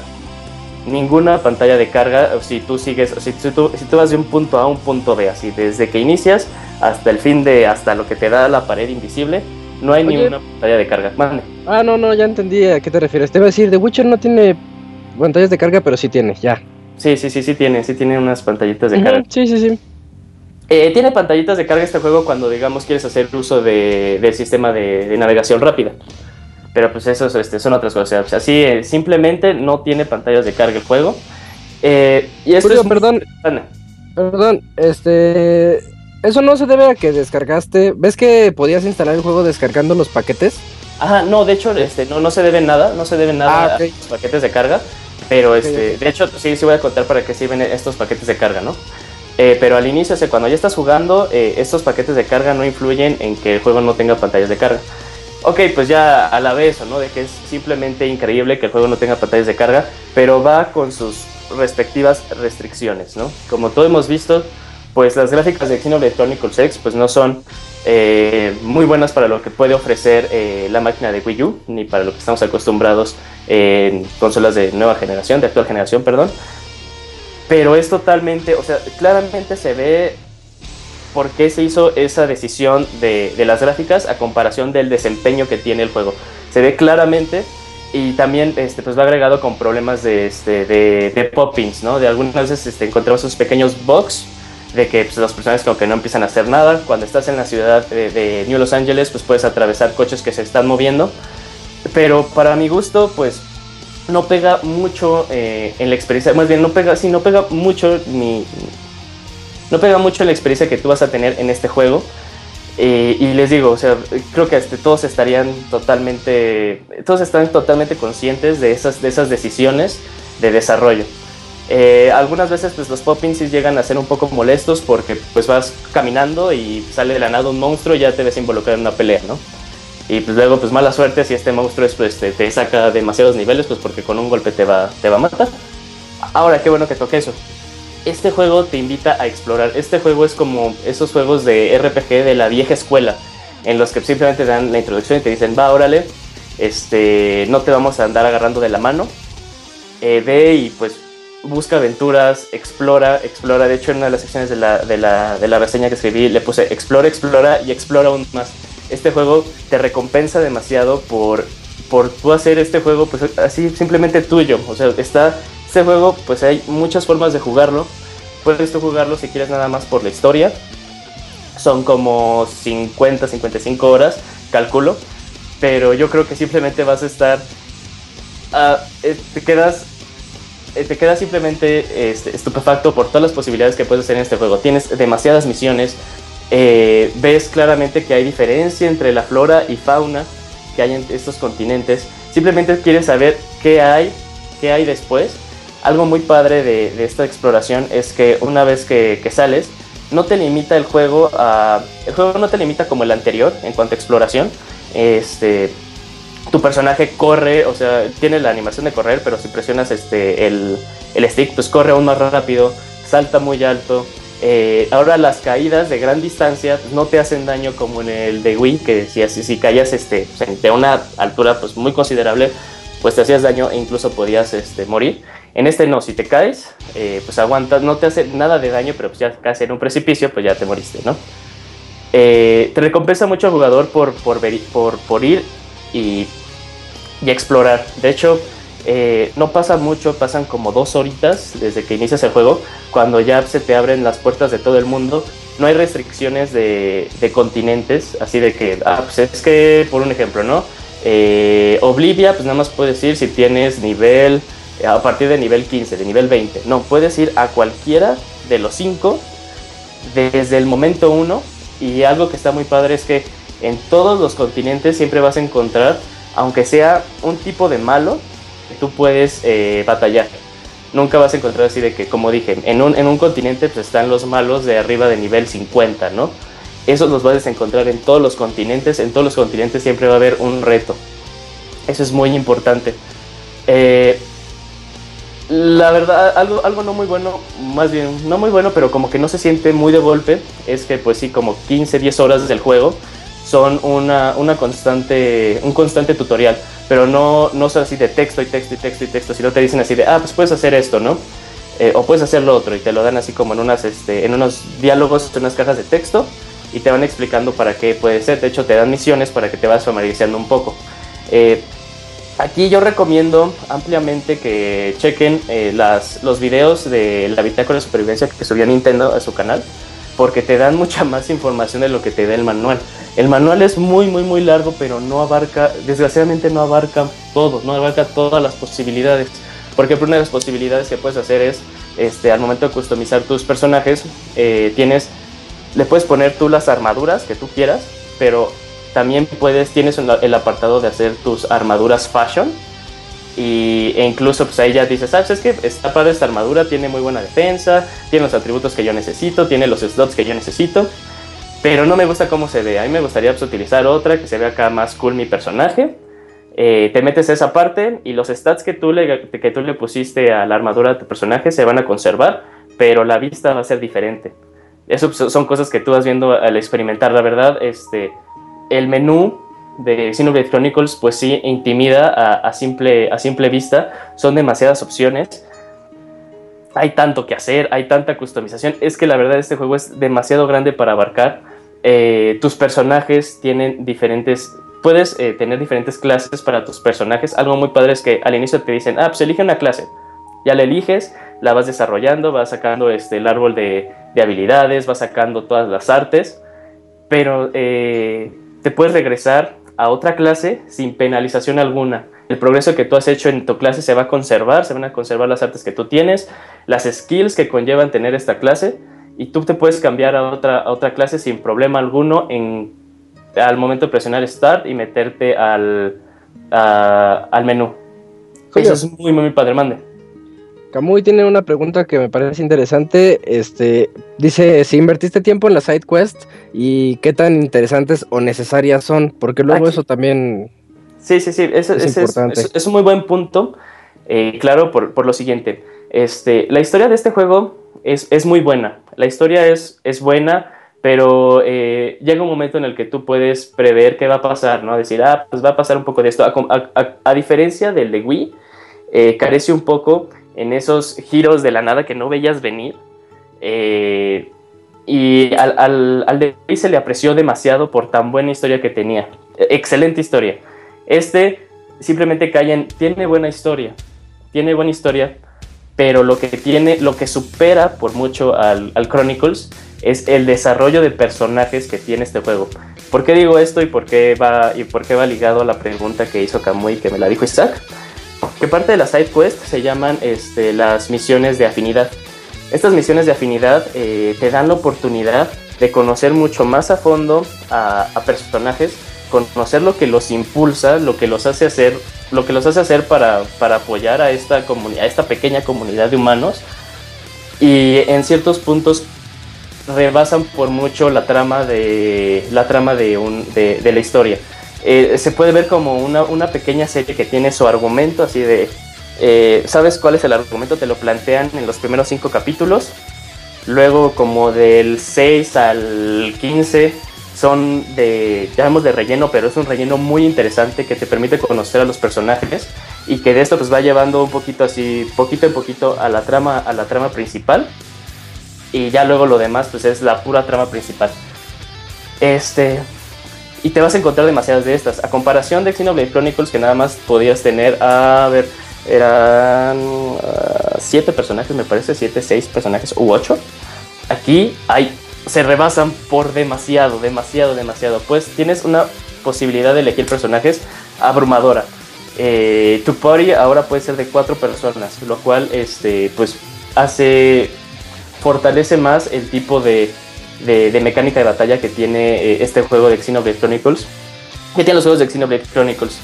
Ninguna pantalla de carga, si tú sigues, si, si tú, si tú vas de un punto A a un punto B, así desde que inicias hasta el fin de, hasta lo que te da la pared invisible, no hay Oye. ninguna pantalla de carga. Mande. Ah, no, no, ya entendí a qué te refieres. Te iba a decir, The Witcher no tiene pantallas de carga, pero sí tiene, ya. Sí, sí, sí, sí tiene, sí tiene unas pantallitas de carga. Sí, sí, sí. Eh, tiene pantallitas de carga este juego cuando, digamos, quieres hacer uso de- del sistema de, de navegación rápida. Pero pues eso este, son otras cosas. O sea, sí, eh, simplemente no tiene pantallas de carga el juego. Eh, y esto Julio, es perdón, perdón, este... eso no se debe a que descargaste. ¿Ves que podías instalar el juego descargando los paquetes? Ajá, no, de hecho, este, no, no se debe nada, no se debe nada Ah, a los paquetes de carga, pero este, de hecho, sí, sí voy a contar para qué sirven estos paquetes de carga, ¿no? Eh, pero al inicio, o sea, cuando ya estás jugando, eh, estos paquetes de carga no influyen en que el juego no tenga pantallas de carga. Ok, pues ya a la vez, ¿no? De que es simplemente increíble que el juego no tenga pantallas de carga, pero va con sus respectivas restricciones, ¿no? Como todos hemos visto, pues las gráficas de Xenoblade Chronicles X pues no son eh, muy buenas para lo que puede ofrecer eh, la máquina de Wii U, ni para lo que estamos acostumbrados en consolas de nueva generación, de actual generación, perdón. Pero es totalmente, o sea, claramente se ve por qué se hizo esa decisión de, las gráficas a comparación del desempeño que tiene el juego. Se ve claramente y también este, pues va agregado con problemas de, este, de, de poppings, ¿no? De algunas veces este, encontramos esos pequeños bugs de que pues, los personajes como que no empiezan a hacer nada. Cuando estás en la ciudad de, de New Los Angeles, pues puedes atravesar coches que se están moviendo. Pero para mi gusto, pues no pega mucho eh, en la experiencia, más bien no pega, sí, no pega mucho ni no pega mucho la experiencia que tú vas a tener en este juego. Eh, y les digo, o sea, creo que este, todos estarían totalmente, todos están totalmente conscientes de esas, de esas decisiones de desarrollo. Eh, algunas veces pues los sí llegan a ser un poco molestos porque pues vas caminando y sale de la nada un monstruo y ya te ves involucrado en una pelea, ¿no? Y pues luego pues mala suerte si este monstruo es, pues, te, te saca demasiados niveles pues porque con un golpe te va, te va a matar. Ahora, qué bueno que toque eso. Este juego te invita a explorar. Este juego es como esos juegos de RPG de la vieja escuela, en los que simplemente te dan la introducción y te dicen, va, órale, este, no te vamos a andar agarrando de la mano. Eh, ve y pues busca aventuras, explora, explora. De hecho, en una de las secciones de la, de la, de la reseña que escribí le puse explora, explora y explora aún más. Este juego te recompensa demasiado por, por tú hacer este juego pues así simplemente tuyo. O sea, está este juego pues hay muchas formas de jugarlo. Puedes tú jugarlo si quieres nada más por la historia. Son como 50, 55 horas, calculo. Pero yo creo que simplemente vas a estar... ah, eh, te quedas eh, te quedas simplemente este, estupefacto por todas las posibilidades que puedes hacer en este juego. Tienes demasiadas misiones, eh, ves claramente que hay diferencia entre la flora y fauna que hay en estos continentes. Simplemente quieres saber qué hay, qué hay después. Algo muy padre de, esta exploración es que una vez que, sales, no te limita el juego a... El juego no te limita como el anterior en cuanto a exploración. Este, tu personaje corre, o sea, tiene la animación de correr, pero si presionas este, el, el stick, pues corre aún más rápido, salta muy alto. Eh, ahora las caídas de gran distancia pues, no te hacen daño como en el de Wii, que si, si caías este, sea, de una altura pues, muy considerable, pues te hacías daño e incluso podías este, morir. En este no, si te caes, eh, pues aguantas, no te hace nada de daño, pero pues ya casi en un precipicio, pues ya te moriste, ¿no? Eh, te recompensa mucho al jugador por, por, ir y, explorar. De hecho, eh, no pasa mucho, pasan como dos horitas desde que inicias el juego, cuando ya se te abren las puertas de todo el mundo. No hay restricciones de, continentes, así de que, ah, pues es que, por un ejemplo, ¿no? Eh, Oblivia, pues nada más puedes ir si tienes nivel, a partir de nivel 15, de nivel 20. No, puedes ir a cualquiera de los cinco desde el momento uno y algo que está muy padre es que en todos los continentes siempre vas a encontrar, aunque sea un tipo de malo, que tú puedes eh, batallar. Nunca vas a encontrar así de que, como dije, en un, en un continente pues, están los malos de arriba de nivel 50, ¿no? Esos los vas a encontrar en todos los continentes, en todos los continentes siempre va a haber un reto. Eso es muy importante. Eh, la verdad, algo, algo no muy bueno, más bien, no muy bueno, pero como que no se siente muy de golpe, es que pues sí, como 15, 10 horas del juego son una, una constante, un constante tutorial, pero no, no son así de texto y texto y texto y texto, sino te dicen así de, ah, pues puedes hacer esto, ¿no? Eh, o puedes hacer lo otro y te lo dan así como en, unas, este, en unos diálogos, en unas cajas de texto y te van explicando para qué puede ser, de hecho te dan misiones para que te vas familiarizando un poco. Eh, Aquí yo recomiendo ampliamente que chequen eh, los videos de la bitácora de supervivencia que subió Nintendo a su canal, porque te dan mucha más información de lo que te da el manual. El manual es muy, muy, muy largo, pero no abarca, desgraciadamente no abarca todo, no abarca todas las posibilidades. Porque una de las posibilidades que puedes hacer es, este, al momento de customizar tus personajes, eh, tienes le puedes poner tú las armaduras que tú quieras, pero también puedes, tienes el apartado de hacer tus armaduras fashion. Y, e incluso pues ahí ya dices, ¿sabes? Es que está padre esta armadura, tiene muy buena defensa, tiene los atributos que yo necesito, tiene los slots que yo necesito. Pero no me gusta cómo se ve. A mí me gustaría pues, utilizar otra que se vea acá más cool mi personaje. Eh, te metes a esa parte y los stats que tú, le, que tú le pusiste a la armadura de tu personaje se van a conservar, pero la vista va a ser diferente. Eso pues, son cosas que tú vas viendo al experimentar. La verdad, este, el menú de Xenoblade Chronicles, pues sí, intimida a, simple, a simple vista. Son demasiadas opciones. Hay tanto que hacer, hay tanta customización. Es que la verdad este juego es demasiado grande para abarcar. Eh, tus personajes tienen diferentes... Puedes eh, tener diferentes clases para tus personajes. Algo muy padre es que al inicio te dicen, ah, pues elige una clase. Ya la eliges, la vas desarrollando, vas sacando este, el árbol de, de habilidades, vas sacando todas las artes. Pero eh, te puedes regresar a otra clase sin penalización alguna. El progreso que tú has hecho en tu clase se va a conservar, se van a conservar las artes que tú tienes, las skills que conllevan tener esta clase, y tú te puedes cambiar a otra, a otra clase sin problema alguno en, al momento de presionar Start y meterte al, a- al menú. Eso es muy, muy padre, mande. Camuy tiene una pregunta que me parece interesante. Este dice si invertiste tiempo en las side quests y qué tan interesantes o necesarias son, porque luego Aquí- eso también Sí, sí, sí, eso- Es es, importante. es- es un muy buen punto. eh, claro, por, por lo siguiente. Este, la historia de este juego es, es muy buena. La historia es, es buena, pero eh, llega un momento en el que tú puedes prever qué va a pasar, ¿no? Decir, ah, pues va a pasar un poco de esto. A, com- a- a- a diferencia del de Wii, eh, carece un poco en esos giros de la nada que no veías venir. Eh, y al, al, al de Wii se le apreció demasiado por tan buena historia que tenía. E- Excelente historia. Este simplemente cae en, tiene buena historia, tiene buena historia, pero lo que tiene, lo que supera por mucho al, al Chronicles es el desarrollo de personajes que tiene este juego. ¿Por qué digo esto y por qué va, y por qué va ligado a la pregunta que hizo Kamui que me la dijo Isaac? Que parte de las side quests se llaman este, las misiones de afinidad. Estas misiones de afinidad eh, te dan la oportunidad de conocer mucho más a fondo a, personajes, conocer lo que los impulsa, lo que los hace hacer, lo que los hace hacer para, para apoyar a esta a esta pequeña comunidad de humanos. Y en ciertos puntos rebasan por mucho la trama de la trama de la historia. Eh, se puede ver como una, una pequeña serie que tiene su argumento así de eh, ¿Sabes cuál es el argumento? Te lo plantean en los primeros cinco capítulos. Luego, como del 6 al 15, son de, llamamos de relleno, pero es un relleno muy interesante que te permite conocer a los personajes y que de esto pues va llevando un poquito así, poquito en poquito a la trama, a la trama principal. Y ya luego lo demás pues es la pura trama principal. Este, y te vas a encontrar demasiadas de estas. A comparación de Xenoblade Chronicles, que nada más podías tener, a ver, eran ah, siete personajes, me parece, siete, seis personajes u ocho. Aquí hay, se rebasan por demasiado, demasiado, demasiado. Pues tienes una posibilidad de elegir personajes abrumadora. Eh, tu party ahora puede ser de cuatro personas, lo cual, este, pues, hace, fortalece más el tipo de, de, mecánica de batalla que tiene eh, este juego de Xenoblade Chronicles. Que tiene los juegos de Xenoblade Chronicles.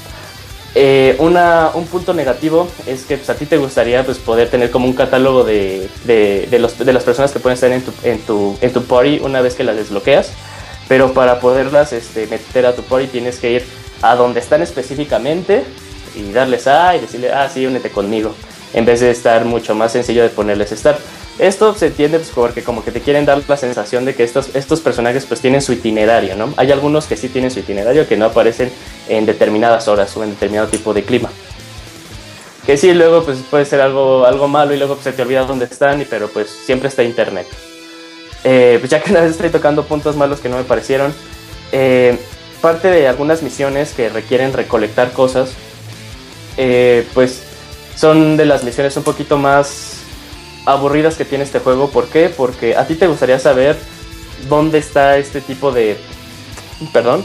Eh, un punto negativo es que pues, a ti te gustaría pues, poder tener como un catálogo de, de, de los, de las personas que pueden estar en tu, en, tu, en tu party una vez que las desbloqueas. Pero para poderlas este, meter a tu party tienes que ir a donde están específicamente y darles a y decirle, ah, sí, únete conmigo. En vez de estar mucho más sencillo de ponerles start. Esto se entiende pues, porque como que te quieren dar la sensación de que estos, estos personajes pues tienen su itinerario, ¿no? Hay algunos que sí tienen su itinerario que no aparecen en determinadas horas o en determinado tipo de clima. Que sí, luego pues puede ser algo, algo malo y luego pues, se te olvida dónde están, y, pero pues siempre está internet. Eh, pues ya que una vez [laughs] estoy tocando puntos malos que no me parecieron, eh, parte de algunas misiones que requieren recolectar cosas, eh, pues son de las misiones un poquito más aburridas que tiene este juego. ¿Por qué? Porque a ti te gustaría saber dónde está este tipo de... Perdón.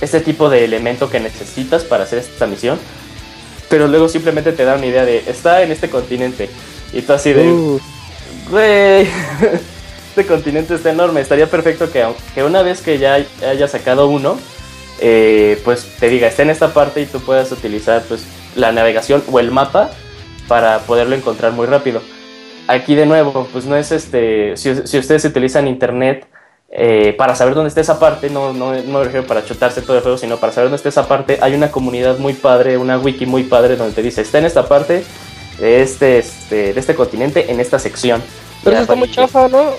Este tipo de elemento que necesitas para hacer esta misión. Pero luego simplemente te da una idea de... Está en este continente. Y tú así de... Uh, Güey. [laughs] este continente está enorme. Estaría perfecto que, que una vez que ya haya sacado uno, eh, pues te diga, está en esta parte y tú puedas utilizar pues la navegación o el mapa para poderlo encontrar muy rápido. Aquí de nuevo, pues no es este, si, si ustedes utilizan internet eh, para saber dónde está esa parte, no, no, no me refiero para chutarse todo el juego, sino para saber dónde está esa parte, hay una comunidad muy padre, una wiki muy padre donde te dice, está en esta parte de este, este, de este continente, en esta sección. Pero eso está muy chafa, ¿no?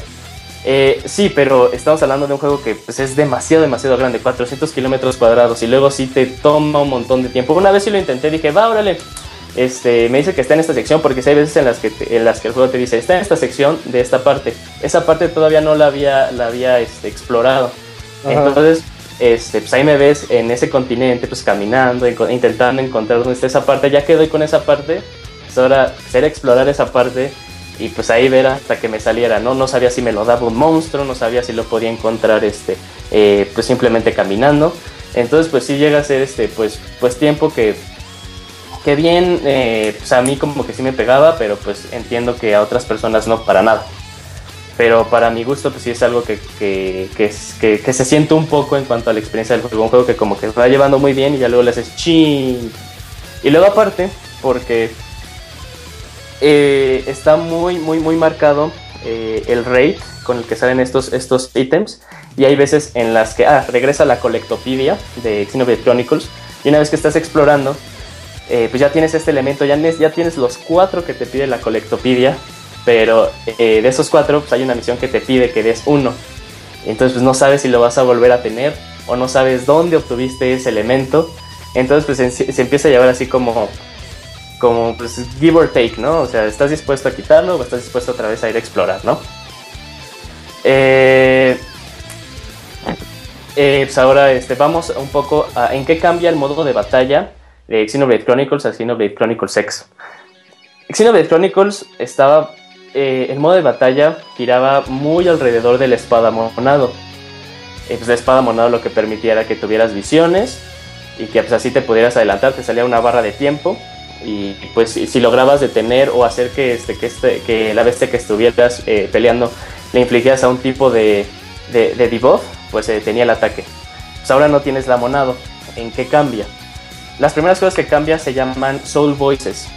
eh, sí, pero estamos hablando de un juego que pues, es demasiado, demasiado grande, 400 kilómetros cuadrados, y luego sí te toma un montón de tiempo. Una vez sí lo intenté, dije, va, órale. Este, me dice que está en esta sección, porque hay veces en las que, te- en las que el juego te dice, está en esta sección de esta parte. Esa parte todavía no la había, la había este, explorado. Ajá. Entonces, este, pues ahí me ves en ese continente, pues caminando, intentando encontrar dónde está esa parte. Ya que doy con esa parte, pues ahora ser explorar esa parte y pues ahí ver hasta que me saliera, ¿no? No sabía si me lo daba un monstruo, no sabía si lo podía encontrar, este, eh, pues simplemente caminando. Entonces, pues sí llega a ser, este, pues, pues tiempo que, que bien, eh, pues a mí como que sí me pegaba, pero pues entiendo que a otras personas no para nada. Pero para mi gusto, pues sí es algo que, que, que, que- que se siente un poco en cuanto a la experiencia del juego. Un juego que como que va llevando muy bien y ya luego le haces chin. Y luego aparte, porque eh, está muy, muy, muy marcado eh, el rate con el que salen estos, estos ítems. Y hay veces en las que, ah, regresa la colectopedia de Xenoblade Chronicles. Y una vez que estás explorando, eh, pues ya tienes este elemento, ya, ya tienes los cuatro que te pide la colectopedia. Pero eh, de esos cuatro, pues hay una misión que te pide que des uno. Entonces, pues no sabes si lo vas a volver a tener o no sabes dónde obtuviste ese elemento. Entonces, pues se, se empieza a llevar así como, como pues, give or take, ¿no? O sea, ¿estás dispuesto a quitarlo o estás dispuesto otra vez a ir a explorar, ¿no? Eh, eh, pues ahora este, vamos un poco a en qué cambia el modo de batalla de Xenoblade Chronicles a Xenoblade Chronicles X. Xenoblade Chronicles estaba. eh, el modo de batalla giraba muy alrededor de la espada monado. Eh, pues la espada monado lo que permitía era que tuvieras visiones y que pues así te pudieras adelantar, te salía una barra de tiempo y pues si, lograbas detener o hacer que, este, que, este, que la bestia que estuvieras eh, peleando le infligías a un tipo de, de, de debuff, pues se detenía el ataque. Pues ahora no tienes la monado. ¿En qué cambia? Las primeras cosas que cambian se llaman Soul Voices.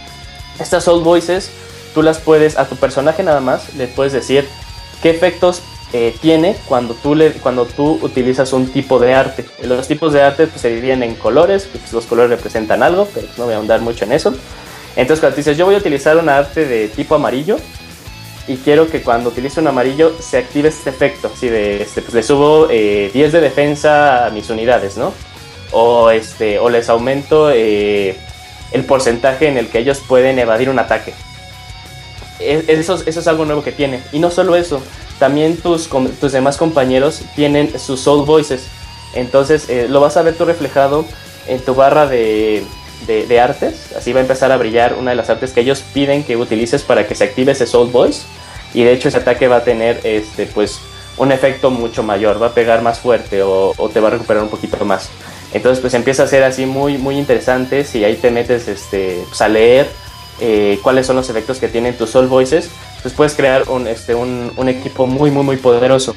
Estas Soul Voices tú las puedes, a tu personaje nada más, le puedes decir qué efectos eh, tiene cuando tú, le, cuando tú utilizas un tipo de arte. Los tipos de arte pues, se dividen en colores, pues, los colores representan algo, pero no voy a ahondar mucho en eso. Entonces cuando tú dices, yo voy a utilizar un arte de tipo amarillo, y quiero que cuando utilice un amarillo se active este efecto, así de, este, pues le subo eh, 10 de defensa a mis unidades, ¿no? O, este, o les aumento eh, el porcentaje en el que ellos pueden evadir un ataque. E- Eso, es- eso es algo nuevo que tiene. Y no solo eso, también tus, tus demás compañeros tienen sus soul voices. Entonces eh, lo vas a ver tú reflejado en tu barra de, de- de artes. Así va a empezar a brillar una de las artes que ellos piden que utilices para que se active ese soul voice. Y de hecho ese ataque va a tener este, pues, un efecto mucho mayor, va a pegar más fuerte o, o te va a recuperar un poquito más. Entonces pues empieza a ser así muy, muy interesante si ahí te metes este, pues, a leer eh, cuáles son los efectos que tienen tus Soul Voices, pues puedes crear un, este, un, un equipo muy, muy, muy poderoso.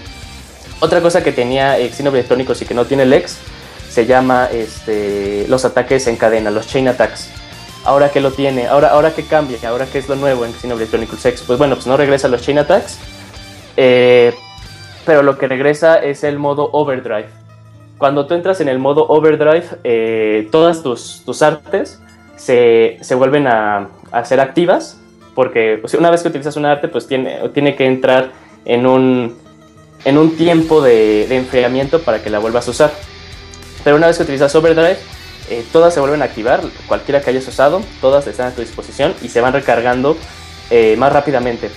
Otra cosa que tenía eh, Xenoblade Chronicles y que no tiene Lex se llama este, los ataques en cadena, los chain attacks. Ahora que lo tiene, ahora, ahora que cambia, ahora que es lo nuevo en Xenoblade Chronicles X, pues bueno, pues no regresa los chain attacks, eh, pero lo que regresa es el modo overdrive. Cuando tú entras en el modo overdrive, eh, todas tus, tus artes se, se vuelven a, a ser activas, porque una vez que utilizas un arte, pues tiene, tiene que entrar en un, en un tiempo de, de enfriamiento para que la vuelvas a usar. Pero una vez que utilizas overdrive, eh, todas se vuelven a activar, cualquiera que hayas usado, todas están a tu disposición y se van recargando eh, más rápidamente.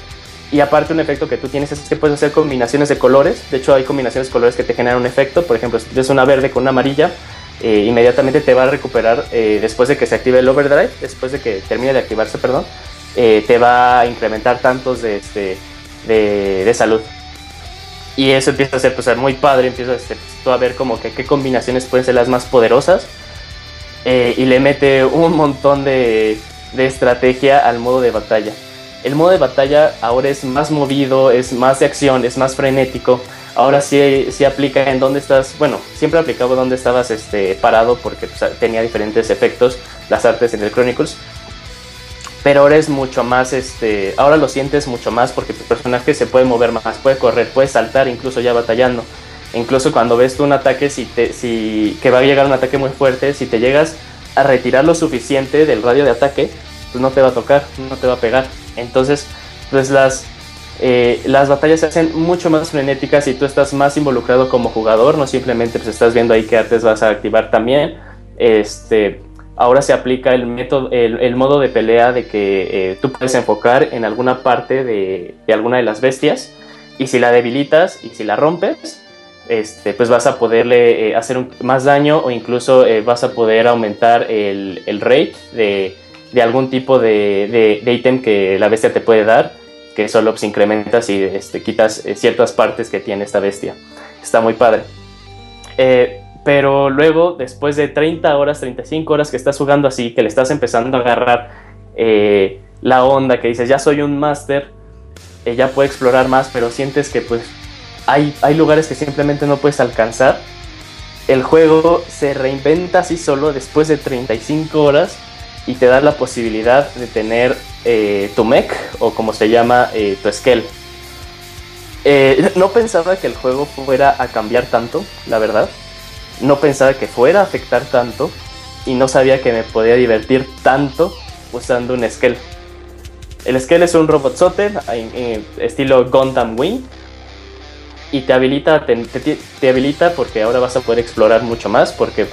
Y aparte un efecto que tú tienes es que puedes hacer combinaciones de colores. De hecho hay combinaciones de colores que te generan un efecto. Por ejemplo, si tienes una verde con una amarilla, eh, inmediatamente te va a recuperar eh, después de que se active el overdrive, después de que termine de activarse, perdón, eh, te va a incrementar tantos de, este, de, de salud. Y eso empieza a ser pues, muy padre, empieza este, tú a ver como que qué combinaciones pueden ser las más poderosas. y le mete un montón de, de estrategia al modo de batalla. El modo de batalla ahora es más movido, es más de acción, es más frenético. Ahora sí, sí aplica en dónde estás, bueno, siempre aplicaba dónde estabas este, parado porque tenía diferentes efectos las artes en el Chronicles. Pero ahora es mucho más, este, ahora lo sientes mucho más porque tu personaje se puede mover más, puede correr, puede saltar incluso ya batallando. Incluso cuando ves tú un ataque, si te, si, que va a llegar un ataque muy fuerte, si te llegas a retirar lo suficiente del radio de ataque, pues no te va a tocar, no te va a pegar. Entonces, pues las, eh, las batallas se hacen mucho más frenéticas y tú estás más involucrado como jugador, no simplemente pues estás viendo ahí qué artes vas a activar también. Este, ahora se aplica el método, el, modo de pelea de que eh, tú puedes enfocar en alguna parte de, de alguna de las bestias y si la debilitas y si la rompes, este, pues vas a poderle eh, hacer un- más daño o incluso vas a poder aumentar el, el rate de, de algún tipo de, de- ítem que la bestia te puede dar, que solo pues, incrementas y este, quitas eh, ciertas partes que tiene esta bestia. Está muy padre. Eh, pero luego, después de 30 horas, 35 horas que estás jugando así, que le estás empezando a agarrar eh, la onda, que dices, ya soy un máster, eh, ya puedo explorar más, pero sientes que pues hay, hay lugares que simplemente no puedes alcanzar. El juego se reinventa así solo después de 35 horas y te da la posibilidad de tener eh, tu mech o como se llama eh, tu scale. Eh, [laughs] no pensaba que el juego fuera a cambiar tanto, la verdad. No pensaba que fuera a afectar tanto y no sabía que me podía divertir tanto usando un scale. El scale es un robotzote en- en estilo Gundam Wing y te habilita, te, te- te habilita porque ahora vas a poder explorar mucho más porque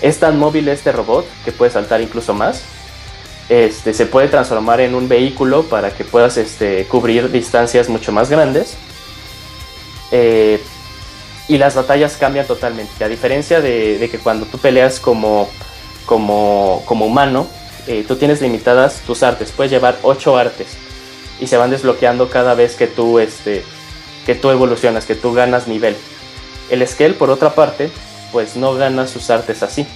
es tan móvil este robot que puede saltar incluso más. Este, se puede transformar en un vehículo para que puedas este, cubrir distancias mucho más grandes. Eh, y las batallas cambian totalmente. A diferencia de, que cuando tú peleas como, como, como humano, eh, tú tienes limitadas tus artes. Puedes llevar 8 artes y se van desbloqueando cada vez que tú, este, que tú evolucionas, que tú ganas nivel. El Skell, por otra parte, pues no gana sus artes así.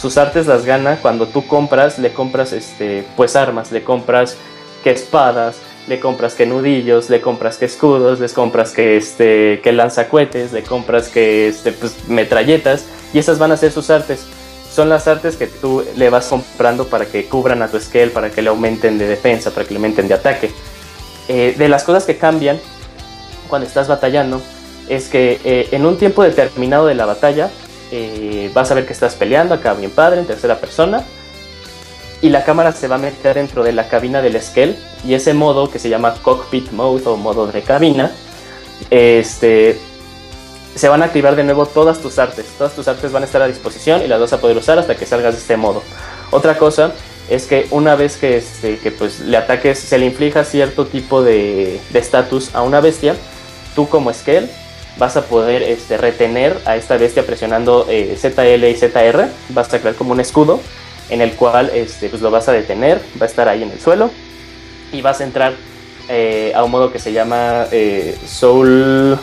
Sus artes las gana cuando tú compras, le compras este, pues armas, le compras que espadas, le compras que nudillos, le compras que escudos, les compras que este que lanzacuetes, le compras que este pues metralletas y esas van a ser sus artes. Son las artes que tú le vas comprando para que cubran a tu scale, para que le aumenten de defensa, para que le aumenten de ataque. Eh, de las cosas que cambian cuando estás batallando es que eh, en un tiempo determinado de la batalla eh, vas a ver que estás peleando acá bien padre en tercera persona y la cámara se va a meter dentro de la cabina del Skell y ese modo que se llama cockpit mode o modo de cabina este se van a activar de nuevo todas tus artes. Todas tus artes van a estar a disposición y las vas a poder usar hasta que salgas de este modo. Otra cosa es que una vez que, este, que pues le ataques se le inflija cierto tipo de de estatus a una bestia tú como Skell vas a poder este, retener a esta bestia presionando eh, ZL y ZR vas a crear como un escudo en el cual este, pues lo vas a detener, va a estar ahí en el suelo y vas a entrar eh, a un modo que se llama eh, Soul.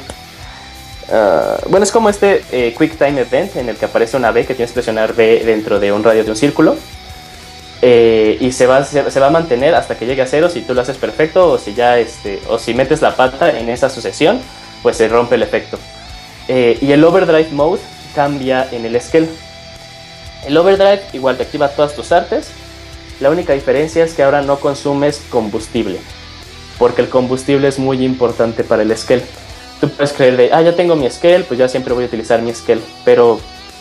ah, bueno, es como este Quick Time Event en el que aparece una B que tienes que presionar B dentro de un radio de un círculo. Y se va, se, se va a mantener hasta que llegue a cero si tú lo haces perfecto o si ya este, o si metes la pata en esa sucesión, pues se rompe el efecto. Eh, y el Overdrive Mode cambia en el Scale. El overdrive igual te activa todas tus artes. La única diferencia es que ahora no consumes combustible. Porque el combustible es muy importante para el scale. Tú puedes creer de, ah, ya tengo mi scale, pues ya siempre voy a utilizar mi scale. Pero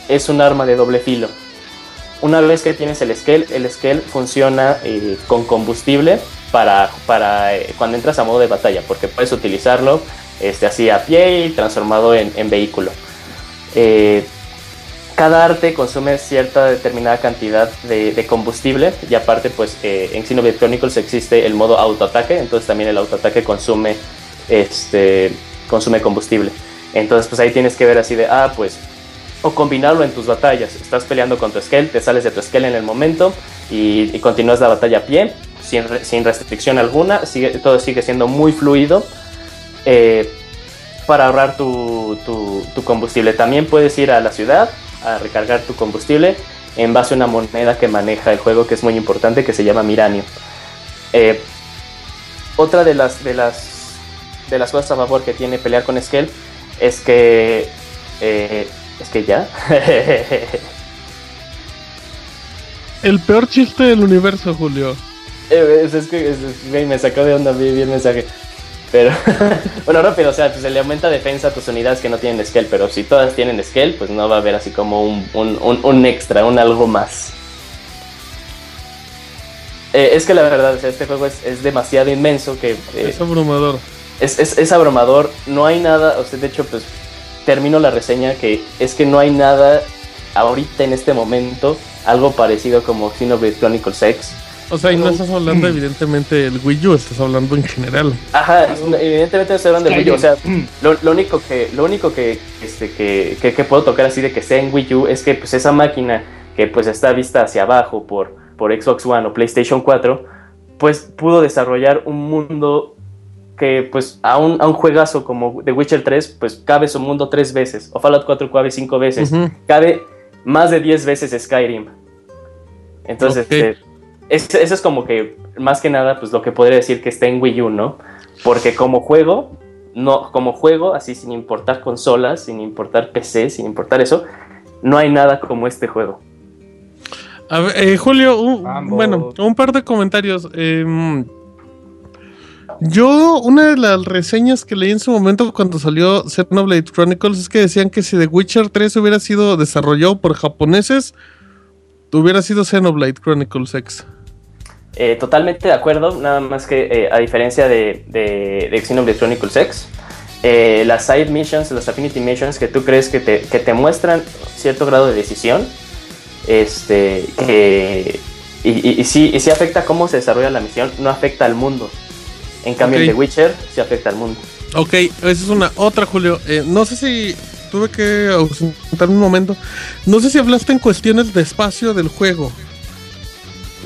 es un arma de doble filo. Una vez que tienes el scale, el scale funciona eh, con combustible para, para eh, cuando entras a modo de batalla. Porque puedes utilizarlo este, así a pie y transformado en, en vehículo. Eh, cada arte consume cierta determinada cantidad de, combustible y aparte pues eh, en Xenoblade Chronicles existe el modo autoataque, entonces también el autoataque consume, este, consume combustible. Entonces pues ahí tienes que ver así de, ah pues, o combinarlo en tus batallas, estás peleando con tu scale, te sales de tu scale en el momento y, y continúas la batalla a pie, sin, sin restricción alguna, todo sigue siendo muy fluido. Eh, para ahorrar tu, tu- tu combustible. También puedes ir a la ciudad a recargar tu combustible en base a una moneda que maneja el juego que es muy importante que se llama Miranio. Eh, otra de las, de las de las cosas a favor que tiene pelear con Skell es que eh, es que ya [laughs] El peor chiste del universo, Julio. Eh, es, es que es- me sacó de onda vi el mensaje. Pero, [laughs] bueno, rápido, o sea, pues se le aumenta defensa a tus unidades que no tienen scale, pero si todas tienen scale, pues no va a haber así como un, un, un- un extra, un algo más. Eh, es que la verdad, o sea, este juego es, es demasiado inmenso que... eh, Es abrumador. es, es, es abrumador, no hay nada, o sea, de hecho, pues termino la reseña que es que no hay nada ahorita en este momento, algo parecido como Xenoblade Chronicles X. O sea, y no estás hablando evidentemente del Wii U, estás hablando en general. Ajá, evidentemente no estoy hablando de Wii U, o sea, lo, lo único que, lo único que, este, que, que, que puedo tocar así de que sea en Wii U es que pues esa máquina que pues está vista hacia abajo por, por Xbox One o PlayStation 4, pues pudo desarrollar un mundo que pues a un, a un juegazo como The Witcher 3, pues cabe su mundo tres veces, o Fallout 4 cabe cinco veces, cabe más de 10 veces Skyrim. Entonces, eh, es- eso es como que, más que nada, pues lo que podría decir que está en Wii U, ¿no? Porque como juego, no, como juego, así sin importar consolas, sin importar PC, sin importar eso, no hay nada como este juego. A ver, eh, Julio, un- bueno, un par de comentarios. Em, yo, una de las reseñas que leí en su momento cuando salió Xenoblade Chronicles es que decían que si The Witcher 3 hubiera sido desarrollado por japoneses, hubiera sido Xenoblade Chronicles X. Eh, totalmente de acuerdo, nada más que eh, a diferencia de, de, de Xenoblade Chronicles X, eh, las side missions, las affinity missions que tú crees que te, que te muestran cierto grado de decisión, este, que, y, y, y sí, y sí afecta cómo se desarrolla la misión, no afecta al mundo. En cambio, el de Witcher sí afecta al mundo. Ok, esa es una otra, Julio. Eh, no sé si tuve que ausentarme un momento. No sé si hablaste en cuestiones de espacio del juego.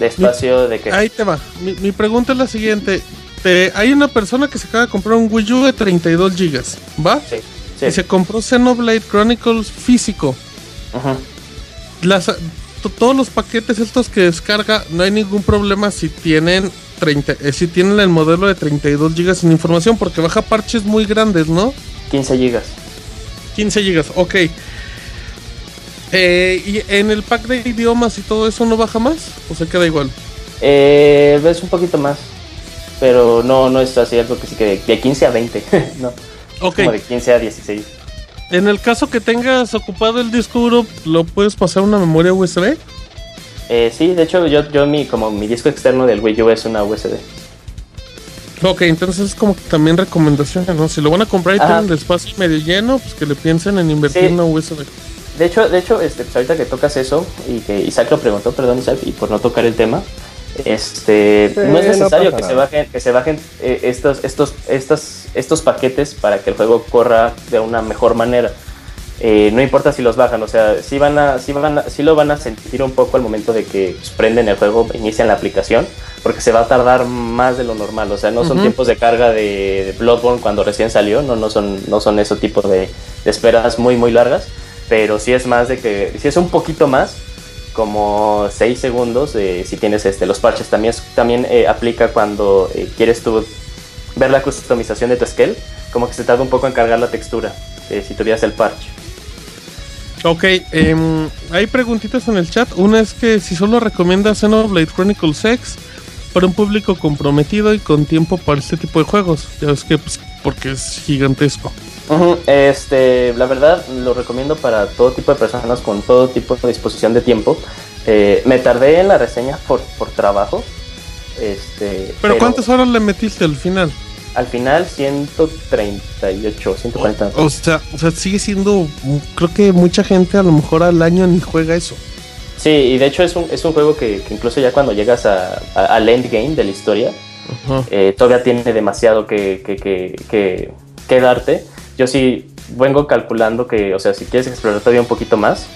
De espacio de que... Ahí te va. Mi, mi pregunta es la siguiente. Te- hay una persona que se acaba de comprar un Wii U de 32 gigas, ¿va? Sí, sí. Y se compró Xenoblade Chronicles físico. Ujú. Las, to- todos los paquetes estos que descarga, no hay ningún problema si tienen 30, eh, si tienen el modelo de 32 gigas sin información, porque baja parches muy grandes, ¿no? 15 gigas. 15 gigas, ok. Eh, ¿Y en el pack de idiomas y todo eso no baja más? ¿O se queda igual? Eh, es un poquito más, pero no, no es así algo que sí que de, de 15 a 20, [laughs] no. Ok. Como de 15 a 16. En el caso que tengas ocupado el disco duro, ¿lo puedes pasar a una memoria USB? Eh, sí, de hecho, yo, yo mi, como mi disco externo del Wii U es una USB. Ok, entonces es como que también recomendaciones, ¿no? Si lo van a comprar y Ajá. tienen el espacio medio lleno, pues que le piensen en invertir Sí. en una USB. De hecho, de hecho, este, pues ahorita que tocas eso, y que Isaac lo preguntó, perdón Isaac, y por no tocar el tema, este, Sí, no es no necesario pasa que se bajen, que se bajen eh, estos, estos, estos, estos paquetes para que el juego corra de una mejor manera. Eh, no importa si los bajan, o sea, si van a, si van a, sí lo van a sentir un poco al momento de que prenden el juego, inician la aplicación, porque se va a tardar más de lo normal, o sea, no son Ujú. tiempos de carga de, de Bloodborne cuando recién salió, no, no son, no son ese tipo de, de esperas muy, muy largas, pero sí es más de que, si es un poquito más, como 6 segundos, eh, si tienes este, los parches, también, también eh, aplica cuando eh, quieres tú ver la customización de tu scale, como que se tarda un poco en cargar la textura, eh, si tuvieras el parche. Ok, em, hay preguntitas en el chat. Una es que si solo recomienda Xenoblade Chronicles X para un público comprometido y con tiempo para este tipo de juegos. Ya ves que, pues, porque es gigantesco. Este, la verdad, lo recomiendo para todo tipo de personas con todo tipo de disposición de tiempo. Eh, me tardé en la reseña por, por trabajo. Este, Pero, ¿cuántas horas le metiste al final? Al final, 138, 140. O sea, o sea, sigue siendo. mm, Creo que mucha gente a lo mejor al año ni juega eso. Sí, y de hecho es un, es un juego que, que incluso ya cuando llegas a, a- al endgame de la historia, eh, todavía tiene demasiado que, que- que darte. Yo sí vengo calculando que, o sea, si quieres explorar todavía un poquito más,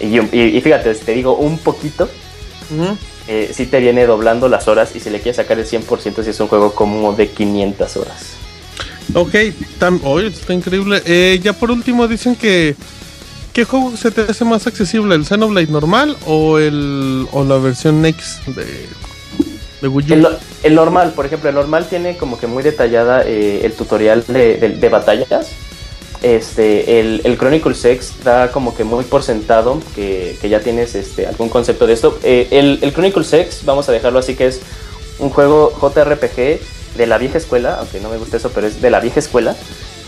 y, y- y fíjate, te digo un poquito, eh, sí te viene doblando las horas y si le quieres sacar el 100% si es un juego como de 500 horas. Ok, está increíble. Eh, ya por último dicen que. ¿Qué juego se te hace más accesible? ¿El Xenoblade normal o el o la versión X de, de Wii U? El, El normal, por ejemplo, el normal tiene como que muy detallada eh, el tutorial de, batallas. Este, el, el Chronicles X da como que muy por sentado que, que ya tienes este, algún concepto de esto. Eh, el, el Chronicles X, vamos a dejarlo así que es un juego JRPG de la vieja escuela, aunque no me gusta eso, pero es de la vieja escuela.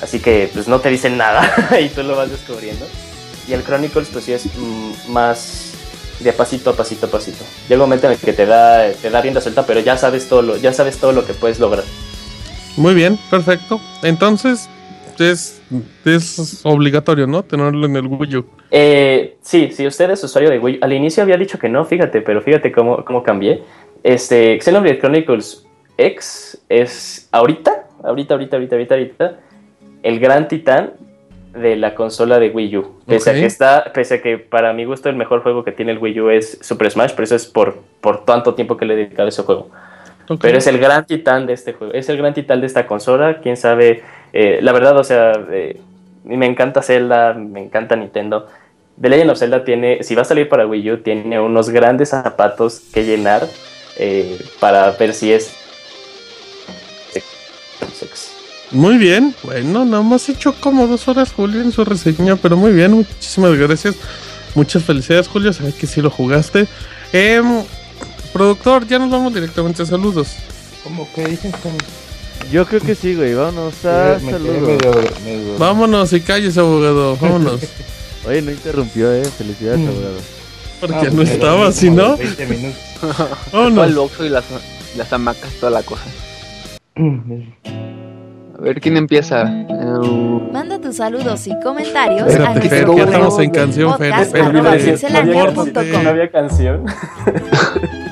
Así que pues no te dicen nada [laughs] y tú lo vas descubriendo. Y el Chronicles pues sí es mm, más de pasito a pasito a pasito. Llega un momento en el que te da, te da rienda suelta, pero ya sabes todo lo, ya sabes todo lo que puedes lograr. Muy bien, perfecto. Entonces, es, es obligatorio, ¿no? Tenerlo en el Wii U. Eh, sí, si usted es usuario de Wii, al inicio había dicho que no, fíjate, pero fíjate cómo, cómo cambié. Este, Xenoblade Chronicles X es ahorita, ahorita, ahorita, ahorita, ahorita, ahorita, el gran titán de la consola de Wii U. Pese a que está, pese a que para mi gusto el mejor juego que tiene el Wii U es Super Smash, pero eso es por, por tanto tiempo que le he dedicado a ese juego. Pero es el gran titán de este juego, es el gran titán de esta consola, quién sabe, eh, la verdad, o sea, eh, me encanta Zelda, me encanta Nintendo. The Legend of Zelda tiene, si va a salir para Wii U, tiene unos grandes zapatos que llenar eh, para ver si es... Muy bien, bueno, nada más hecho como dos horas Julio en su reseña, pero muy bien, muchísimas gracias. Muchas felicidades Julio, sabes que sí lo jugaste. Em, productor, ya nos vamos directamente a saludos. ¿Cómo que dicen? ¿Cómo? Yo creo que sí, güey. Vámonos a Me saludos. medio- medio- Vámonos y calles, abogado, vámonos. [laughs] Oye, no interrumpió, eh. Felicidades, Mm. abogado. Porque Ah, no pues, estaba, como si no. 20 minutos. [laughs] Fue Vámonos. y las, las hamacas, toda la cosa. [clears throat] A ver, ¿quién empieza? Eh, Manda tus saludos y comentarios a Espérate, Fer, ya estamos en canción, Fer. Fer. No había canción. [laughs]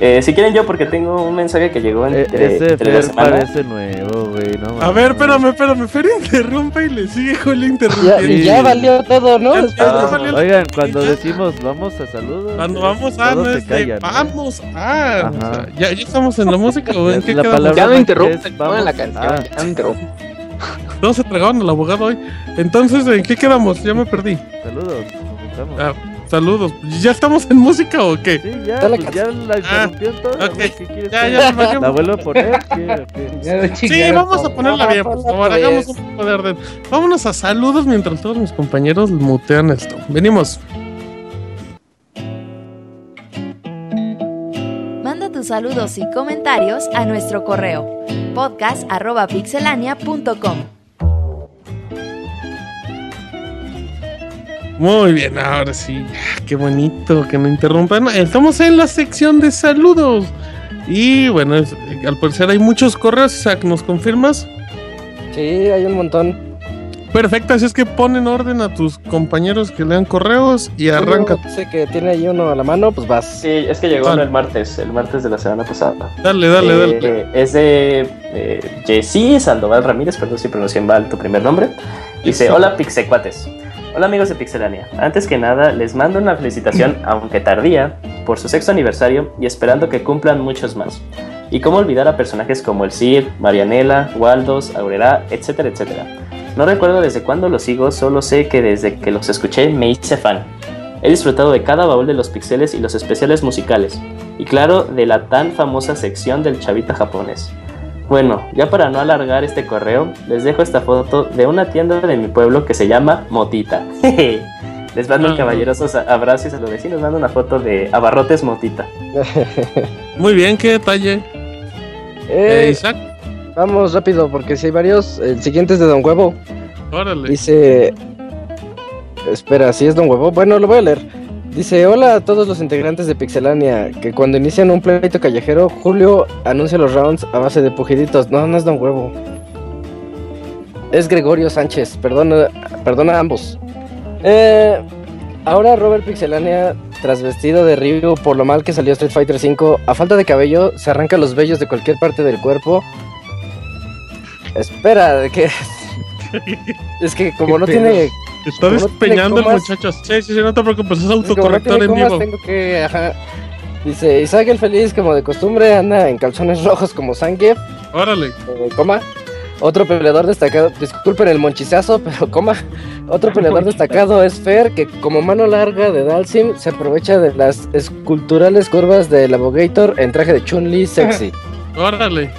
Eh, si quieren yo, porque tengo un mensaje que llegó Eh, entre, ese entre la Fer semana. parece nuevo, güey. No, A ver, espérame, espérame, Fer interrumpe y le sigue Julio Ya, interrumpiendo. ya valió todo, ¿no? Ya- ya de- valió Oigan, cuando decimos vamos a saludos. Cuando eh, vamos a, no se es de callan, ¿eh? vamos a. Ajá. ¿ya, ¿Ya estamos en la música o en qué la quedamos? palabra ya no mágica interrumpen, es pongan la vamos canción, a- ya [laughs] no interrumpen. Todos se tragaron al abogado hoy. Entonces, ¿en qué quedamos? Ya me perdí. Saludos. comenzamos. Ah, saludos. ¿Ya estamos en música o qué? Sí, ya, pues ya la interrumpió todo. ok. güey, ¿Qué quieres Ya, ya. ¿La vuelvo a poner? [laughs] ¿Qué, Sí, vamos a todo. ponerla bien, por favor. Hagamos un poco de orden. Vámonos a saludos mientras todos mis compañeros mutean esto. Venimos. Manda tus saludos y comentarios a nuestro correo podcast Muy bien, ahora sí. Qué bonito que no interrumpan. Estamos en la sección de saludos. Y bueno, es- al parecer hay muchos correos. Isaac, ¿nos confirmas? Sí, hay un montón. Perfecto, así es que pon en orden a tus compañeros que lean correos y arranca. Sé que tiene ahí uno a la mano, pues vas. Sí, es que llegó Dale. el martes, el martes de la semana pasada. Dale, dale, Eh, dale. Es de eh, Jessy Sandoval Ramírez, perdón si pronuncié mal tu primer nombre. Dice, hola Pixecuates. Hola amigos de Pixelania. Antes que nada, les mando una felicitación, aunque tardía, por su sexto aniversario y esperando que cumplan muchos más. Y cómo olvidar a personajes como el Cid, Marianela, Waldos, Aurora, etcétera, etcétera. No recuerdo desde cuándo los sigo, solo sé que desde que los escuché me hice fan. He disfrutado de cada baúl de los pixeles y los especiales musicales, y claro, de la tan famosa sección del chavita japonés. Bueno, ya para no alargar este correo, les dejo esta foto de una tienda de mi pueblo que se llama Motita. [laughs] les mando un caballeroso abrazos a los vecinos, mando una foto de Abarrotes Motita. [laughs] Muy bien, qué detalle. Eh, Eh, Isaac, vamos rápido, porque si hay varios. El siguiente es de Don Huevo. órale. Dice. Espera, si es Don Huevo. Bueno, lo voy a leer. Dice: Hola a todos los integrantes de Pixelania. Que cuando inician un pleito callejero, Julio anuncia los rounds a base de pujiditos. No, no es Don Huevo. Es Gregorio Sánchez. Perdona, perdona a ambos. Eh, ahora Robert Pixelania, tras vestido de Ryu por lo mal que salió Street Fighter V, a falta de cabello, se arranca los vellos de cualquier parte del cuerpo. Espera, ¿de qué? [laughs] Es que como no ¿Qué Está no despeñando el muchacho. Sí, sí, sí, no te preocupes, es no autocorrector en vivo. tengo que, ajá. Dice, Isaac el feliz, como de costumbre, anda en calzones rojos como Zangief, Órale. eh, coma. Otro peleador destacado, disculpen el monchizazo, [laughs] pero coma. Otro peleador destacado es Fer, que como mano larga de Dalsim se aprovecha de las esculturales curvas del Abogator en traje de Chun-Li sexy. [laughs] Órale.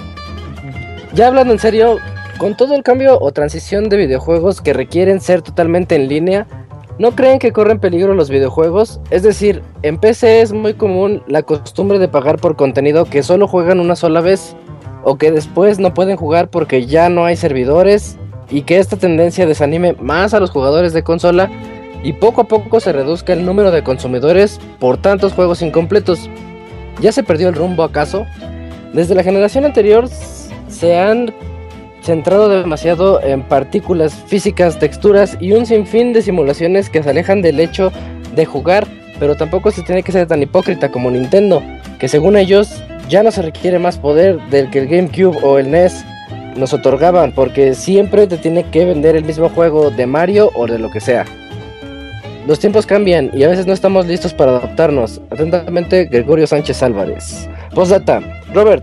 Ya hablando en serio, con todo el cambio o transición de videojuegos que requieren ser totalmente en línea, ¿no creen que corren peligro los videojuegos? Es decir, en PC es muy común la costumbre de pagar por contenido que solo juegan una sola vez o que después no pueden jugar porque ya no hay servidores y que esta tendencia desanime más a los jugadores de consola y poco a poco se reduzca el número de consumidores por tantos juegos incompletos. ¿Ya se perdió el rumbo acaso? Desde la generación anterior se han centrado demasiado en partículas físicas, texturas y un sinfín de simulaciones que se alejan del hecho de jugar, pero tampoco se tiene que ser tan hipócrita como Nintendo, que según ellos ya no se requiere más poder del que el GameCube o el NES nos otorgaban, porque siempre te tiene que vender el mismo juego de Mario o de lo que sea. Los tiempos cambian y a veces no estamos listos para adaptarnos. Atentamente, Gregorio Sánchez Álvarez. Postdata, Robert,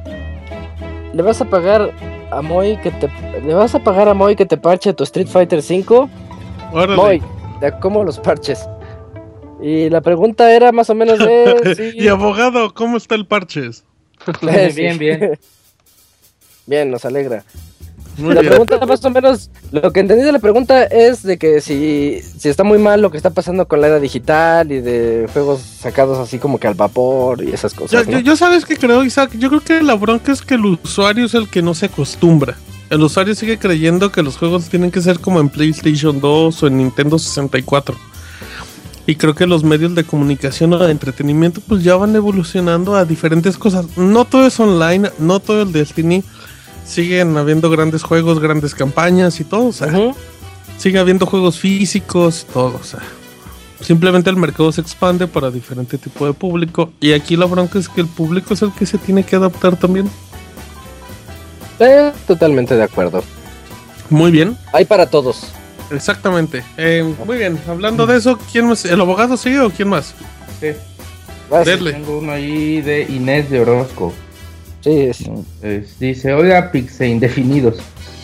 ¿le vas a pagar a Moy que te le vas a pagar a Moy que te parche tu Street Fighter 5? Órale. Moy, de cómo los parches. Y la pregunta era más o menos de [laughs] si- y abogado, ¿cómo está el parches? [laughs] Bien, bien. Bien, [laughs] nos alegra. Muy la bien. pregunta más o menos, lo que entendí de la pregunta es de que si, si está muy mal lo que está pasando con la era digital y de juegos sacados así como que al vapor y esas cosas. yo, ¿no? yo sabes que creo, Isaac, yo creo que la bronca es que el usuario es el que no se acostumbra. El usuario sigue creyendo que los juegos tienen que ser como en PlayStation 2 o en Nintendo 64. Y creo que los medios de comunicación o de entretenimiento pues ya van evolucionando a diferentes cosas. No todo es online, no todo el Destiny. Siguen habiendo grandes juegos, grandes campañas y todo. O sea, sigue habiendo juegos físicos y todo. O sea, simplemente el mercado se expande para diferente tipo de público. Y aquí la bronca es que el público es el que se tiene que adaptar también. Eh, totalmente de acuerdo. Muy bien. Hay para todos. Exactamente. Eh, muy bien. Hablando de eso, ¿quién más? ¿El abogado sigue o quién más? Sí. Tengo uno ahí de Inés de Orozco. Sí. Es- dice, hola Pixe Indefinidos.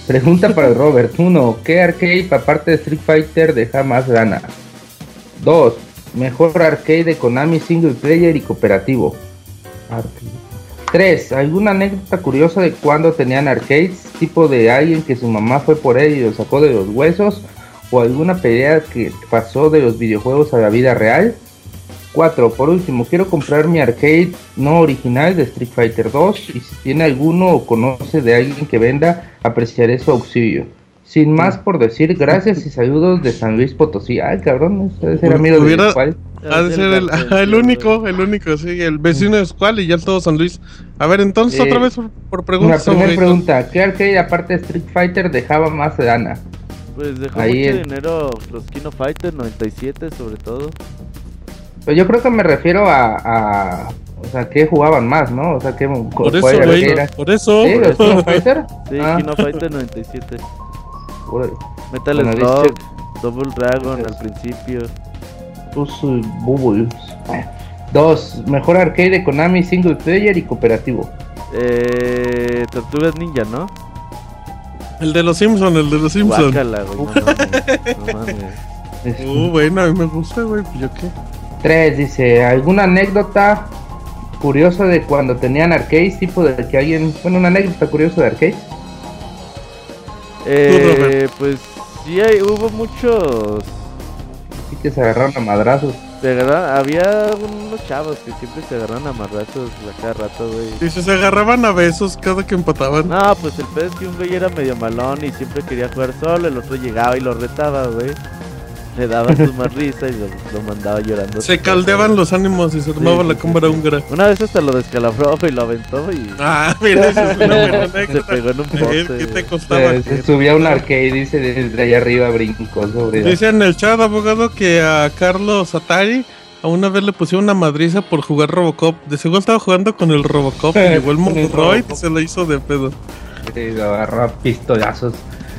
Pregunta para el Robert. [laughs] Uno, ¿qué arcade aparte de Street Fighter deja más gana? Dos, mejor arcade de Konami single player y cooperativo. Arcade. Tres, ¿alguna anécdota curiosa de cuando tenían arcades? Tipo de alguien que su mamá fue por él y lo sacó de los huesos. O alguna pelea que pasó de los videojuegos a la vida real. 4. Por último, quiero comprar mi arcade no original de Street Fighter 2 y si tiene alguno o conoce de alguien que venda, apreciaré su auxilio. Sin más por decir, gracias y saludos de San Luis Potosí. Ay, cabrón, ese debe ser amigo de cuál. Ha de ser el, [laughs] el único, el único, sí, el vecino de Squall y ya todo San Luis. A ver, entonces Eh, otra vez por, por Una preguntas. primera abogado. pregunta, ¿qué arcade aparte de Street Fighter dejaba más lana? Pues dejó Ahí mucho dinero los Kino Fighter 97 sobre todo. Pues yo creo que me refiero a, a o sea, que jugaban más, ¿no? O sea, que Por eso, güey, por eso. ¿Sí? ¿Los [laughs] Fighter? Sí, Ah. Kino Fighter 97. Órale. Metal Bueno, Slug, dice- Double Dragon al principio. Pues, uh, Bubbles. Dos, mejor arcade de Konami single player y cooperativo. Eh, Tortugas Ninja, ¿no? El de los Simpsons, el de los Simpsons. Guácala, güey, no mames, no mames. [laughs] Uh, bueno, a mí me gusta, güey, pues yo qué. Tres, dice, ¿alguna anécdota curiosa de cuando tenían arcades? Tipo de que alguien, bueno, una anécdota curiosa de arcades. Eh, pues sí, hay, hubo muchos. Sí que se agarraron a madrazos. Se agarraron- había unos chavos que siempre se agarraron a madrazos a cada rato, güey. Dice, se agarraban a besos cada que empataban. No, pues el pedo es que un güey era medio malón y siempre quería jugar solo, el otro llegaba y lo retaba, güey. Le daba su más risa y lo, lo mandaba llorando. Se casa, caldeaban los ánimos y se armaba Sí, la sí, cámara sí. húngara. Una vez hasta lo descalabró y lo aventó y. Ah, mira, eso es una buena [laughs] Se pegó en un poste. ¿Qué te costaba? Se, se subía a un arcade, dice, desde allá arriba brincó sobre. Dice en el chat, abogado, que a Carlos Atari a una vez le pusieron una madriza por jugar Robocop. De seguro estaba jugando con el Robocop y llegó el [laughs] Monroid y se lo hizo de pedo. Se lo agarró a pistolazos.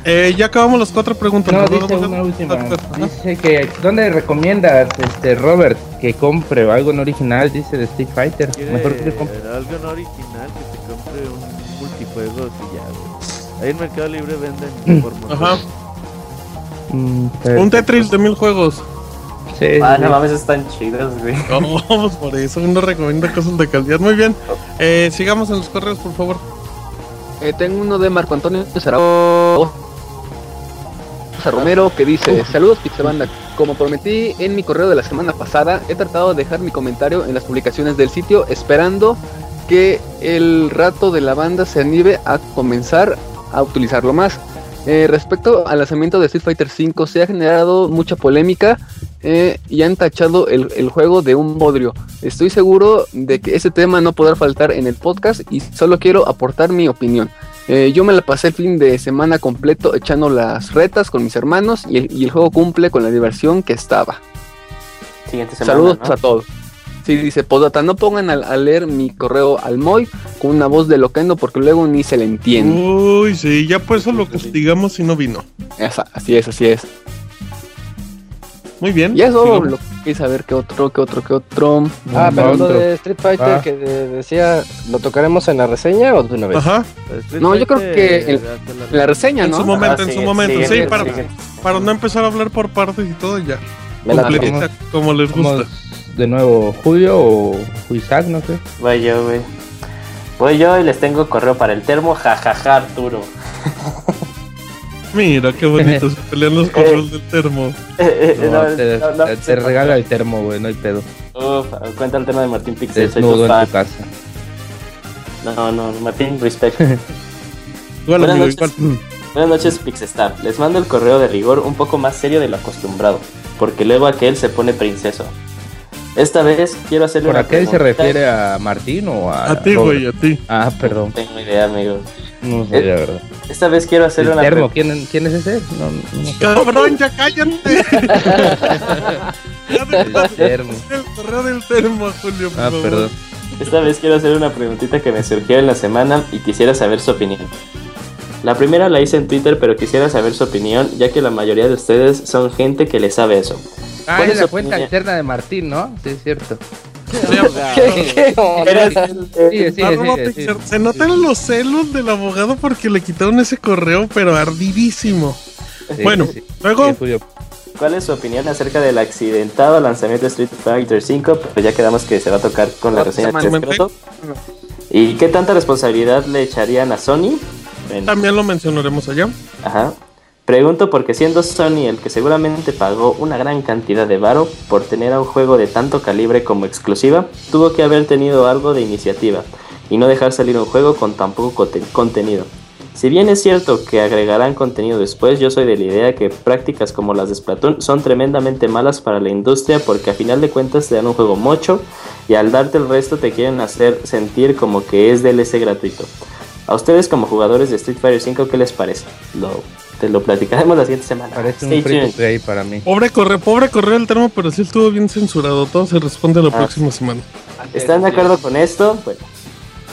Eh, ya acabamos las cuatro preguntas. No, ¿verdad, dice una última. Dice que, ¿dónde recomiendas, este, Robert, que compre algo en original? Dice de Street Fighter. Mejor que compre. algo no original que se compre un multijuegos y ya, güey. Ahí en Mercado Libre venden por montón. Ajá. Mm, Un Tetris de mil juegos. Sí, Ah, sí. no mames, están chidos, güey. [laughs] No, pues por eso uno recomienda cosas de calidad. Muy bien. Eh, sigamos en los correos, por favor. Eh, tengo uno de Marco Antonio Romero que dice, saludos Pixabanda, como prometí en mi correo de la semana pasada, he tratado de dejar mi comentario en las publicaciones del sitio esperando que el rato de la banda se anime a comenzar a utilizarlo más. Eh, respecto al lanzamiento de Street Fighter V, se ha generado mucha polémica eh, y han tachado el, el juego de un bodrio. Estoy seguro de que ese tema no podrá faltar en el podcast y solo quiero aportar mi opinión. Eh, yo me la pasé el fin de semana completo echando las retas con mis hermanos y el, y el juego cumple con la diversión que estaba. Siguiente semana. Saludos ¿no? a todos. Sí, dice Podata, no pongan a, a leer mi correo al Moy con una voz de loquendo porque luego ni se le entiende. Uy, sí, ya por eso lo castigamos si no vino. Esa- así es, así es. Muy bien. Y eso sigamos. lo que quise saber que otro, que otro, que otro. Ah, pero lo de Street Fighter Ah. que de- decía, ¿lo tocaremos en la reseña o de una vez? Ajá. Street No, yo creo que hasta en, en la reseña, En ¿no? su momento, Ah, en su momento. sigue- Sí, sigue- para, sigue. para no empezar a hablar por partes y todo ya. Me la Completita, como les gusta. De nuevo Julio o Isaac, no sé. Voy yo, güey. Voy yo y les tengo correo para el termo, jajaja, Arturo. Mira qué bonito [laughs] se pelean los correos del termo. [laughs] Eh, eh, No, no, te, no, no, te- sí, te regala el termo, güey, no hay pedo. Uf, cuenta el tema de Martín Pixel, soy Desnudo tu en fan. tu casa. No, no, Martín, respect. [laughs] Igual, Buenas amigo, noches. igual. Buenas noches, Pixestar. Les mando el correo de rigor un poco más serio de lo acostumbrado, porque luego aquel se pone princeso. Esta vez quiero hacerle ¿Por una aquel se preguntita. refiere a Martín o a.? A ti, güey, a ti. Ah, perdón. No tengo idea, amigo. No sé, Eh, la verdad. Esta vez quiero hacerle El una termo, pregunta. ¿quién, ¿quién es ese? No, no, no sé. Cabrón, ya cállate. [laughs] ya El termo. el correo del termo, Julio. por Ah, favor. perdón. Esta vez quiero hacer una preguntita que me surgió en la semana y quisiera saber su opinión. La primera la hice en Twitter, pero quisiera saber su opinión, ya que la mayoría de ustedes son gente que le sabe eso. Ah, ¿Cuál es la cuenta opinión? alterna de Martín, ¿no? Sí, es cierto. Se notan los celos del abogado porque le quitaron ese correo, pero ardidísimo. Sí, bueno, sí. luego. ¿Cuál es su opinión acerca del accidentado lanzamiento de Street Fighter V? Pues ya quedamos que se va a tocar con la Otra reseña de. ¿Y qué tanta responsabilidad le echarían a Sony? En- también lo mencionaremos allá. Ajá. Pregunto porque siendo Sony el que seguramente pagó una gran cantidad de varo por tener a un juego de tanto calibre como exclusiva, tuvo que haber tenido algo de iniciativa y no dejar salir un juego con tan poco conte- contenido. Si bien es cierto que agregarán contenido después, yo soy de la idea que prácticas como las de Splatoon son tremendamente malas para la industria porque a final de cuentas te dan un juego mocho y al darte el resto te quieren hacer sentir como que es DLC gratuito. A ustedes como jugadores de Street Fighter 5, ¿qué les parece? Lo, te lo platicaremos la siguiente semana. Parece Stay un free play para mí. Pobre correo, pobre correo del termo, pero sí estuvo bien censurado. Todo se responde la Ah. próxima semana. ¿Están de acuerdo con esto? Bueno,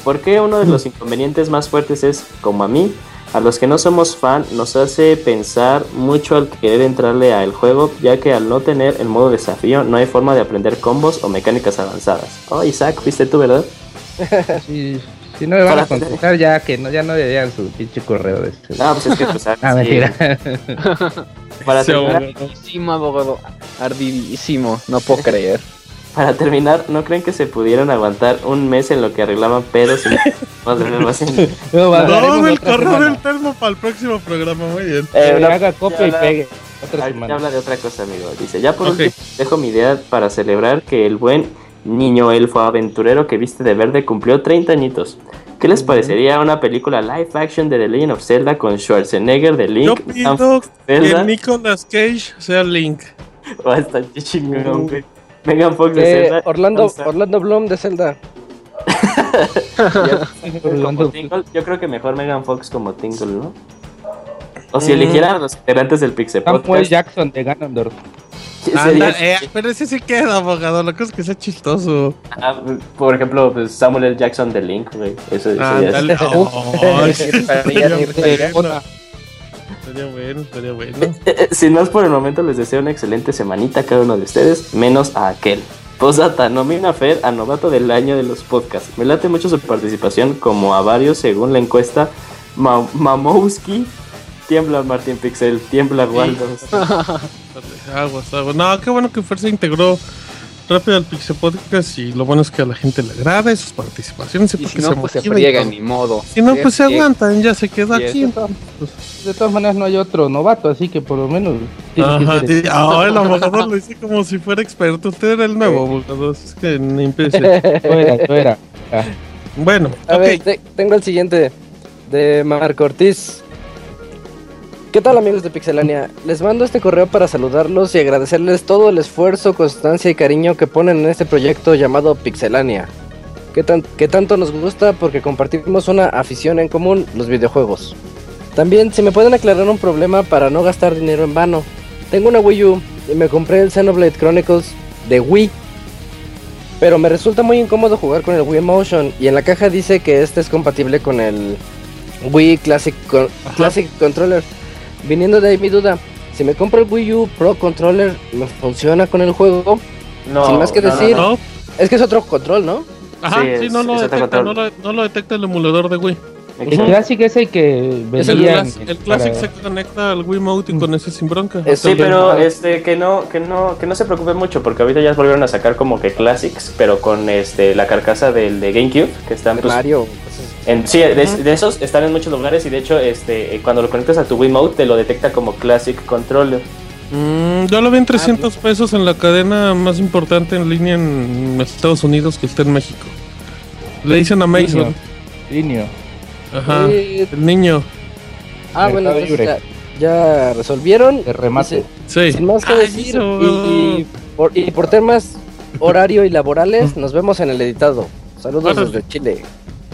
¿por qué uno de los inconvenientes más fuertes es, como a mí, a los que no somos fan, nos hace pensar mucho al querer entrarle al juego, ya que al no tener el modo desafío no hay forma de aprender combos o mecánicas avanzadas? Oh, Isaac, fuiste tú, ¿verdad? [laughs] Si, si no me van a contestar, ya que no, ya no le digan su pinche correo de este. No, pues es que pues, [laughs] Ah, sí. mentira. [laughs] Para Sí, terminar, abogado. Ardidísimo, abogado. Ardidísimo. No puedo [laughs] creer. para terminar, ¿no creen que se pudieran aguantar un mes en lo que arreglaban pedos y más en- No, va, No, el correo del termo para el próximo programa. Muy bien. Eh, Que no, haga copia y pegue. Otra semana. habla de otra cosa, amigo. Dice, ya por Ok. último, dejo mi idea para celebrar que el buen niño elfo aventurero que viste de verde cumplió 30 añitos. ¿Qué les parecería una película live action de The Legend of Zelda con Schwarzenegger de Yo Link? pido que. Nicolas Cage sea Link. [laughs] Está chingón, güey. Megan Fox de Eh, Zelda. Orlando. Orlando Bloom de Zelda. [laughs] [laughs] Como Tingle, yo creo que mejor Megan Fox como Tingle, ¿no? O si eligieran a los integrantes del Pixel Samuel Podcast. Jackson de Ganondorf. Anda, eh, pero ese sí queda, abogado. Lo que es que sea chistoso. Ah, por ejemplo, pues Samuel L. Jackson de Link, güey. Eso sería Ándale. Ay, [laughs] sí, Estaría estaría bueno. Estaría bueno, estaría bueno. Eh, eh, Sin más por el momento, les deseo una excelente semanita a cada uno de ustedes, menos a aquel. Posdata, nomina a Fer a novato del año de los podcasts. Me late mucho su participación, como a varios según la encuesta Ma- Mamowski. Tiembla Martín Pixel, tiembla Waldo. [laughs] Aguas, aguas. No, qué bueno que Fer se integró rápido al Pixel Podcast y lo bueno es que a la gente le agrada esas participaciones. Y porque si no, pues se y friegan, todo. ni modo. Si no, pues se Friega. aguantan, ya se quedó Y aquí. eso. De todas maneras no hay otro novato, así que por lo menos... que Ajá, ser- sí. Ah, el abogador lo hice como si fuera experto. Usted era el nuevo abogador. Es que ni [laughs] era. Ah. Bueno, A ver, te- tengo el siguiente de Marco Ortiz. ¿Qué tal amigos de Pixelania? Les mando este correo para saludarlos y agradecerles todo el esfuerzo, constancia y cariño que ponen en este proyecto llamado Pixelania. Que, tan- que tanto nos gusta porque compartimos una afición en común, los videojuegos. También, si me pueden aclarar un problema para no gastar dinero en vano. Tengo una Wii U y me compré el Xenoblade Chronicles de Wii pero me resulta muy incómodo jugar con el Wii Motion y en la caja dice que este es compatible con el Wii Classic, Con- Classic Controller. Viniendo de ahí mi duda, si me compro el Wii U Pro Controller, ¿me funciona con el juego? No, Sin más que no, no, decir, no. es que es otro control, ¿no? Ajá, Sí, sí, es- no, lo detecta, no, control. lo, no lo detecta el emulador de Wii. El clásico es el que Es el, el Classic para- se conecta al Wii Mode y con ese sin bronca. Es- Sí, pero este que no, que no, que no se preocupe mucho, porque ahorita ya volvieron a sacar como que Classics, pero con este la carcasa del de GameCube, que están De pues, Mario. en, sí, de, de esos están en muchos lugares y de hecho este eh, cuando lo conectas a tu Wii Mode te lo detecta como Classic Controller. Mm, yo lo vi en 300 pesos en la cadena más importante en línea en Estados Unidos que está en México. Le dicen Amazon. Linio. Ajá. Eh, El niño. ah, bueno, entonces ya, ya resolvieron. De remate. Sí. Sin más que Ay, decir, no. y, y por, y por temas horario y laborales, [laughs] nos vemos en el editado. Saludos Órale. desde Chile.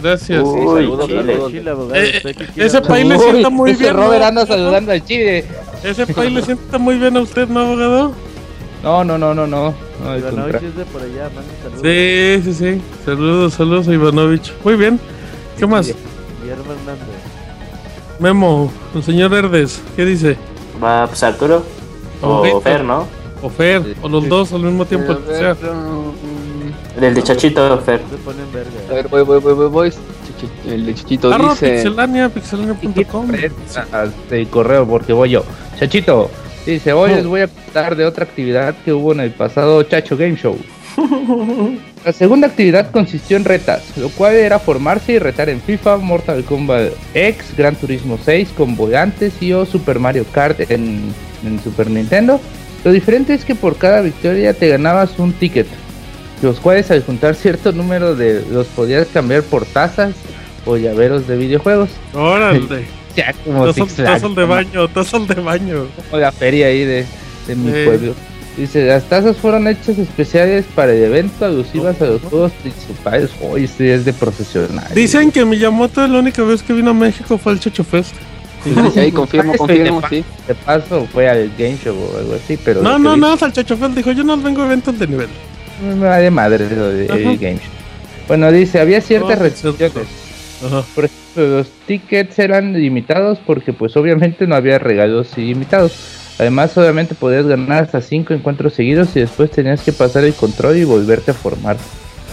Gracias. Uy, saludos, Chile. saludos. Chile, abogado, Eh, eh, ese país le sienta muy [laughs] bien. Robert ¿no? anda saludando al Chile. Ese país le sienta muy bien a usted, ¿no, abogado? No, no, no, no, no. Ivanovich es de por allá, mande saludos. Sí, sí, sí. Saludos, saludos a Ivanovich. Muy bien. ¿Qué más? Guillermo Hernández. Memo, el señor Herdes, ¿qué dice? Va pues Arturo o Ok. Fer, ¿no? O Fer, o los dos al mismo tiempo. O sea. mm, El de Chachito Fer. Se ponen a ver, voy, voy, voy, voy, voy. El de Chichito Arroba dice... pixelania, pixelania.com. el correo porque voy yo. Chachito, dice, hoy les voy a contar de otra actividad que hubo en el pasado Chacho Game Show. La segunda actividad consistió en retas, lo cual era formarse y retar en FIFA, Mortal Kombat X, Gran Turismo 6, con volantes y o Super Mario Kart en, en Super Nintendo. Lo diferente es que por cada victoria te ganabas un ticket, los cuales al juntar cierto número de los podías cambiar por tazas o llaveros de videojuegos. Órale. [laughs] Ya como tazal de baño, tazal de baño. como la feria ahí de, de mi Sí. pueblo. Dice, las tazas fueron hechas especiales para el evento, alusivas a los juegos principales. Hoy este es de profesional. Dicen que Miyamoto la única vez que vino a México fue al Chocho Fest. Sí, ahí confirmo, confirmo, sí. De paso fue al Game Show o algo así, pero... No, no, no, al Chocho Fest dijo, yo no vengo a eventos de nivel. Me vale madre lo de Ajá. Game Show. Bueno, dice, había ciertas Oh, restricciones. Ajá. Por ejemplo, los tickets eran limitados porque pues obviamente no había regalos ilimitados. Además, solamente podías ganar hasta 5 encuentros seguidos y después tenías que pasar el control y volverte a formar.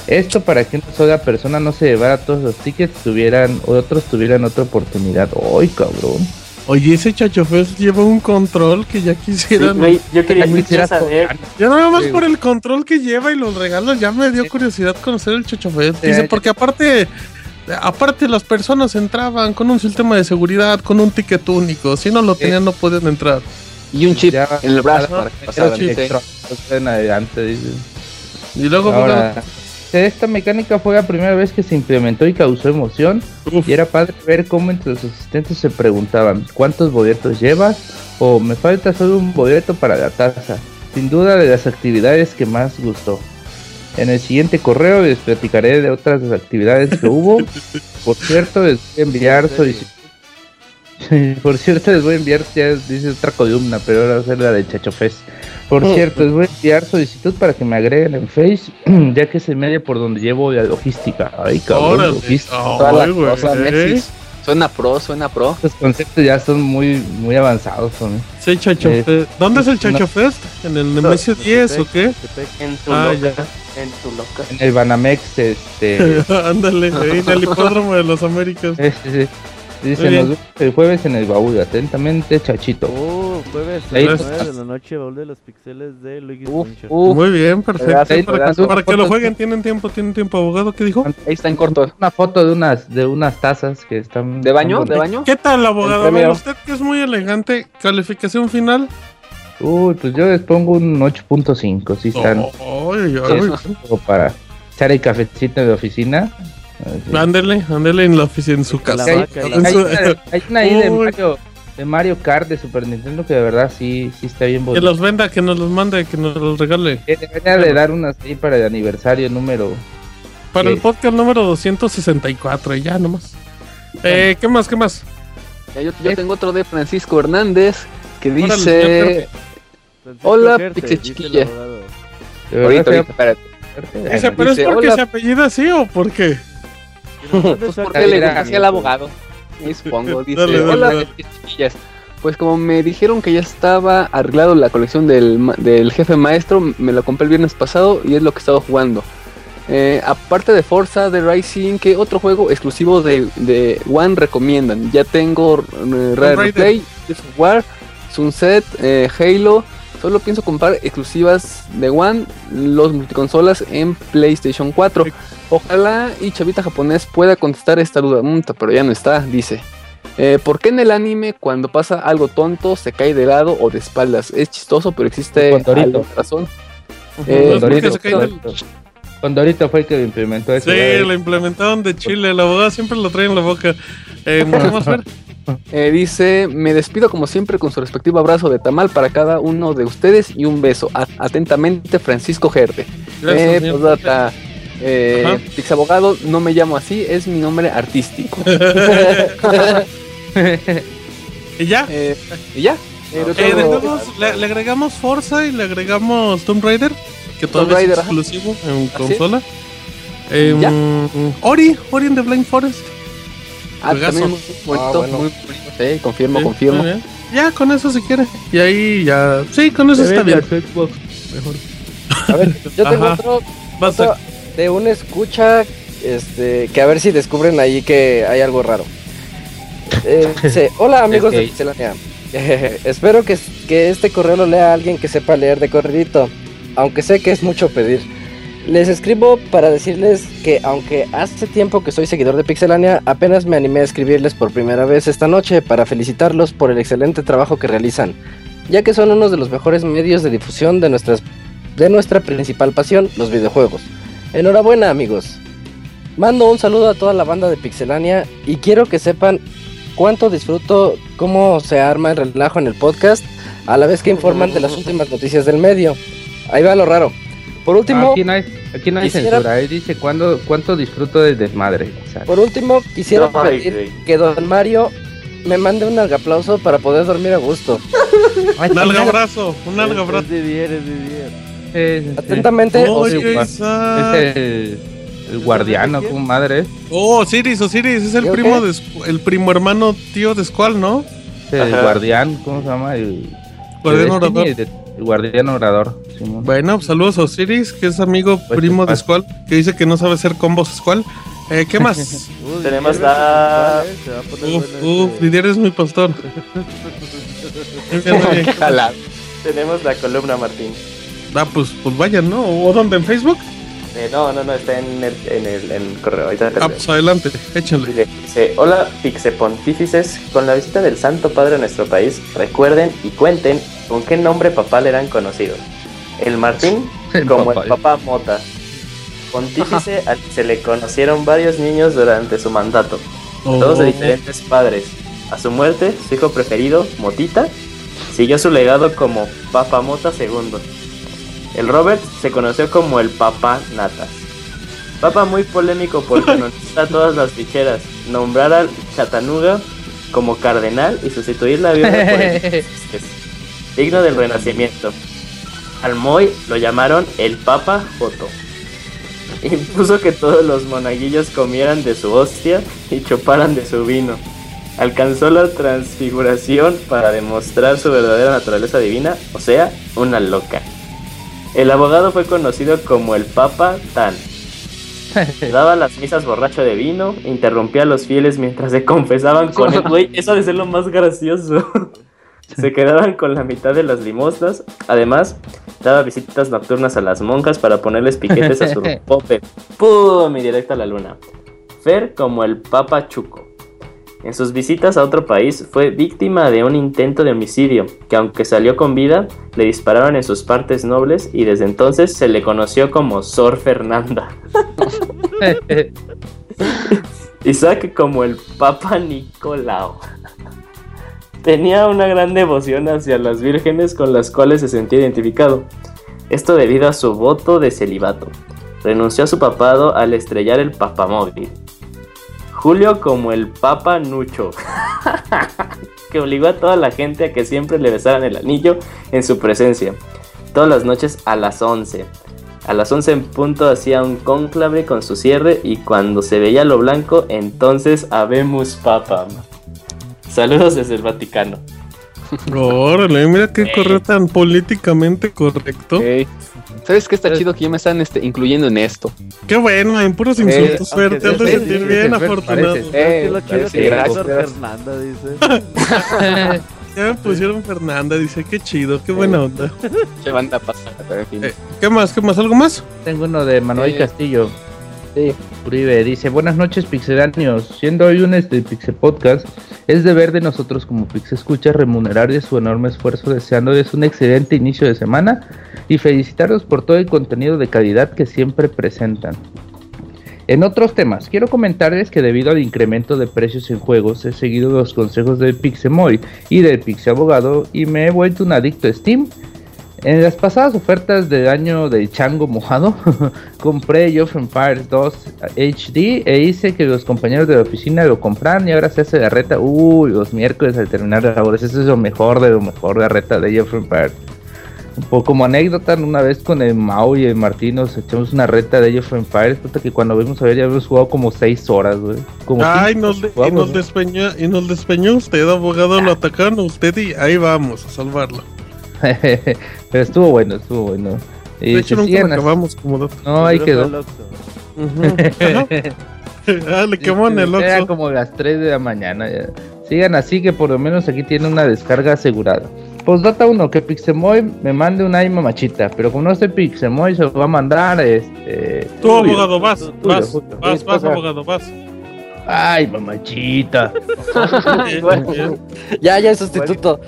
Esto para que una sola persona no se llevara todos los tickets tuvieran otros tuvieran otra oportunidad. ¡Ay, cabrón! Oye, ese Chacho Fest lleva un control que ya Sí, quisieran. yo quería, yo quisiera quisiera saber. Ya nada más Sí, por el control que lleva y los regalos ya me dio curiosidad conocer el. Sí, Dice, porque aparte, aparte las personas entraban con un sistema de seguridad, con un ticket único. Si no lo tenían, no podían entrar. Y un chip Ya- en el brazo para que en adelante, dice. Y luego, Ahora, esta mecánica fue la primera vez que se implementó y causó emoción. Uf. Y era padre ver cómo entre los asistentes se preguntaban cuántos boletos llevas o me falta solo un boleto para la taza. Sin duda de las actividades que más gustó. En el siguiente correo les platicaré de otras actividades que hubo. [laughs] Por cierto, les voy a enviar solicitud. Por cierto, les voy a enviar, ya dice otra columna, pero ahora va a ser la de Chacho Fest. Por cierto, les voy a enviar solicitud para que me agreguen en Face, [clears throat] ya que es el medio por donde llevo la logística. Ay, cabrón, Órale. logística. Toda la Ay, güey. cosa, Nexus. Suena pro, suena pro. Estos conceptos ya son muy, muy avanzados. ¿no? Sí, Chacho Eh, Fest. ¿Dónde es el no. Chacho Fest? ¿En el Nemesio 10 o qué? En tu Ah, loca. En tu loca. En el Banamex, este. [laughs] Ándale, ahí en el hipódromo de los Américas. este, sí. Dice, Muy bien. nos vemos el jueves en el baúl. Atentamente, Chachito. Oh, jueves a las está. 9 de la noche, baúl de los pixeles de Mansion. uf, Muy bien, perfecto. Para, que lo jueguen, tienen tiempo, tienen tiempo, abogado. ¿Qué dijo? ahí está en corto. Una foto de unas, de unas tazas que están. ¿De baño? ¿De baño? ¿Qué tal, abogado? Bueno, usted que es muy elegante, calificación final. Uy, pues yo les pongo un 8.5. Sí, están. Oh, Sí, como para echar el cafecito de oficina. Ándele, ándele en la oficina, en su casa. hay, una, vaca. hay una ahí de. [laughs] Mario, de Mario Kart de Super Nintendo que de verdad sí, sí está bien Que bonito. los venda, que nos los mande, que nos los regale. Eh, Debería de dar unas ahí para el aniversario número. Para el Sí. podcast número 264, y ya nomás. Eh, ¿Qué más? ¿Qué más? Ya, yo, yo tengo otro de Francisco Hernández que Órale, dice... Francisco Hola, el chiquilla. Ahorita, espérate. Dice, ¿pero dice, es porque hola. se apellida así o por qué? Pues porque le al abogado. Y supongo, [laughs] dice, Dale, dale, hola, dale. chiquillas. Pues como me dijeron que ya estaba arreglado la colección del, ma- del jefe maestro, me la compré el viernes pasado y es lo que he estado jugando. Eh, aparte de Forza, de Rising, ¿qué otro juego exclusivo de, de One recomiendan? Ya tengo eh, Rare. Replay, War, Sunset, eh, Halo. Solo pienso comprar exclusivas de One, los multiconsolas en PlayStation 4. Ojalá y Chavita japonés pueda contestar esta duda, Mm, pero ya no está, dice. Eh, ¿Por qué en el anime cuando pasa algo tonto se cae de lado o de espaldas? Es chistoso, pero existe alguna razón. Pues Eh, porque Condorito, se cae del- Condorito fue el que lo implementó eso. Sí, lo implementaron de Chile. El abogado siempre lo trae en la boca. Eh, ¿Qué más, Fer? Eh, dice, me despido como siempre con su respectivo abrazo de tamal para cada uno de ustedes y un beso. A- atentamente, Francisco Gerde. Gracias, eh, señor. postdata, eh, Ajá. Pixabogado, no me llamo así, es mi nombre artístico. [laughs] [laughs] ¿Y ya? Eh, y ya. Eh, le, le agregamos Forza y le agregamos Tomb Raider, que todavía Raider, es ajá. exclusivo en ¿Ah, consola. ¿Ya? mm, Ori, Ori and the Blind Forest. Ah, juegazo. también muy bonito, Ah, bueno. muy bonito. Sí, confirmo, Sí, confirmo. bien. Ya, con eso si quiere. Y ahí ya. Sí, con eso está bien. Mejor. A ver, yo tengo otro, otro de una escucha este, que a ver si descubren ahí que hay algo raro. Eh, dice, [laughs] hola amigos de. Pixelania. [laughs] Espero que, que este correo lo lea alguien que sepa leer de corridito, aunque sé que es mucho pedir. Les escribo para decirles que aunque hace tiempo que soy seguidor de Pixelania, apenas me animé a escribirles por primera vez esta noche para felicitarlos por el excelente trabajo que realizan, ya que son uno de los mejores medios de difusión de, nuestras, de nuestra principal pasión, los videojuegos. Enhorabuena amigos. Mando un saludo a toda la banda de Pixelania y quiero que sepan cuánto disfruto cómo se arma el relajo en el podcast, a la vez que informan de las últimas noticias del medio. Ahí va lo raro. Por último, aquí no hay, aquí no hay quisiera- censura. Ahí dice cuándo, cuánto disfruto del desmadre. o sea, por último quisiera No, pedir que Don Mario me mande un aplauso para poder dormir a gusto. [laughs] Un algabrazo, un Es algabrazo. de bien, es de bien. es, es- Atentamente, Oye, Osiris. Es el, el guardiano, como madre. Oh, Osiris, Osiris, es el ¿Yo primo de el primo hermano tío de Squall, ¿no? El Ajá. guardián, ¿cómo se llama? El, Guardián de- el guardián orador. Simón. Bueno, saludos a Osiris, que es amigo Pues, primo de. Squall, que dice que no sabe hacer combos Squall. Eh, ¿Qué [laughs] más? Uy, Tenemos la- uf, uf, Didier es mi pastor. [laughs] Muy. Jalado. Tenemos la columna, Martín. Ah, pues, pues vayan, ¿no? ¿O dónde? ¿En Facebook? Eh, no, no, no, está en el, en el, en el correo. Ahorita te Ah, pues adelante, échenle. Dice, dice, hola Pixepontífices, con la visita del Santo Padre a nuestro país, recuerden y cuenten con qué nombre papal eran conocidos. El Martín, [laughs] El como papá. el papá Mota. Pontífice al que se le conocieron varios niños durante su mandato, todos de Oh. diferentes padres. A su muerte, su hijo preferido, Motita, siguió su legado como Papa Mota II. El Robert se conoció como el Papa Natas. Papa muy polémico por canonizar [laughs] todas las ficheras, nombrar al Chattanooga como cardenal y sustituir la Biblia por el [laughs] digno del renacimiento. Al Moy lo llamaron el Papa Joto. [laughs] Impuso que todos los monaguillos comieran de su hostia y chuparan de su vino. Alcanzó la transfiguración para demostrar su verdadera naturaleza divina, o sea, una loca. El abogado fue conocido como el Papa Tan. [laughs] Daba las misas borracho de vino, interrumpía a los fieles mientras se confesaban con él. [laughs] Güey, eso ha de ser lo más gracioso. [laughs] Se quedaban con la mitad de las limosnas. Además, daba visitas nocturnas a las monjas para ponerles piquetes a su [laughs] pope. ¡Pum! Y directo a la luna. Fer como el Papa Chuco. En sus visitas a otro país fue víctima de un intento de homicidio, que aunque salió con vida, le dispararon en sus partes nobles y desde entonces se le conoció como Sor Fernanda. [laughs] Isaac como el Papa Nicolao. Tenía una gran devoción hacia las vírgenes con las cuales se sentía identificado. Esto debido a su voto de celibato. Renunció a su papado al estrellar el papamóvil. Julio como el Papa Nucho, [laughs] que obligó a toda la gente a que siempre le besaran el anillo en su presencia, todas las noches a las 11. A las 11 en punto hacía un cónclave con su cierre y cuando se veía lo blanco, entonces habemos Papa. Saludos desde el Vaticano. Órale, mira qué correo tan políticamente correcto. Ey. ¿Sabes qué está chido que ya me están este, incluyendo en esto? Qué bueno, en puros insultos, Eh, Fer, aunque te has de sentir sí, bien sí, Fer, afortunado. parece. Eh, lo chido sí, que gracias, gracias. Fernanda dice. [laughs] Ya me pusieron Fernanda, dice, qué chido, qué buena onda. Se van a pasar, pero en fin. ¿Qué más? ¿Qué más? ¿Algo más? Tengo uno de Manuel Eh, Castillo. Sí. Uribe dice, buenas noches pixelanios, siendo hoy un este Pixel Podcast, es deber de nosotros como Pixel Escucha remunerarles su enorme esfuerzo deseándoles un excelente inicio de semana y felicitarlos por todo el contenido de calidad que siempre presentan. En otros temas, quiero comentarles que debido al incremento de precios en juegos he seguido los consejos del Pixemoy y del Pixel Abogado y me he vuelto un adicto a Steam. En las pasadas ofertas del año del chango mojado, [laughs] compré of Empires 2 HD e hice que los compañeros de la oficina lo compraran y ahora se hace la reta. Uy, los miércoles al terminar las labores, eso es lo mejor de lo mejor, la reta de Age poco como anécdota, una vez con el Mau y el Martín nos echamos una reta de Age of Empires, puta que cuando vimos a ver ya habíamos jugado como 6 horas, güey. Ay, nos, de- y nos güey. despeñó, y nos despeñó usted, abogado, lo atacaron a usted y ahí vamos a salvarlo. [laughs] Pero estuvo bueno, estuvo bueno. Y De hecho, se nunca lo acabamos como dato. No, ahí quedó. [laughs] Ah, le quemó en el Era Oxxo. como las 3 de la mañana. ya. Sigan así que por lo menos aquí tiene una descarga asegurada. Postdata 1, que Pixemoy me mande una ay mamachita, pero como no estoy Pixemoy se lo va a mandar este... Tú, Julio. abogado, vas, Julio, vas, Julio. vas, vas, abogado, vas. Ay, mamachita. [laughs] Ya, ya es sustituto.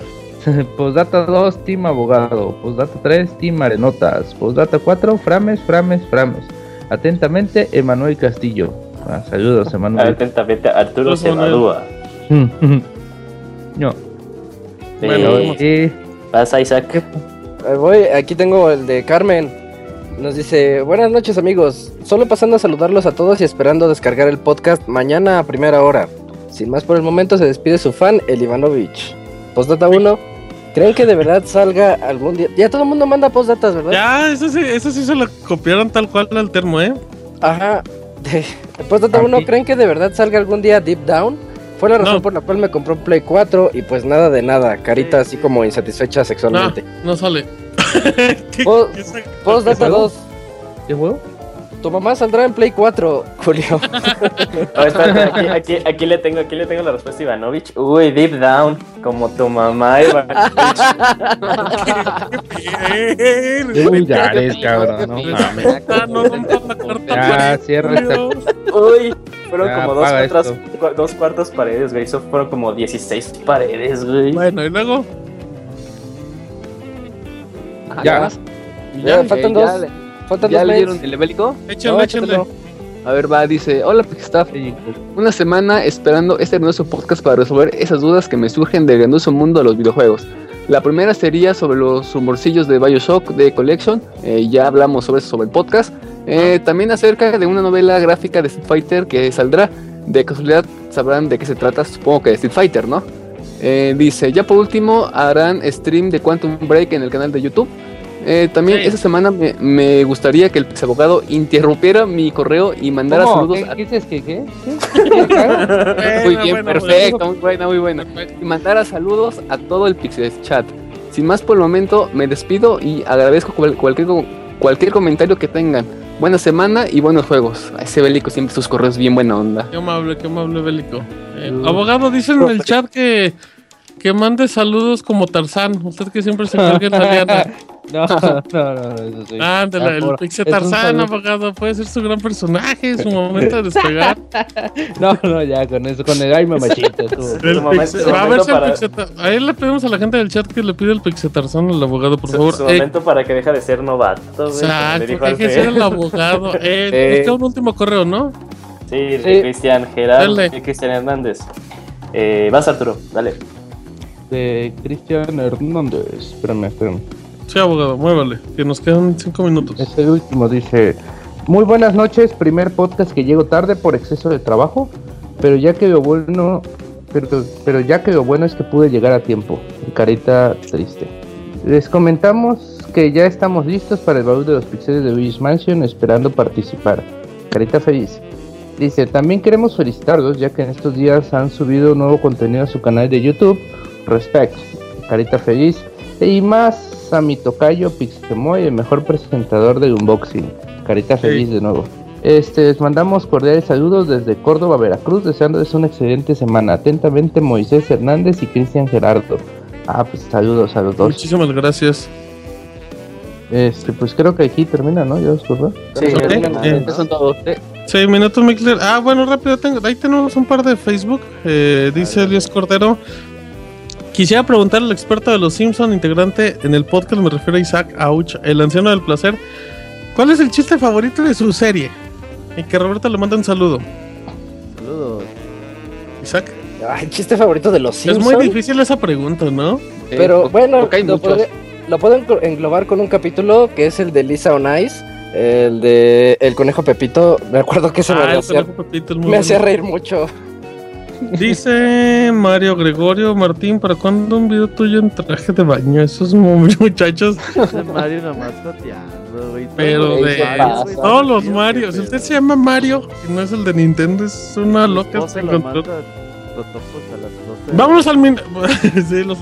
[laughs] Postdata 2, Team Abogado. Postdata 3, Team Arenotas. Postdata 4, Frames, Frames, Frames. Atentamente, Emanuel Castillo. Ah, saludos, Emanuel. [laughs] Atentamente, Arturo bueno, Cebadúa. [laughs] no. Bueno, Eh, Eh, Vas, Isaac. Ahí voy, aquí tengo el de Carmen. Nos dice, buenas noches amigos, solo pasando a saludarlos a todos y esperando descargar el podcast mañana a primera hora. Sin más por el momento se despide su fan, el Ivanovich. Postdata 1, ¿creen que de verdad salga algún día? Ya todo el mundo manda postdatas, ¿verdad? Ya, eso sí, eso sí se lo copiaron tal cual al termo, ¿eh? Ajá. [laughs] Postdata 1, ¿creen que de verdad salga algún día Deep Down? Fue la razón No. por la cual me compró un Play 4 y pues nada de nada, carita así como insatisfecha No, sexualmente. no sale. [laughs] ¿Qué- Post- qué sa- Postdata juego? 2, ¿Qué juego? Tu mamá saldrá en Play 4, Julio. Oh, espérate, aquí, aquí, aquí le tengo, aquí le tengo la respuesta a Ivanovich. Uy, deep down, como tu mamá, Ivanovich. Bien. Uy, ya eres, cabrón, no mames. Ah, no, no, no, la carta Ya, cierra esta-. Uy, fueron Ya, como dos cuartas, cua- dos cuartas paredes, güey. Eso fueron como 16 paredes, güey. Bueno, y luego. Ajá, Ya. Ya, Eh, faltan ya dos. Faltan ¿Ya leyeron el bélico? No. A ver, va, dice, hola Pixstaff, una semana esperando este hermoso podcast para resolver esas dudas que me surgen del grandioso mundo de los videojuegos. La primera sería sobre los rumorcillos de Bioshock de Collection, eh, ya hablamos sobre eso sobre el podcast. Eh, también acerca de una novela gráfica de Street Fighter que saldrá. De casualidad sabrán de qué se trata, supongo que de Street Fighter, ¿no? Eh, dice, ya por último harán stream de Quantum Break en el canal de YouTube. Eh, también Sí. esta semana me, me gustaría que el abogado interrumpiera mi correo y mandara ¿Cómo? saludos ¿Qué, a qué dices? ¿Qué? ¿Qué? [laughs] muy bien, bueno, perfecto, muy buena, muy buena. Y mandar saludos a todo el Pixel Chat. Sin más por el momento, me despido y agradezco cual- cualquier, co- cualquier comentario que tengan. buena semana y buenos juegos. A ese bélico siempre sus correos bien buena onda. Qué amable, qué amable bélico. Eh, abogado, dicen en el chat que, que mande saludos como Tarzán. Usted que siempre se carga en la. [laughs] [laughs] No, no, no, eso sí. El Ah, es un Tarzán, abogado. Puede ser su gran personaje, su momento de despegar. [laughs] No, no, ya con eso, con el ay mamachita. El su a ver momento si el para- Pixie Tar- A él le pedimos a la gente del chat que le pida el Pixie Tarzán al abogado, por Su, favor. su Eh, momento para que deje de ser novato, Exacto, hay que ser el abogado. [laughs] Eh, Eh. nos queda un último correo, ¿no? Sí, de Cristian Gerardo Dale. y Cristian Hernández. Eh, vas Arturo, dale. De Cristian Hernández. Espérame, espérame. Sí, abogado, muévale, que nos quedan cinco minutos. Este último dice: Muy buenas noches, primer podcast que llego tarde por exceso de trabajo, pero ya quedó bueno, pero, pero ya quedó bueno es que pude llegar a tiempo. Carita triste. Les comentamos que ya estamos listos para el baúl de los pixeles de Luigi's Mansion, esperando participar. Carita feliz. Dice, también queremos felicitarlos ya que en estos días han subido nuevo contenido a su canal de YouTube. Respect. Carita feliz. Y más a mi tocayo Pixemoy, el mejor presentador de unboxing. Carita feliz de nuevo. Este, les mandamos cordiales saludos desde Córdoba, Veracruz, deseándoles una excelente semana. Atentamente Moisés Hernández y Cristian Gerardo. Ah, pues saludos a los dos. Muchísimas gracias. Este, pues creo que aquí termina, ¿no? Ya os verdad. Sí, eh, son todos. eh. Sí, Minuto Mixler. Ah, bueno, rápido, tengo- ahí tenemos un par de Facebook. Eh, dice Elias Cordero. Quisiera preguntar al experto de los Simpson, integrante en el podcast, me refiero a Isaac Auch, el anciano del placer. ¿Cuál es el chiste favorito de su serie? Y que Roberto le manda un saludo. Saludos. Isaac. Ay, chiste favorito de los Es Simpsons. muy difícil esa pregunta, ¿no? Pero bueno, porque hay lo, podré- lo puedo englo- englobar con un capítulo que es el de Lisa on Ice, el de El Conejo Pepito. Me acuerdo que se me, Ah, hacía, es muy me hacía bueno. reír mucho. Dice Mario Gregorio Martín, ¿para cuándo un video tuyo en traje de baño? Esos mu- [laughs] muchachos. Mario nomás joteando, güey. Pero de todos los Marios. Si usted se llama Mario y no es el de Nintendo, es una loca. esposa sin lo control. manda totopos a las 12. Vámonos al min... [laughs] sí, los...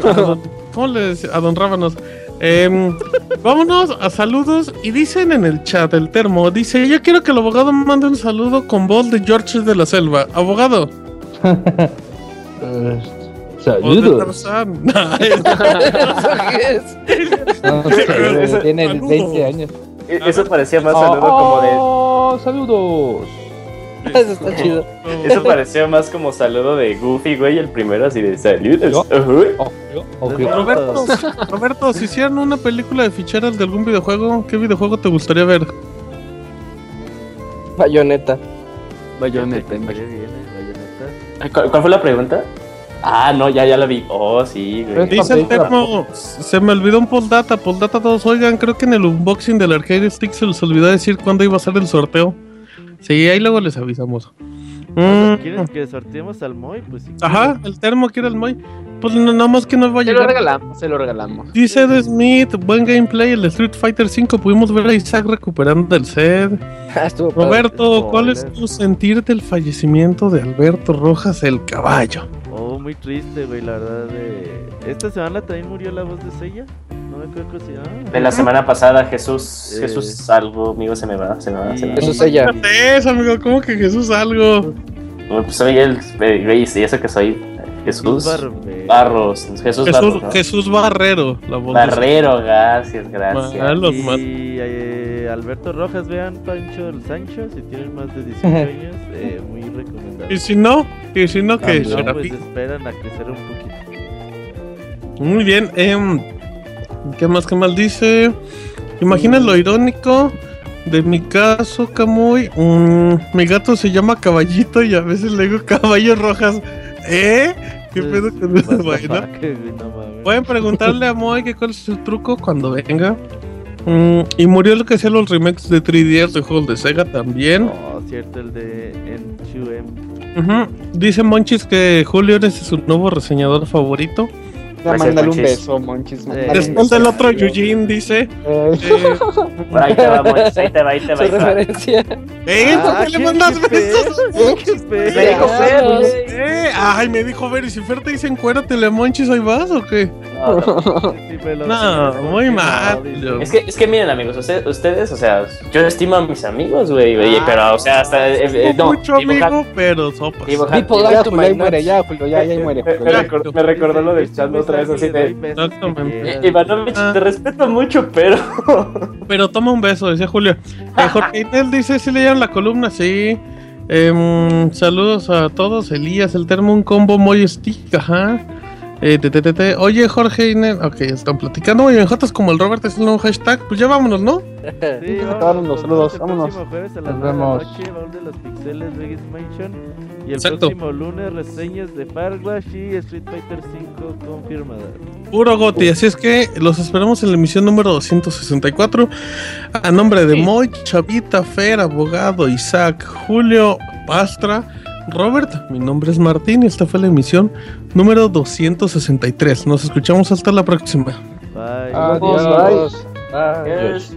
¿Cómo le decía? A Don Rábanos. Em, vámonos a saludos y dicen en el chat el termo, dice, yo quiero que el abogado mande un saludo con voz de George de la Selva. Abogado. Eh, saludos. Tarzán. No [laughs] tiene saludos. 20 años. E- Eso parecía más saludo como de. Oh, saludos. Eso está chido. Eso parecía más como saludo de Goofy, güey, el primero así de saludos. Oh. Roberto, Roberto, si hicieran una película de ficheras de algún videojuego, ¿qué videojuego te gustaría ver? Bayoneta. Bayonetta. Estaría ¿Cuál, cuál fue la pregunta? Ah, no, ya, ya la vi. Oh, sí, güey. Dice el termo, se me olvidó un postdata, postdata todos, oigan, creo que en el unboxing del Arcade Stick se les olvidó decir cuándo iba a ser el sorteo. Sí, ahí luego les avisamos. Mm, ¿Quieres que sorteemos al Moy? Pues sí. Ajá, el termo quiere el Moy. Pues no, nada más que no va a Se lo regalamos, se lo regalamos. Dice Ed Smith, buen gameplay, el Street Fighter 5, pudimos ver a Isaac recuperando del set. [laughs] Ah. Roberto, ¿cuál es tu sentir del fallecimiento de Alberto Rojas el caballo? Oh, muy triste, güey, la verdad. De... Esta semana también murió la voz de Sella. No me acuerdo se llama. De la semana pasada, Jesús, Eh. Jesús, algo, amigo, se me va, se me va, se me va. Eso es ella. ¿Qué es, amigo? ¿Cómo que Jesús algo? Bueno, Pues soy el, eh, güey, y eso que soy eh, Jesús. Barros, Jesús, Jesús, Barros, ¿no? Jesús Barrero, la voz de- Barrero, gracias, gracias. Malos, Y eh, Alberto Rojas, vean Pancho el Sancho, si tienen más de 18 [laughs] años, eh, muy recomendable. Y si no, y si no, que no, pues esperan a crecer un poquito. Muy bien. em, ¿Qué más, qué mal dice? Imagina lo irónico de mi caso, Camuy. mm, mi gato se llama Caballito y a veces le digo Caballos Rojas. ¿Eh? ¿Qué pedo con [laughs] no mames. Pueden preguntarle a Moy que cuál es el truco cuando venga. Mm, y murió lo que hacía los remakes de 3DS de juegos de Sega también. Oh, cierto, el de N2M. Ujú. Dice Monchis que Julio es su nuevo reseñador favorito. Gracias, mándale un beso, Monchis. un Después del otro Yujin dice. Eh, eh, Ahí te va, Monchis, ahí te va, ahí te va. Ahí referencia. ¿Eh? ¿Por Ah, qué le mandas qué besos? Me dijo Fer, güey. Eh, ay, me dijo Ver, y si Fer te dice encuératele, Monchis, ¿ahí vas o qué? No, no. [laughs] No, muy mal. Es que, es que miren amigos, usted- ustedes, o sea, yo estimo a mis amigos, güey, güey, pero, o sea, hasta, eh, eh, no, mucho dibujar- amigo, pero sopas. dibujar- People Ya, like to Julio, ahí muere, nuts. ya, Julio, ya, ya ahí muere. ya. me recordó lo del chat otra vez así de... Exactamente. "I- Ivanovich, Ah. te respeto mucho, pero... [laughs] Pero toma un beso, decía Julio. Eh, Jorge Inel dice, ¿sí leyeron la columna? Sí. Em, saludos a todos. Elías, el termo, un combo muy stick, ajá. Eh, te, te, te, te. Oye, Jorge Inel. Ok, están platicando. Muy bien, Jotas como el Robert es el nuevo hashtag. Pues ya vámonos, ¿no? [laughs] Sí, vámonos, acabaron los saludos, vámonos. jueves a las Nos 9 de la vemos. noche, baúl de los pixeles, Vegas Mansion. Y el Exacto. próximo lunes, reseñas de Firewatch y Street Fighter 5 confirmadas. Puro Goti. Así es que los esperamos en la emisión número 264. A nombre de Moy, Chavita, Fer, Abogado, Isaac, Julio, Pastra, Robert. Mi nombre es Martín y esta fue la emisión número 263. Nos escuchamos hasta la próxima. Bye. Adiós. Adiós.